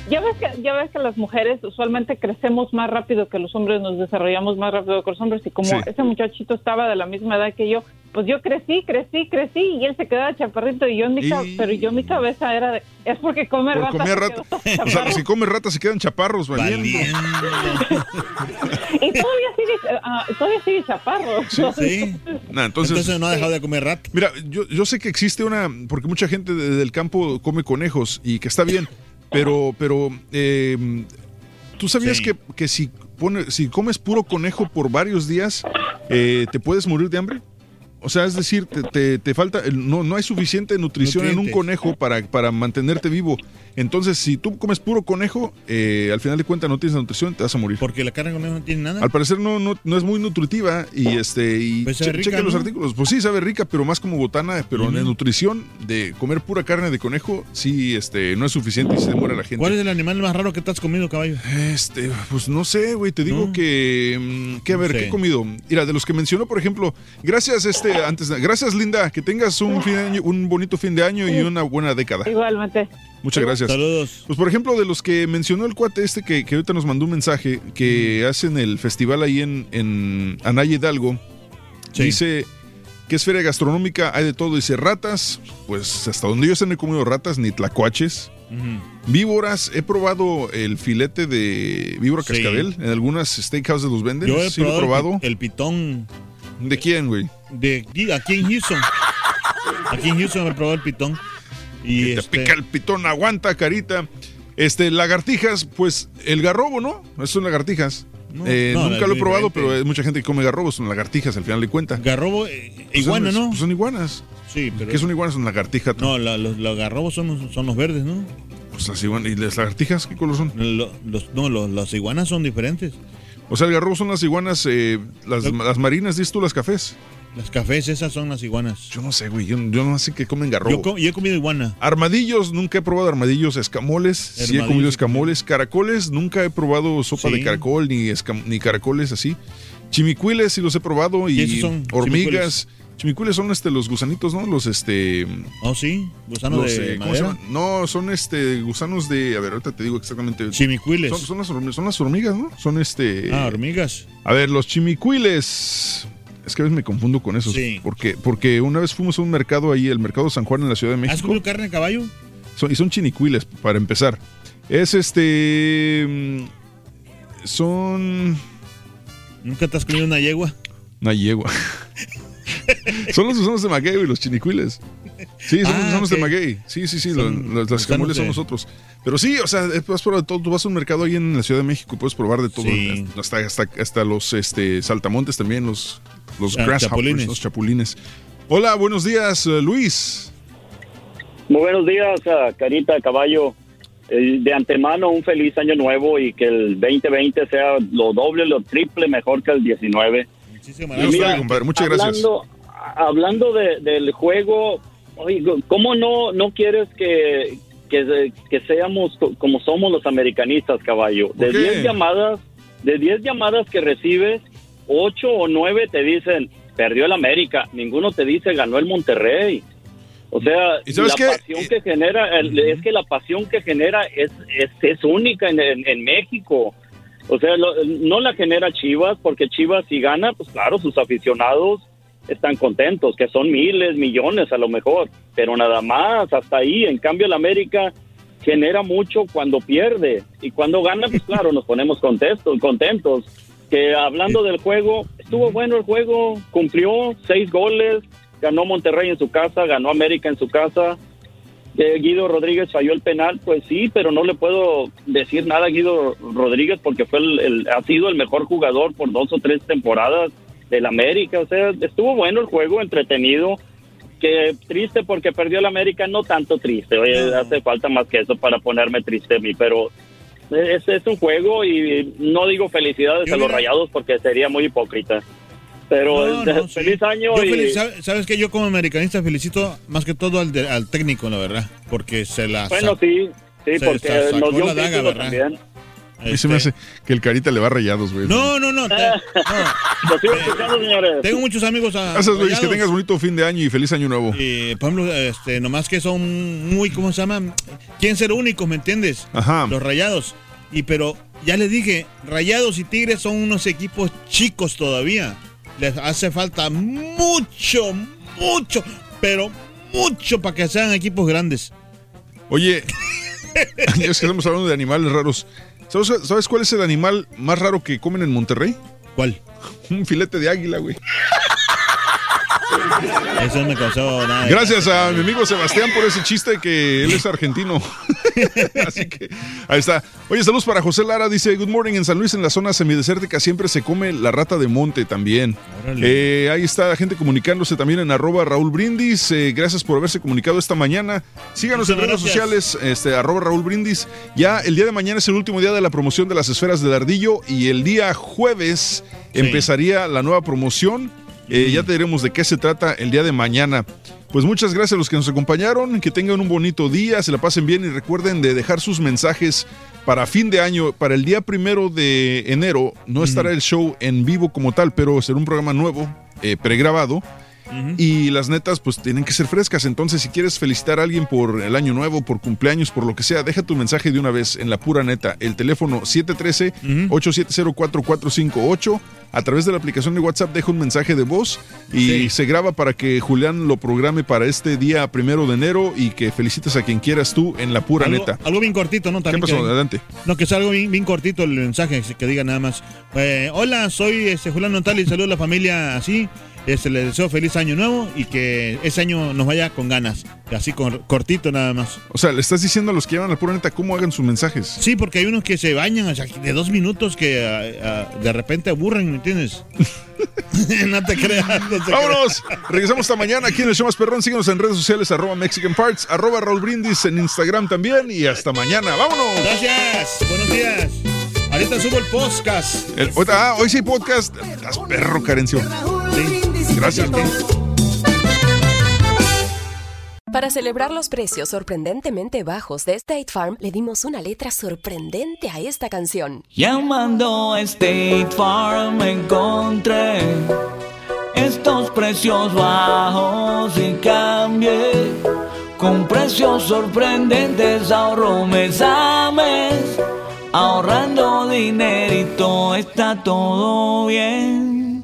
ya ves que ya ves que las mujeres usualmente crecemos más rápido que los hombres, nos desarrollamos más rápido que los hombres y como Sí. ese muchachito estaba de la misma edad que yo, pues yo crecí, crecí, crecí y él se quedaba chaparrito y yo en mi Y- pero yo mi cabeza era de, es porque come Por rata. rata. O sea, si come rata se quedan chaparros, valiendo. y todavía sigue, ah, todavía sigue chaparro. Sí. Nah, entonces, Entonces no ha dejado de comer rata. Mira, yo, yo sé que existe una, porque mucha gente de- del campo come conejos y que está bien, pero, pero eh, tú sabías que, que si, pone, si comes puro conejo por varios días, eh, te puedes morir de hambre. O sea, es decir, te, te- te falta, no, no hay suficiente nutrición en un conejo para, para mantenerte vivo. Entonces, si tú comes puro conejo, eh, al final de cuentas no tienes la nutrición, te vas a morir. Porque la carne de conejo no tiene nada. Al parecer no, no, no es muy nutritiva y este y Pues sabe che- rica, cheque los artículos. Pues sí, sabe rica, pero más como botana, pero en nutrición de comer pura carne de conejo, sí, este, no es suficiente y se demora la gente. ¿Cuál es el animal más raro que te has comido, caballo? Este, pues no sé, güey, te digo No. que, mm, que a ver, sé. ¿qué he comido? Mira, de los que mencionó, por ejemplo, gracias, este, antes, gracias, Linda, que tengas un fin de año, un bonito fin de año y una buena década. Igualmente. Muchas gracias. Saludos. Pues por ejemplo, de los que mencionó el cuate este que, que ahorita nos mandó un mensaje, que hacen el festival ahí en, en Anaya Hidalgo, dice que es feria gastronómica, hay de todo, dice ratas, pues hasta donde yo sé no he comido ratas ni tlacuaches. Víboras, he probado el filete de víbora Sí. cascabel, en algunas steakhouses los venden. Yo he sí lo he probado, probado. El, pitón. ¿De quién, güey? De aquí, aquí en Houston. Aquí en Houston he probado el pitón. Y Que te este, pica el pitón, aguanta, carita. Este, lagartijas, pues el garrobo, ¿no? Son lagartijas. No, Eh, no, nunca lo he probado, diferente. pero hay mucha gente que come garrobos, son lagartijas al final de cuentas. Garrobo, eh, iguana, son, ¿no? pues son iguanas. Sí, pero. ¿Qué son iguanas? Son lagartijas. No, la- los, los garrobos son, los- son los verdes, ¿no? Pues las iguanas. ¿Y las lagartijas qué color son? Lo- los, no, los, las iguanas son diferentes. O sea, el garrobo son las iguanas, eh, las, las marinas, dices tú, las cafés. Las cafés, esas son las iguanas. Yo no sé, güey. Yo, yo no sé que comen garrobo. Yo, co- yo he comido iguana. Armadillos, nunca he probado armadillos, escamoles, sí he comido escamoles, caracoles, nunca he probado sopa Sí. de caracol ni, ni caracoles así. Chimicuiles sí los he probado y ¿Y esos son hormigas. Chimicuiles son este los gusanitos, ¿no? Los este Oh, sí, gusanos los, de eh, ¿cómo se madera. No, son este gusanos de, a ver, ahorita te digo exactamente. Chimicuiles. Son, son las, son las hormigas, ¿no? Son este Ah, hormigas. A ver, los chimicuiles. Es que a veces me confundo con esos. Sí. Porque, porque una vez fuimos a un mercado ahí, el mercado San Juan en la Ciudad de ¿Has México. comido carne de caballo? Son- y son chinicuiles, para empezar. Es este. Son. ¿Nunca te has comido una yegua? Una yegua. son los gusanos de maguey y los chinicuiles. Sí, son los Ah, gusanos ok. de maguey. Sí, sí, sí. Son los, los, gusanos escamoles son de- nosotros. Pero sí, o sea, puedes probar de todo. Tú vas a un mercado ahí en la Ciudad de México y puedes probar de todo. Sí. Hasta, hasta, hasta los este, saltamontes también, los, los Ah, grasshoppers, chapulines. los chapulines. Hola, buenos días, eh, Luis. Muy buenos días, ah, Carita, Caballo. Eh, de antemano, un feliz año nuevo y que el 2020 sea lo doble, lo triple mejor que el 19. Muchísimas compadre. Muchas gracias. hablando, Hablando de- del juego, ¿cómo no, no quieres que, que, que seamos co- como somos los americanistas, Caballo? De ¿Por qué? 10 llamadas, de 10 llamadas que recibes, 8 o 9 te dicen, perdió el América. Ninguno te dice, ganó el Monterrey. O sea, ¿Y sabes la qué? pasión que genera, el- es que la pasión que genera es, es, es única en, en- en México. O sea, lo- no la genera Chivas, porque Chivas si gana, pues claro, sus aficionados están contentos, que son miles, millones a lo mejor, pero nada más, hasta ahí. En cambio, el América genera mucho cuando pierde y cuando gana, pues claro, nos ponemos contentos, contentos. Que hablando del juego, estuvo bueno el juego, cumplió seis goles, ganó Monterrey en su casa, ganó América en su casa. Eh, Guido Rodríguez falló el penal, pues sí, pero no le puedo decir nada a Guido Rodríguez porque fue el, el- ha sido el mejor jugador por dos o tres temporadas del América. O sea, estuvo bueno el juego, entretenido. Que triste porque perdió el América, no tanto triste. Oye, hace falta más que eso para ponerme triste a mí, pero es, es un juego y no digo felicidades Yo a los rayados porque sería muy hipócrita. Pero No, no, sí. feliz año Yo y feliz- ¿sabes, que yo como americanista felicito más que todo al, de- al técnico, la verdad, porque se la bueno, sí, sí, porque nos dio la daga, también. A mí se me hace que el carita le va a rayados, güey. No, no, no. te- Lo sigo escuchando, señores. tengo muchos amigos a Gracias, Luis. Que tengas bonito fin de año y feliz año nuevo. Y, por ejemplo, este, nomás que son muy, ¿cómo se llama? Quieren ser únicos, ¿me entiendes? Ajá. Los rayados. Y pero ya les dije, rayados y tigres son unos equipos chicos todavía. les hace falta mucho, mucho, pero mucho para que sean equipos grandes. Oye, es que estamos hablando de animales raros. ¿Sabes, sabes cuál es el animal más raro que comen en Monterrey? ¿Cuál? Un filete de águila, güey. Eso me causó nada. Gracias a mi amigo Sebastián por ese chiste que él es argentino. Así que ahí está. Oye, saludos para José Lara. Dice, good morning. En San Luis, en la zona semidesértica, siempre se come la rata de monte también. Eh, ahí está la gente comunicándose también en arroba Raúl Brindis. Eh, gracias por haberse comunicado esta mañana. Síganos en redes sociales, este, arroba Raúl Brindis. Ya el día de mañana es el último día de la promoción de las esferas del ardillo y el día jueves empezaría la nueva promoción. Eh, Ya te diremos de qué se trata el día de mañana. Pues muchas gracias a los que nos acompañaron, que tengan un bonito día, se la pasen bien y recuerden de dejar sus mensajes para fin de año, para el día primero de enero. No estará el show en vivo como tal, pero será un programa nuevo, eh, pregrabado. Y las netas, pues tienen que ser frescas. Entonces, si quieres felicitar a alguien por el año nuevo, por cumpleaños, por lo que sea, deja tu mensaje de una vez en la pura neta. El teléfono 713-870-4458. A través de la aplicación de WhatsApp, deja un mensaje de voz y se graba para que Julián lo programe para este día primero de enero y que felicites a quien quieras tú en la pura algo, neta. algo bien cortito, ¿no? También ¿Qué pasó? que- Adelante. No, que sea algo bien, bien cortito el mensaje, que diga nada más. eh, hola, soy este, Julián Nontali, saludo a la familia así. Este, les deseo feliz año nuevo y que ese año nos vaya con ganas. Así con, cortito nada más. O sea, le estás diciendo a los que llevan a la pura neta cómo hagan sus mensajes. Sí, porque hay unos que se bañan o sea, de dos minutos que ah, ah, de repente aburren, ¿me entiendes? no te creas. no te Vámonos. Regresamos esta mañana aquí en el show más perrón. Síguenos en redes sociales, arroba Mexican Parts, arroba Raúl Brindis en Instagram también. Y hasta mañana. Vámonos. Gracias. Buenos días. Ahorita subo el podcast. El- ah, hoy sí podcast. Estás perro, Carencio. Gracias. Para celebrar los precios sorprendentemente bajos de State Farm, le dimos una letra sorprendente a esta canción. Llamando a State Farm encontré estos precios bajos y cambié con precios sorprendentes ahorro mes a mes ahorrando dinerito está todo bien